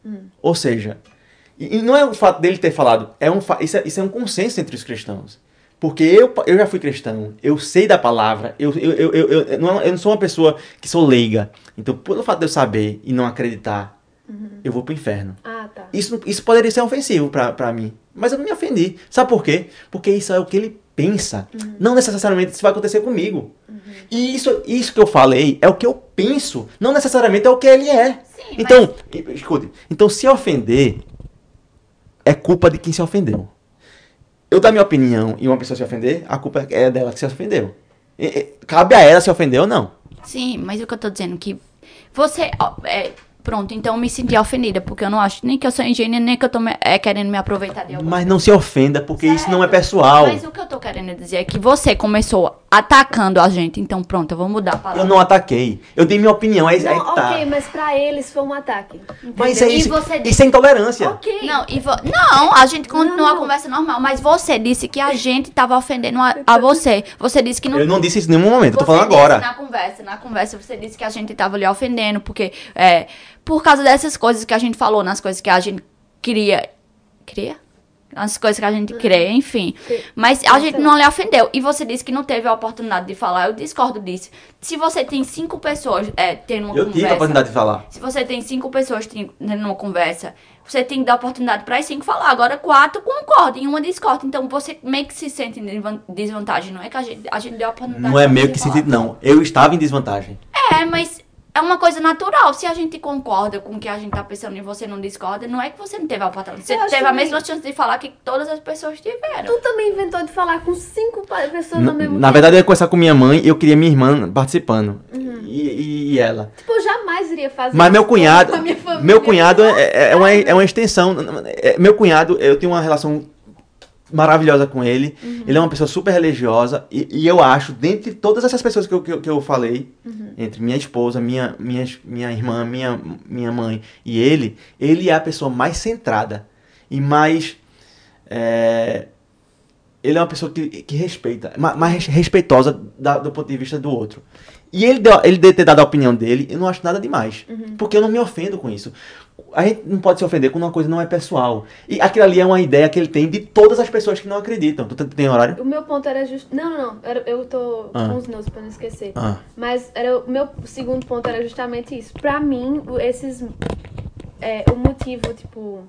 Hum. Ou seja, e, e, não é o fato dele ter falado, é um, isso, é, isso é um consenso entre os cristãos. Porque eu, eu já fui cristão, eu sei da palavra, eu, eu, eu, eu, eu, não, eu não sou uma pessoa que sou leiga. Então, pelo fato de eu saber e não acreditar, uhum. eu vou pro inferno. Ah, tá. Isso, isso poderia ser ofensivo para mim. Mas eu não me ofendi. Sabe por quê? Porque isso é o que ele pensa. Uhum. Não necessariamente isso vai acontecer comigo. Uhum. E isso, isso que eu falei é o que eu penso. Não necessariamente é o que ele é. Sim, então, mas... escute. Então, se ofender, é culpa de quem se ofendeu. Eu dar minha opinião e uma pessoa se ofender, a culpa é dela que se ofendeu. E, e, cabe a ela se ofender ou não. Sim, mas o que eu tô dizendo é que você. Ó, é, Pronto, então eu me senti ofendida, porque eu não acho nem que eu sou ingênua, nem que eu tô me, é, querendo me aproveitar de algo. Mas não se ofenda, porque certo. isso não é pessoal. Mas o que eu tô querendo dizer é que você começou atacando a gente, então pronto, eu vou mudar a palavra. Eu não ataquei. Eu dei minha opinião, aí, não, aí tá. Ok, mas pra eles foi um ataque. Entendeu? Mas é isso, você disse... isso é intolerância. Ok. Não, e vo... não a gente continua não. a conversa normal, mas você disse que a gente tava ofendendo a, a você. Você disse que não... Eu não disse isso em nenhum momento, eu tô falando agora. na conversa, na conversa você disse que a gente tava lhe ofendendo, porque... É, por causa dessas coisas que a gente falou, nas coisas que a gente queria. Queria? As coisas que a gente crê, enfim. Sim. Mas a gente não lhe ofendeu. E você disse que não teve a oportunidade de falar. Eu discordo disso. Se você tem cinco pessoas é, tendo uma eu conversa. Eu tive a oportunidade de falar. Se você tem cinco pessoas tendo uma conversa, você tem que dar oportunidade para as cinco falar. Agora quatro concordam e uma discorda. Então você meio que se sente em desvantagem. Não é que a gente, a gente deu a oportunidade. Não é meio que se sente, não. Eu estava em desvantagem. É, mas é uma coisa natural. Se a gente concorda com o que a gente tá pensando e você não discorda, não é que você não teve a oportunidade. Você teve a mesma chance de falar que todas as pessoas tiveram. Tu também inventou de falar com cinco pessoas no mesmo tempo. Na verdade, eu ia conversar com minha mãe e eu queria minha irmã participando. Uhum. E, e, ela. Tipo, eu jamais iria fazer Mas meu cunhado. Meu cunhado é, é, é, uma, é uma extensão. É, meu cunhado, eu tenho uma relação maravilhosa com ele. Uhum. Ele é uma pessoa super religiosa. E, e, eu acho, dentre todas essas pessoas que eu, que eu, que eu falei, uhum. entre minha esposa, minha, minha, minha irmã, minha, minha mãe e ele, ele é a pessoa mais centrada e mais. É, ele é uma pessoa que, que respeita, mais respeitosa da, do ponto de vista do outro. E ele, deu, ele ter dado a opinião dele, eu não acho nada demais. Uhum. Porque eu não me ofendo com isso a gente não pode se ofender quando uma coisa não é pessoal. E aquilo ali é uma ideia que ele tem de todas as pessoas que não acreditam. Tu tem horário? O meu ponto era just... Não, não, não. Eu tô ah. com os notes pra não esquecer. Ah. Mas era... o meu segundo ponto era justamente isso. Pra mim, esses... É, o motivo, tipo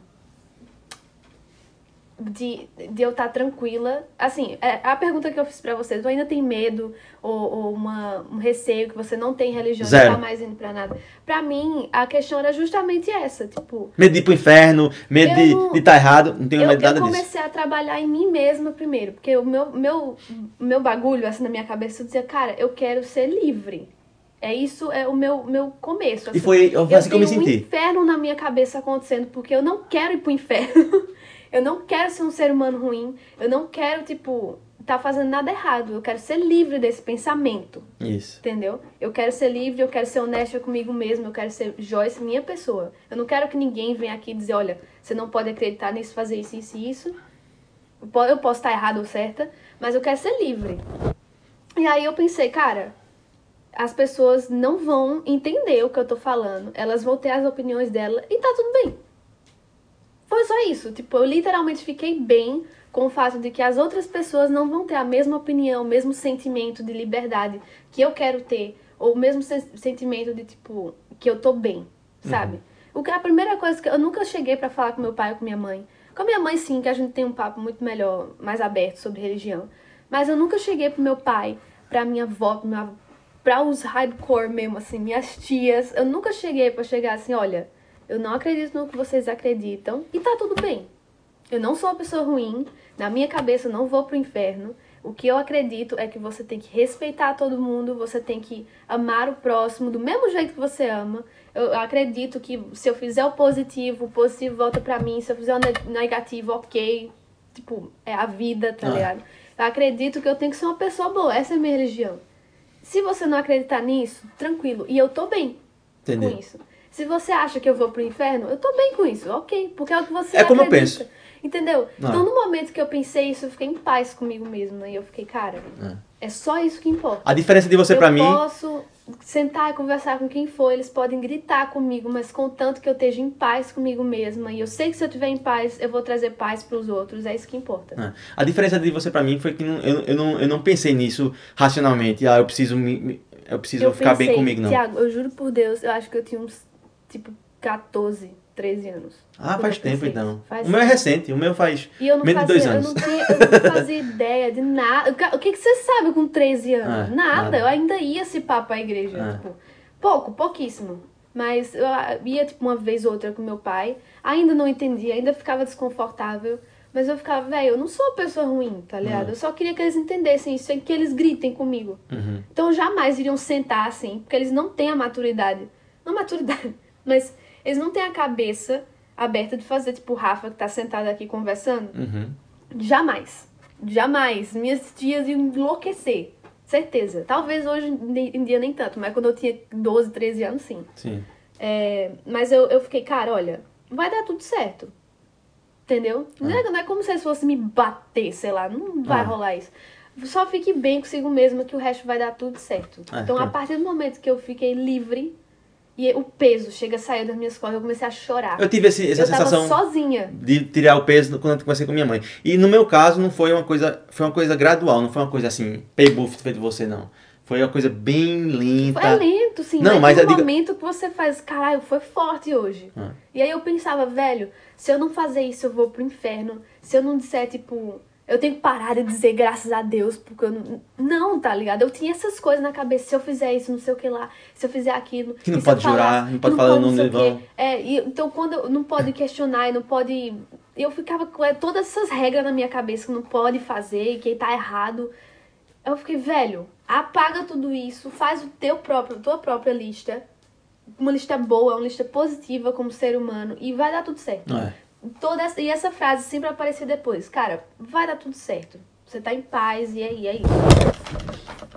de, de eu estar tá tranquila. Assim, é, a pergunta que eu fiz para vocês, ainda tem medo ou, ou uma, um receio que você não tem religião Zero. não tá mais indo pra nada? Pra mim, a questão era justamente essa, tipo... Medo de ir pro inferno, medo de estar tá errado, não tenho eu, medo de nada disso. Eu comecei disso. a trabalhar em mim mesma primeiro, porque o meu, meu, meu bagulho, assim, na minha cabeça, eu dizia, cara, eu quero ser livre. É isso, é o meu, meu começo. Assim. E foi, foi assim que eu me senti. um inferno na minha cabeça acontecendo, porque eu não quero ir pro inferno. Eu não quero ser um ser humano ruim. Eu não quero, tipo, tá fazendo nada errado. Eu quero ser livre desse pensamento. Isso. Entendeu? Eu quero ser livre, eu quero ser honesta comigo mesmo, eu quero ser Joyce, minha pessoa. Eu não quero que ninguém venha aqui dizer, olha, você não pode acreditar nisso, fazer isso, isso e isso. Eu posso estar errado ou certa, mas eu quero ser livre. E aí eu pensei, cara, as pessoas não vão entender o que eu tô falando. Elas vão ter as opiniões dela e tá tudo bem. Foi só isso. Tipo, eu literalmente fiquei bem com o fato de que as outras pessoas não vão ter a mesma opinião, o mesmo sentimento de liberdade que eu quero ter, ou o mesmo se sentimento de tipo que eu tô bem, sabe? Uhum. O que a primeira coisa que eu nunca cheguei para falar com meu pai ou com minha mãe. Com a minha mãe sim, que a gente tem um papo muito melhor, mais aberto sobre religião. Mas eu nunca cheguei pro meu pai, pra minha avó, pra, minha, pra os hardcore mesmo assim, minhas tias, eu nunca cheguei para chegar assim, olha, eu não acredito no que vocês acreditam e tá tudo bem. Eu não sou uma pessoa ruim, na minha cabeça eu não vou pro inferno. O que eu acredito é que você tem que respeitar todo mundo, você tem que amar o próximo do mesmo jeito que você ama. Eu acredito que se eu fizer o positivo, o positivo volta pra mim, se eu fizer o negativo, ok. Tipo, é a vida, tá ah. ligado? Eu acredito que eu tenho que ser uma pessoa boa, essa é a minha religião. Se você não acreditar nisso, tranquilo. E eu tô bem Entendeu? com isso. Se você acha que eu vou pro inferno, eu tô bem com isso, ok. Porque é o que você É como eu penso. Entendeu? Não. Então, no momento que eu pensei isso, eu fiquei em paz comigo mesma. E eu fiquei, cara, é, é só isso que importa. A diferença de você para mim. Eu posso sentar e conversar com quem for, eles podem gritar comigo, mas contanto que eu esteja em paz comigo mesma. E eu sei que se eu estiver em paz, eu vou trazer paz para os outros. É isso que importa. É. A diferença de você para mim foi que não, eu, eu, não, eu não pensei nisso racionalmente. Ah, eu preciso me. Eu preciso eu ficar bem comigo, não. Tiago, eu juro por Deus, eu acho que eu tinha uns tipo 14, 13 anos. Ah, faz tempo então. Faz o meu é recente, o meu faz menos fazia, de dois anos. Eu não, tinha, eu não fazia ideia de nada. O que, que você sabe com 13 anos? Ah, nada. nada. Eu ainda ia se pá pra igreja. Ah. Tipo, pouco, pouquíssimo. Mas eu ia tipo uma vez ou outra com meu pai. Ainda não entendia, ainda ficava desconfortável. Mas eu ficava, velho, eu não sou uma pessoa ruim, tá ligado? Uhum. Eu só queria que eles entendessem isso, que eles gritem comigo. Uhum. Então jamais iriam sentar assim, porque eles não têm a maturidade. Não maturidade, mas eles não têm a cabeça aberta de fazer, tipo, o Rafa que tá sentado aqui conversando. Uhum. Jamais. Jamais. Minhas tias iam enlouquecer. Certeza. Talvez hoje em dia nem tanto, mas quando eu tinha 12, 13 anos, sim. Sim. É, mas eu, eu fiquei, cara, olha, vai dar tudo certo. Entendeu? Ah. Não, é, não é como se eles fossem me bater, sei lá. Não vai ah. rolar isso. Só fique bem consigo mesma que o resto vai dar tudo certo. Ah, então, a partir do momento que eu fiquei livre E o peso chega a sair das minhas costas, eu comecei a chorar. Eu tive esse, essa eu sensação sozinha. de tirar o peso quando eu conversei com minha mãe. E no meu caso não foi uma coisa, foi uma coisa gradual, não foi uma coisa assim, pay buff feito você não. Foi uma coisa bem lenta. Foi lento, sim. Não, mas, mas no digo- momento que você faz, caralho, foi forte hoje. Ah. E aí eu pensava, velho, se eu não fazer isso, eu vou pro inferno. Se eu não disser, tipo, eu tenho que parar de dizer graças a Deus, porque eu não. Não, tá ligado? Eu tinha essas coisas na cabeça. Se eu fizer isso, não sei o que lá. Se eu fizer aquilo. Que não pode jurar, falar, não pode falar o nome irmão. É, e, então quando não pode questionar e não pode. Eu ficava com é, todas essas regras na minha cabeça que não pode fazer, que tá errado. Eu fiquei, velho, apaga tudo isso, faz o teu próprio, tua própria lista. Uma lista boa, uma lista positiva como ser humano e vai dar tudo certo. É. Toda essa, e essa frase sempre aparecia depois. Cara, vai dar tudo certo. Você tá em paz e aí, é isso.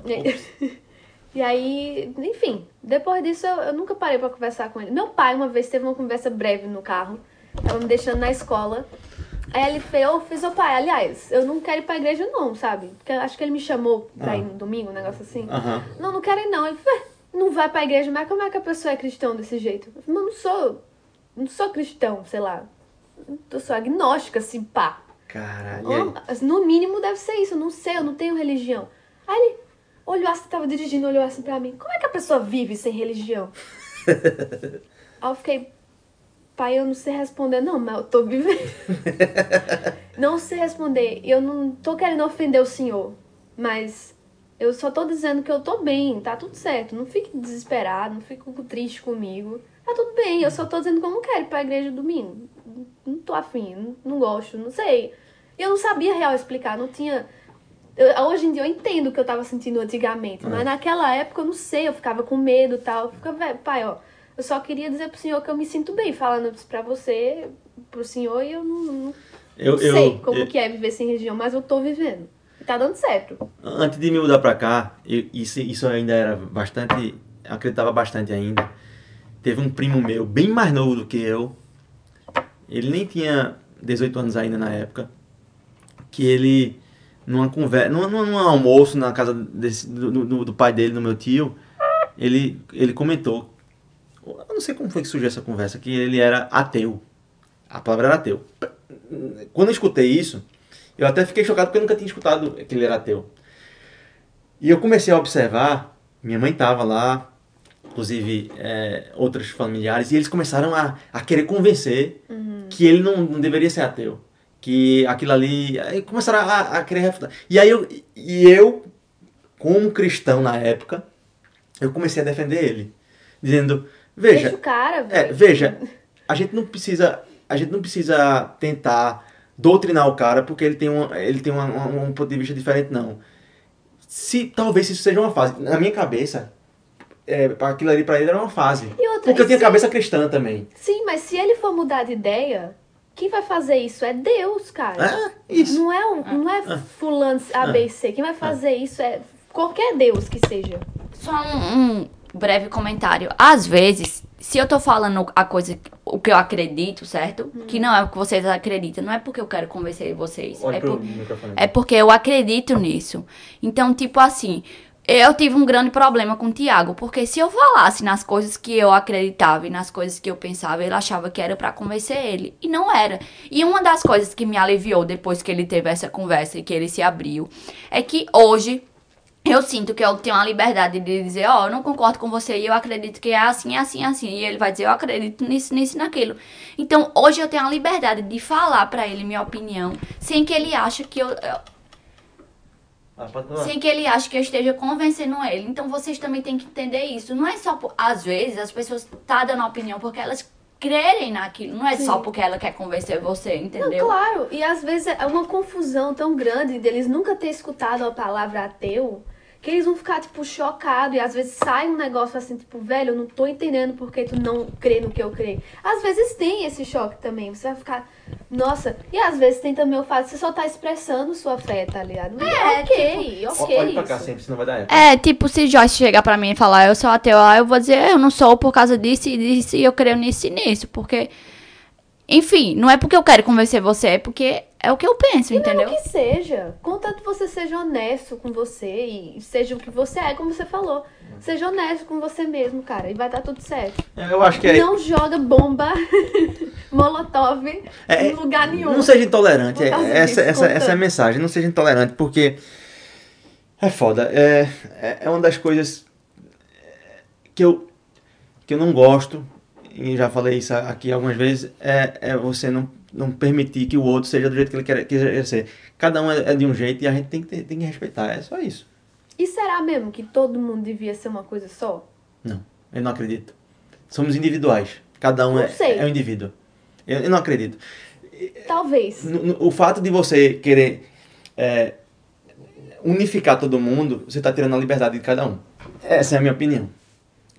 E aí, e aí, enfim, depois disso eu, eu nunca parei pra conversar com ele. Meu pai uma vez teve uma conversa breve no carro, tava me deixando na escola. Aí ele fez, eu fiz, ô pai, aliás, eu não quero ir pra igreja não, sabe? Porque eu acho que ele me chamou pra Ah. ir no domingo, um negócio assim. Não, não quero ir não. Ele falou, "Ué, não vai pra igreja, mas como é que a pessoa é cristão desse jeito? Eu falei, mas não sou, não sou cristão, sei lá. Eu sou agnóstica, assim, pá. Caralho. Oh, no mínimo deve ser isso, eu não sei, eu não tenho religião. Aí ele olhou assim, tava dirigindo, olhou assim pra mim. Como é que a pessoa vive sem religião? Aí eu fiquei, pai, eu não sei responder, não, mas eu tô vivendo. não sei responder, eu não tô querendo ofender o senhor, mas eu só tô dizendo que eu tô bem, tá tudo certo. Não fique desesperado, não fique triste comigo. Tá tudo bem, eu só tô dizendo que eu não quero ir pra igreja domingo. Não tô afim, não, não gosto, não sei. E eu não sabia real explicar, não tinha. eu- hoje em dia eu entendo o que eu tava sentindo antigamente, É. mas naquela época eu não sei, eu ficava com medo e tal. Eu ficava, "Vé, pai, ó, eu só queria dizer pro senhor que eu me sinto bem falando isso pra você, pro senhor, e eu não, não, Eu, não eu, sei como eu- que é viver sem religião, mas eu tô vivendo. E tá dando certo. Antes de me mudar pra cá, isso, isso ainda era bastante. eu Acreditava bastante ainda. Teve um primo meu, bem mais novo do que eu. Ele nem tinha 18 anos ainda na época. Que ele, numa conversa, num, num, almoço na casa desse, do, do, do pai dele, do meu tio, ele, ele comentou. Eu não sei como foi que surgiu essa conversa, que ele era ateu. A palavra era ateu. Quando eu escutei isso, eu até fiquei chocado porque eu nunca tinha escutado que ele era ateu. E eu comecei a observar, minha mãe estava lá, inclusive é, outros familiares, e eles começaram a, a querer convencer que ele não, não deveria ser ateu. Que aquilo ali. Começaram a, a querer refutar. E aí eu, e eu, como cristão na época, eu comecei a defender ele. Dizendo, Deixa veja, o cara, é, veja, a gente não precisa, a gente não precisa tentar doutrinar o cara porque ele tem um, ele tem uma- uma- um ponto de vista diferente não. Se talvez isso seja uma fase, na minha cabeça, é, aquilo ali pra ele era uma fase. E outra, Porque eu tinha se- cabeça cristã também. Sim, mas se ele for mudar de ideia, quem vai fazer isso é Deus, cara. Ah, isso. Não é, um, não é fulano A, B e C. Quem vai fazer isso é qualquer Deus que seja. Só um, um breve comentário. Às vezes, se eu tô falando a coisa, o que eu acredito, certo? Que não é o que vocês acreditam. Não é porque eu quero convencer vocês. Olha é, por- é porque eu acredito nisso. Então, tipo assim, eu tive um grande problema com o Tiago. Porque se eu falasse nas coisas que eu acreditava e nas coisas que eu pensava, ele achava que era pra convencer ele. E não era. E uma das coisas que me aliviou depois que ele teve essa conversa e que ele se abriu, é que hoje eu sinto que eu tenho a liberdade de dizer, ó, eu não concordo com você e eu acredito que é assim, assim, assim. E ele vai dizer, eu acredito nisso, nisso naquilo. Então, hoje eu tenho a liberdade de falar pra ele minha opinião, sem que ele ache que eu, eu-. Sem que ele ache que eu esteja convencendo ele. Então, vocês também têm que entender isso. Não é só por, às vezes as pessoas tá dando opinião porque elas crerem naquilo, não é só porque ela quer convencer você, Não, entendeu? claro. E às vezes é uma confusão tão grande deles nunca ter escutado a palavra ateu que eles vão ficar, tipo, chocados. E às vezes sai um negócio assim, tipo, velho, eu não tô entendendo porque tu não crê no que eu creio. Às vezes tem esse choque também. Você vai ficar, nossa. E às vezes tem também o fato de você só tá expressando sua fé, tá ligado? É, ok, ok. Olha pra cá sempre, senão vai dar eco. É, tipo, se Joyce chegar pra mim e falar, eu sou ateu, aí eu vou dizer, eu não sou por causa disso e disso, e eu creio nisso e nisso, porque Enfim, não é porque eu quero convencer você, é porque é o que eu penso, e entendeu? Que seja. Contanto você seja honesto com você e seja o que você é, como você falou. Seja honesto com você mesmo, cara, e vai dar tudo certo. Eu acho que é. Não joga bomba molotov é, em lugar nenhum. Não seja intolerante. É, essa, essa, essa é a mensagem. Não seja intolerante, porque é foda. É, é, é uma das coisas que eu, que eu não gosto, e já falei isso aqui algumas vezes, é, é você não, não permitir que o outro seja do jeito que ele quer, quer ser. Cada um é, é, de um jeito e a gente tem que, ter, tem que respeitar. É só isso. E será mesmo que todo mundo devia ser uma coisa só? Não, eu não acredito. Somos individuais. Cada um é, é um indivíduo. Eu, eu, não acredito. Talvez. No, no, o fato de você querer é, unificar todo mundo, você está tirando a liberdade de cada um. Essa é a minha opinião.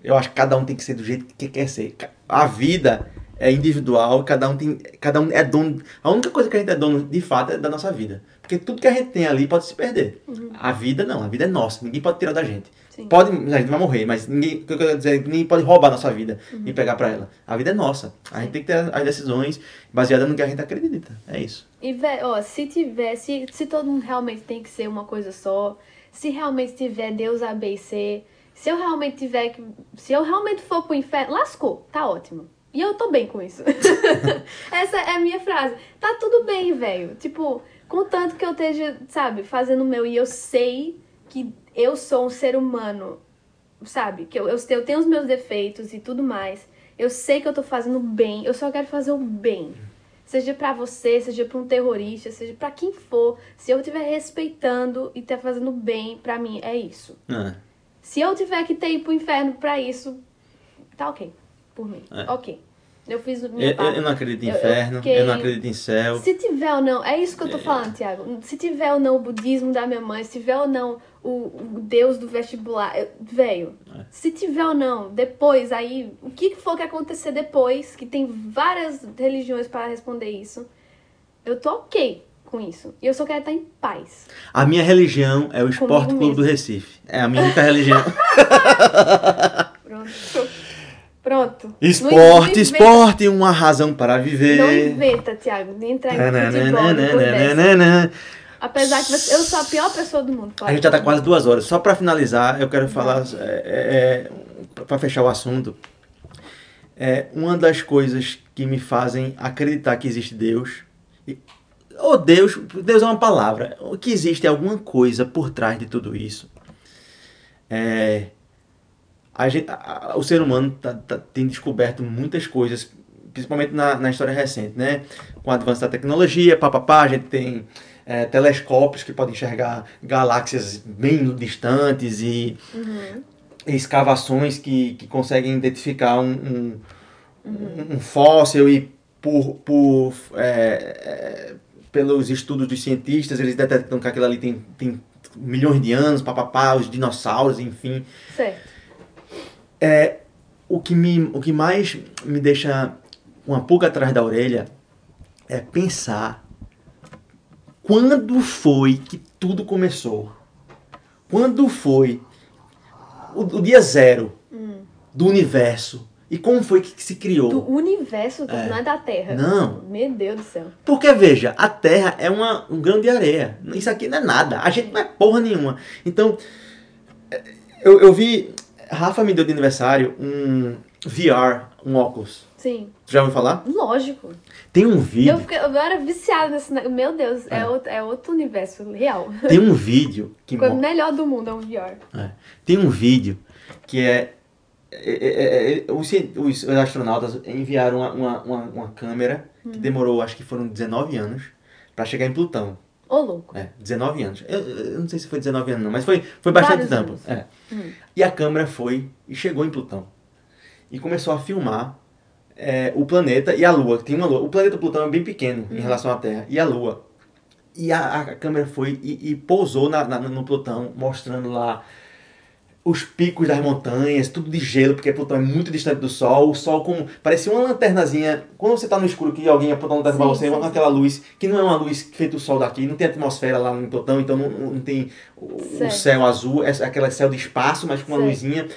Eu acho que cada um tem que ser do jeito que quer ser. A vida é individual, cada um tem, cada um é dono. A única coisa que a gente é dono de fato é da nossa vida, porque tudo que a gente tem ali pode se perder. Uhum. A vida não, a vida é nossa, ninguém pode tirar da gente. Sim. Pode, a gente vai morrer, mas ninguém, que eu quero dizer, ninguém pode roubar a nossa vida uhum. e pegar para ela. A vida é nossa. A gente tem que ter as decisões baseadas no que a gente acredita. É isso. E ó, se tiver, se, se todo mundo realmente tem que ser uma coisa só, se realmente tiver Deus A, B e C, se eu realmente tiver que. Se eu realmente for pro inferno, lascou, tá ótimo. E eu tô bem com isso. Essa é a minha frase. Tá tudo bem, velho. Tipo, contanto que eu esteja, sabe, fazendo o meu e eu sei que eu sou um ser humano, sabe? Que eu, eu, tenho os meus defeitos e tudo mais. Eu sei que eu tô fazendo bem, eu só quero fazer o bem. Seja para você, seja para um terrorista, seja para quem for. Se eu estiver respeitando e tá fazendo bem para mim, é isso. É. Se eu tiver que ter ir pro inferno para isso, tá ok. Por mim. É. Ok. Eu fiz o minha eu, eu não acredito em inferno, eu, eu, eu, não acredito em céu. Se tiver ou não, é isso que eu tô é. falando, Tiago. Se tiver ou não o budismo da minha mãe, se tiver ou não o, o Deus do vestibular, velho. É. Se tiver ou não, depois, aí, o que for que acontecer depois, que tem várias religiões para responder isso, eu tô ok com isso. E eu só quero estar em paz. A minha religião é o Esporte Clube do Recife. É a minha única religião. Pronto. Pronto. Esporte, esporte, uma razão para viver. Não inventa, Thiago. Nem entrar em futebol Apesar que eu sou a pior pessoa do mundo. A gente já tá quase duas horas. Só para finalizar, eu quero falar, é, é, é para fechar o assunto, é uma das coisas que me fazem acreditar que existe Deus. Ou oh, Deus, Deus é uma palavra. Que existe alguma coisa por trás de tudo isso. É, a gente, a, o ser humano tá, tá, tem descoberto muitas coisas, principalmente na, na história recente, né? Com o avanço da tecnologia, papapá, a gente tem é, telescópios que podem enxergar galáxias bem distantes e uhum. escavações que, que conseguem identificar um, um, uhum. um fóssil e por, por é, é, pelos estudos dos cientistas eles detectam que aquilo ali tem, tem milhões de anos, papapá, os dinossauros, enfim. Certo. É, o, que me, o que mais me deixa uma pulga atrás da orelha é pensar quando foi que tudo começou. Quando foi o, o dia zero hum. do universo. E como foi que se criou? Do universo, é. não é da Terra. Não. Meu Deus do céu. Porque, veja, a Terra é uma, um grão de areia. Isso aqui não é nada. A gente não é porra nenhuma. Então, eu, eu vi Rafa me deu de aniversário um VR, um óculos. Sim. Tu já ouviu falar? Lógico. Tem um vídeo. Eu, fiquei, eu era viciada nesse. Meu Deus, é, é, outro, é outro universo real. Tem um vídeo que. O melhor do mundo é um VR. É. Tem um vídeo que é. É, é, é os, os, astronautas enviaram uma, uma, uma, uma câmera hum. que demorou, acho que foram 19 anos, para chegar em Plutão. Ô, oh, louco. É, 19 anos. Eu, eu, não sei se foi 19 anos, não, mas foi, foi bastante Vários tempo. É. Hum. E a câmera foi e chegou em Plutão. E começou a filmar é, o planeta e a Lua. Tem uma Lua. O planeta Plutão é bem pequeno hum. em relação à Terra. E a Lua. E a, a câmera foi e, e pousou na, na, no Plutão, mostrando lá os picos das montanhas, tudo de gelo, porque Plutão é muito distante do Sol. O Sol como parecia uma lanternazinha. Quando você está no escuro que alguém aponta uma lanterna para você, sim, aquela luz que não é uma luz feita do Sol daqui, não tem atmosfera lá no Plutão, então não, não tem o, céu azul, é aquele céu de espaço, mas com uma certo. luzinha.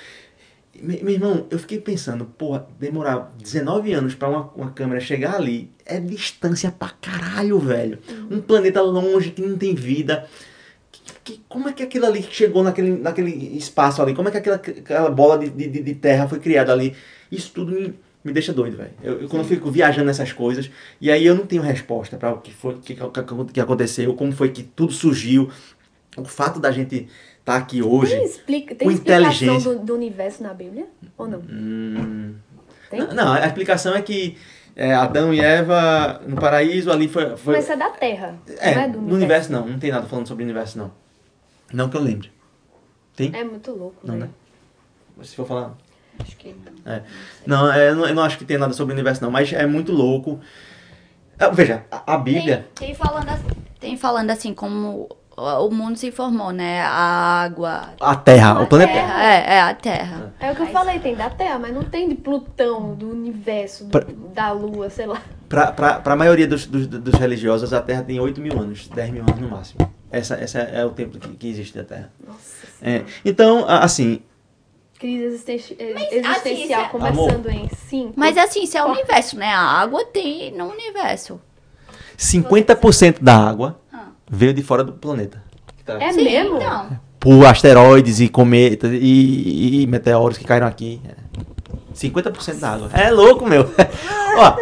Meu irmão, eu fiquei pensando, porra, demorar 19 anos pra uma, uma câmera chegar ali é distância pra caralho, velho. Um planeta longe que não tem vida. Que, como é que aquilo ali chegou naquele, naquele espaço ali? Como é que aquela, aquela bola de, de, de terra foi criada ali? Isso tudo me, me deixa doido, velho. Eu, eu, quando eu fico viajando nessas coisas, e aí eu não tenho resposta para o que foi que, que, que aconteceu, como foi que tudo surgiu. O fato da gente tá aqui hoje. Tem, explica, tem explicação do, do, universo na Bíblia? Ou não? Hum, tem? Não, a explicação é que é, Adão e Eva no paraíso ali foi. foi... Mas é da Terra. É, não é do universo. no universo não. Não tem nada falando sobre o universo, não. Não que eu lembre. Tem? É muito louco. Não, né? Se for falar. Acho que não. É. Não, é, eu não, eu não acho que tem nada sobre o universo, não. Mas é muito louco. É, veja, a, a Bíblia. Tem, tem, falando assim, tem falando assim como o mundo se formou, né? A água. A Terra, a o planeta. Terra. É, é a Terra. É o que eu falei, tem da Terra, mas não tem de Plutão, do universo, do, pra, da Lua, sei lá. Pra, pra, pra maioria dos, dos, dos, religiosos, a Terra tem 8 mil anos, 10 mil anos no máximo. Essa, essa é o tempo que, que existe da Terra. Nossa é, Então, assim, crise existenci existencial assim, começando Amor. em 5. Mas assim, isso é o universo, né? A água tem no universo. 50% da água veio de fora do planeta. Tá. É Sim, mesmo? Então. Por asteroides e cometas e, e, meteoros que caíram aqui. 50% da água. É louco, meu. Ó,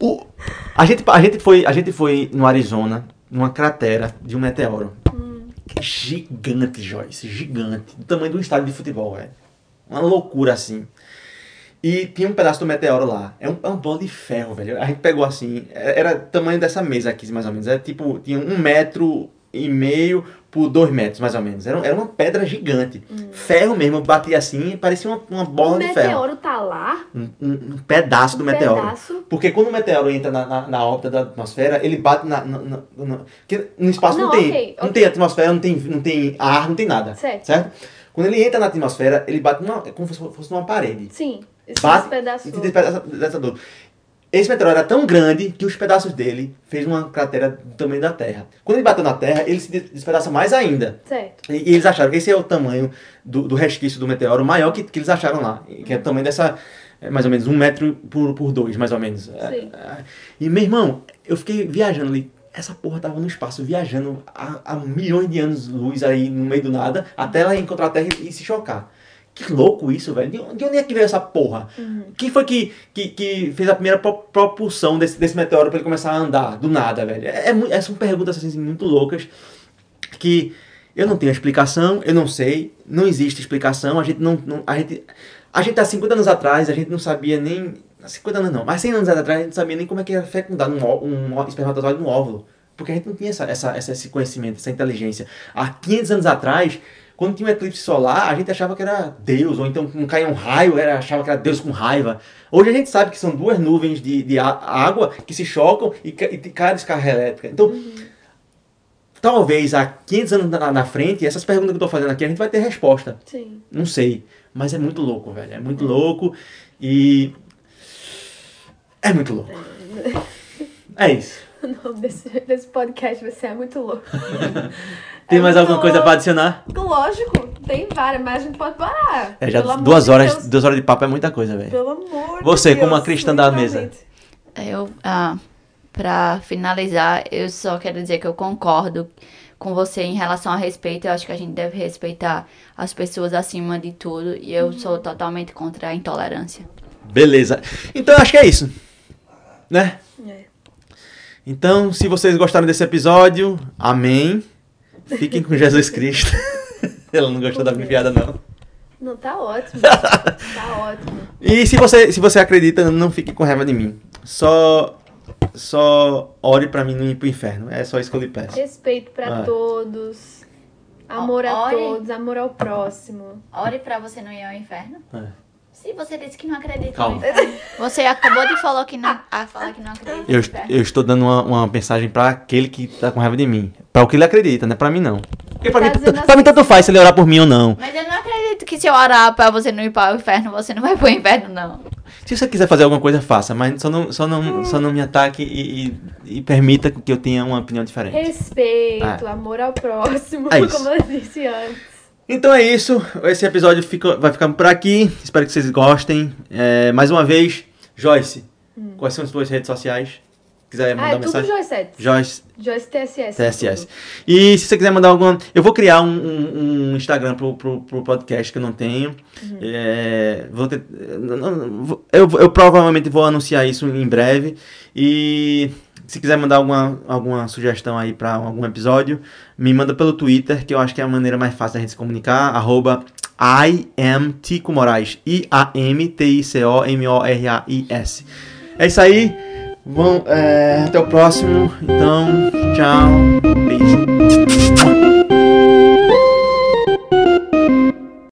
o, a, gente, a, gente foi, a gente foi no Arizona, numa cratera de um meteoro. Hum. Gigante, Joyce. Gigante. Do tamanho de um estádio de futebol, velho. Uma loucura assim. E tinha um pedaço do meteoro lá. É um, é um bolo de ferro, velho. A gente pegou assim, é, era tamanho dessa mesa aqui, mais ou menos. Era tipo, tinha um metro e meio por dois metros, mais ou menos. Era, era uma pedra gigante. Hum. Ferro mesmo, batia assim, parecia uma, uma bola de ferro. O meteoro tá lá? Um, um, um pedaço um do meteoro. Pedaço. Porque quando o meteoro entra na, na, na órbita da atmosfera, ele bate na. na, na, na no espaço não, não tem. Okay, não tem atmosfera, não tem, não tem ar, não tem nada. Certo. certo? Quando ele entra na atmosfera, ele bate numa, como se fosse numa parede. Sim. Bate e se despedaçou. Esse meteoro era tão grande que os pedaços dele fez uma cratera do tamanho da Terra. Quando ele bateu na Terra, ele se despedaça mais ainda. Certo. E, e eles acharam que esse é o tamanho do, do resquício do meteoro maior que, que eles acharam lá. Que é o tamanho dessa. É mais ou menos um metro por, por dois, mais ou menos. Sim. É, e meu irmão, eu fiquei viajando ali. Essa porra tava no espaço, viajando há, há milhões de anos luz aí no meio do nada, até ela encontrar a Terra e, e se chocar. Que louco isso, velho. De onde é que veio essa porra? Uhum. Quem foi que, que, que, fez a primeira propulsão desse, desse meteoro para ele começar a andar? Do nada, velho. É, é, são perguntas assim, muito loucas que eu não tenho explicação, eu não sei, não existe explicação. A gente não. não a, gente, a gente há 50 anos atrás, a gente não sabia nem. 50 anos não, mas 100 anos atrás a gente não sabia nem como é que era fecundar um, um espermatozoide no óvulo. Porque a gente não tinha essa, essa, esse conhecimento, essa inteligência. Há 500 anos atrás quando tinha um eclipse solar, a gente achava que era Deus, ou então não caía um raio, era, achava que era Deus com raiva. Hoje a gente sabe que são duas nuvens de, de água que se chocam e, e cai a descarga elétrica. Então, uhum. talvez há 500 anos na, na, frente, essas perguntas que eu estou fazendo aqui, a gente vai ter resposta. Sim. Não sei. Mas é muito louco, velho. É muito louco e. É muito louco. É isso. O nome desse, desse podcast vai ser é muito louco. Tem é mais alguma louco. coisa para adicionar? Lógico, tem várias, mas a gente pode parar. É, já duas horas, Deus. duas horas de papo é muita coisa, velho. Pelo amor Você, de como uma cristã da mesa. Eu, ah, pra finalizar, eu só quero dizer que eu concordo com você em relação a respeito. Eu acho que a gente deve respeitar as pessoas acima de tudo. E eu uhum. sou totalmente contra a intolerância. Beleza. Então eu acho que é isso. Né? Então, se vocês gostaram desse episódio, amém. Fiquem com Jesus Cristo. Ela não gostou da minha piada, não. Não, tá ótimo. tá ótimo. E se você, se você acredita, não fique com raiva de mim. Só só ore pra mim não ir pro inferno. É só isso que eu lhe peço. Respeito pra ah. todos. Amor a ore, todos, amor ao próximo. Ore pra você não ir ao inferno. É. Se você disse que não acredita Calma. Você acabou de falar que não, a falar que não acredita. Eu, eu estou dando uma, uma mensagem para aquele que tá com raiva de mim. Para o que ele acredita, não é para mim não. Porque pra, tá mim, pra mim tanto faz se ele orar por mim ou não. Mas eu não acredito que se eu orar pra você não ir para o inferno, você não vai pro inferno, não. Se você quiser fazer alguma coisa, faça, mas só não, só não, só não me ataque e, e, e permita que eu tenha uma opinião diferente. Respeito, ah. amor ao próximo, é como eu disse antes. Então é isso. Esse episódio fica, vai ficando por aqui. Espero que vocês gostem. É, mais uma vez, Joyce, hum. quais são as suas redes sociais? quiser mandar ah, é mensagem. Tudo Joyce Joyce. Joyce TSS. TSS. E se você quiser mandar alguma. Eu vou criar um, um, um Instagram pro, pro, pro, podcast que eu não tenho. Uhum. É, vou ter, eu, eu provavelmente vou anunciar isso em breve. E se quiser mandar alguma, alguma sugestão aí para algum episódio, me manda pelo Twitter, que eu acho que é a maneira mais fácil da gente se comunicar. Arroba I am Tico Moraes. I-A-M-T-I-C-O-M-O-R-A-I-S. É isso aí. Bom, é, até o próximo. Então, tchau. Beijo.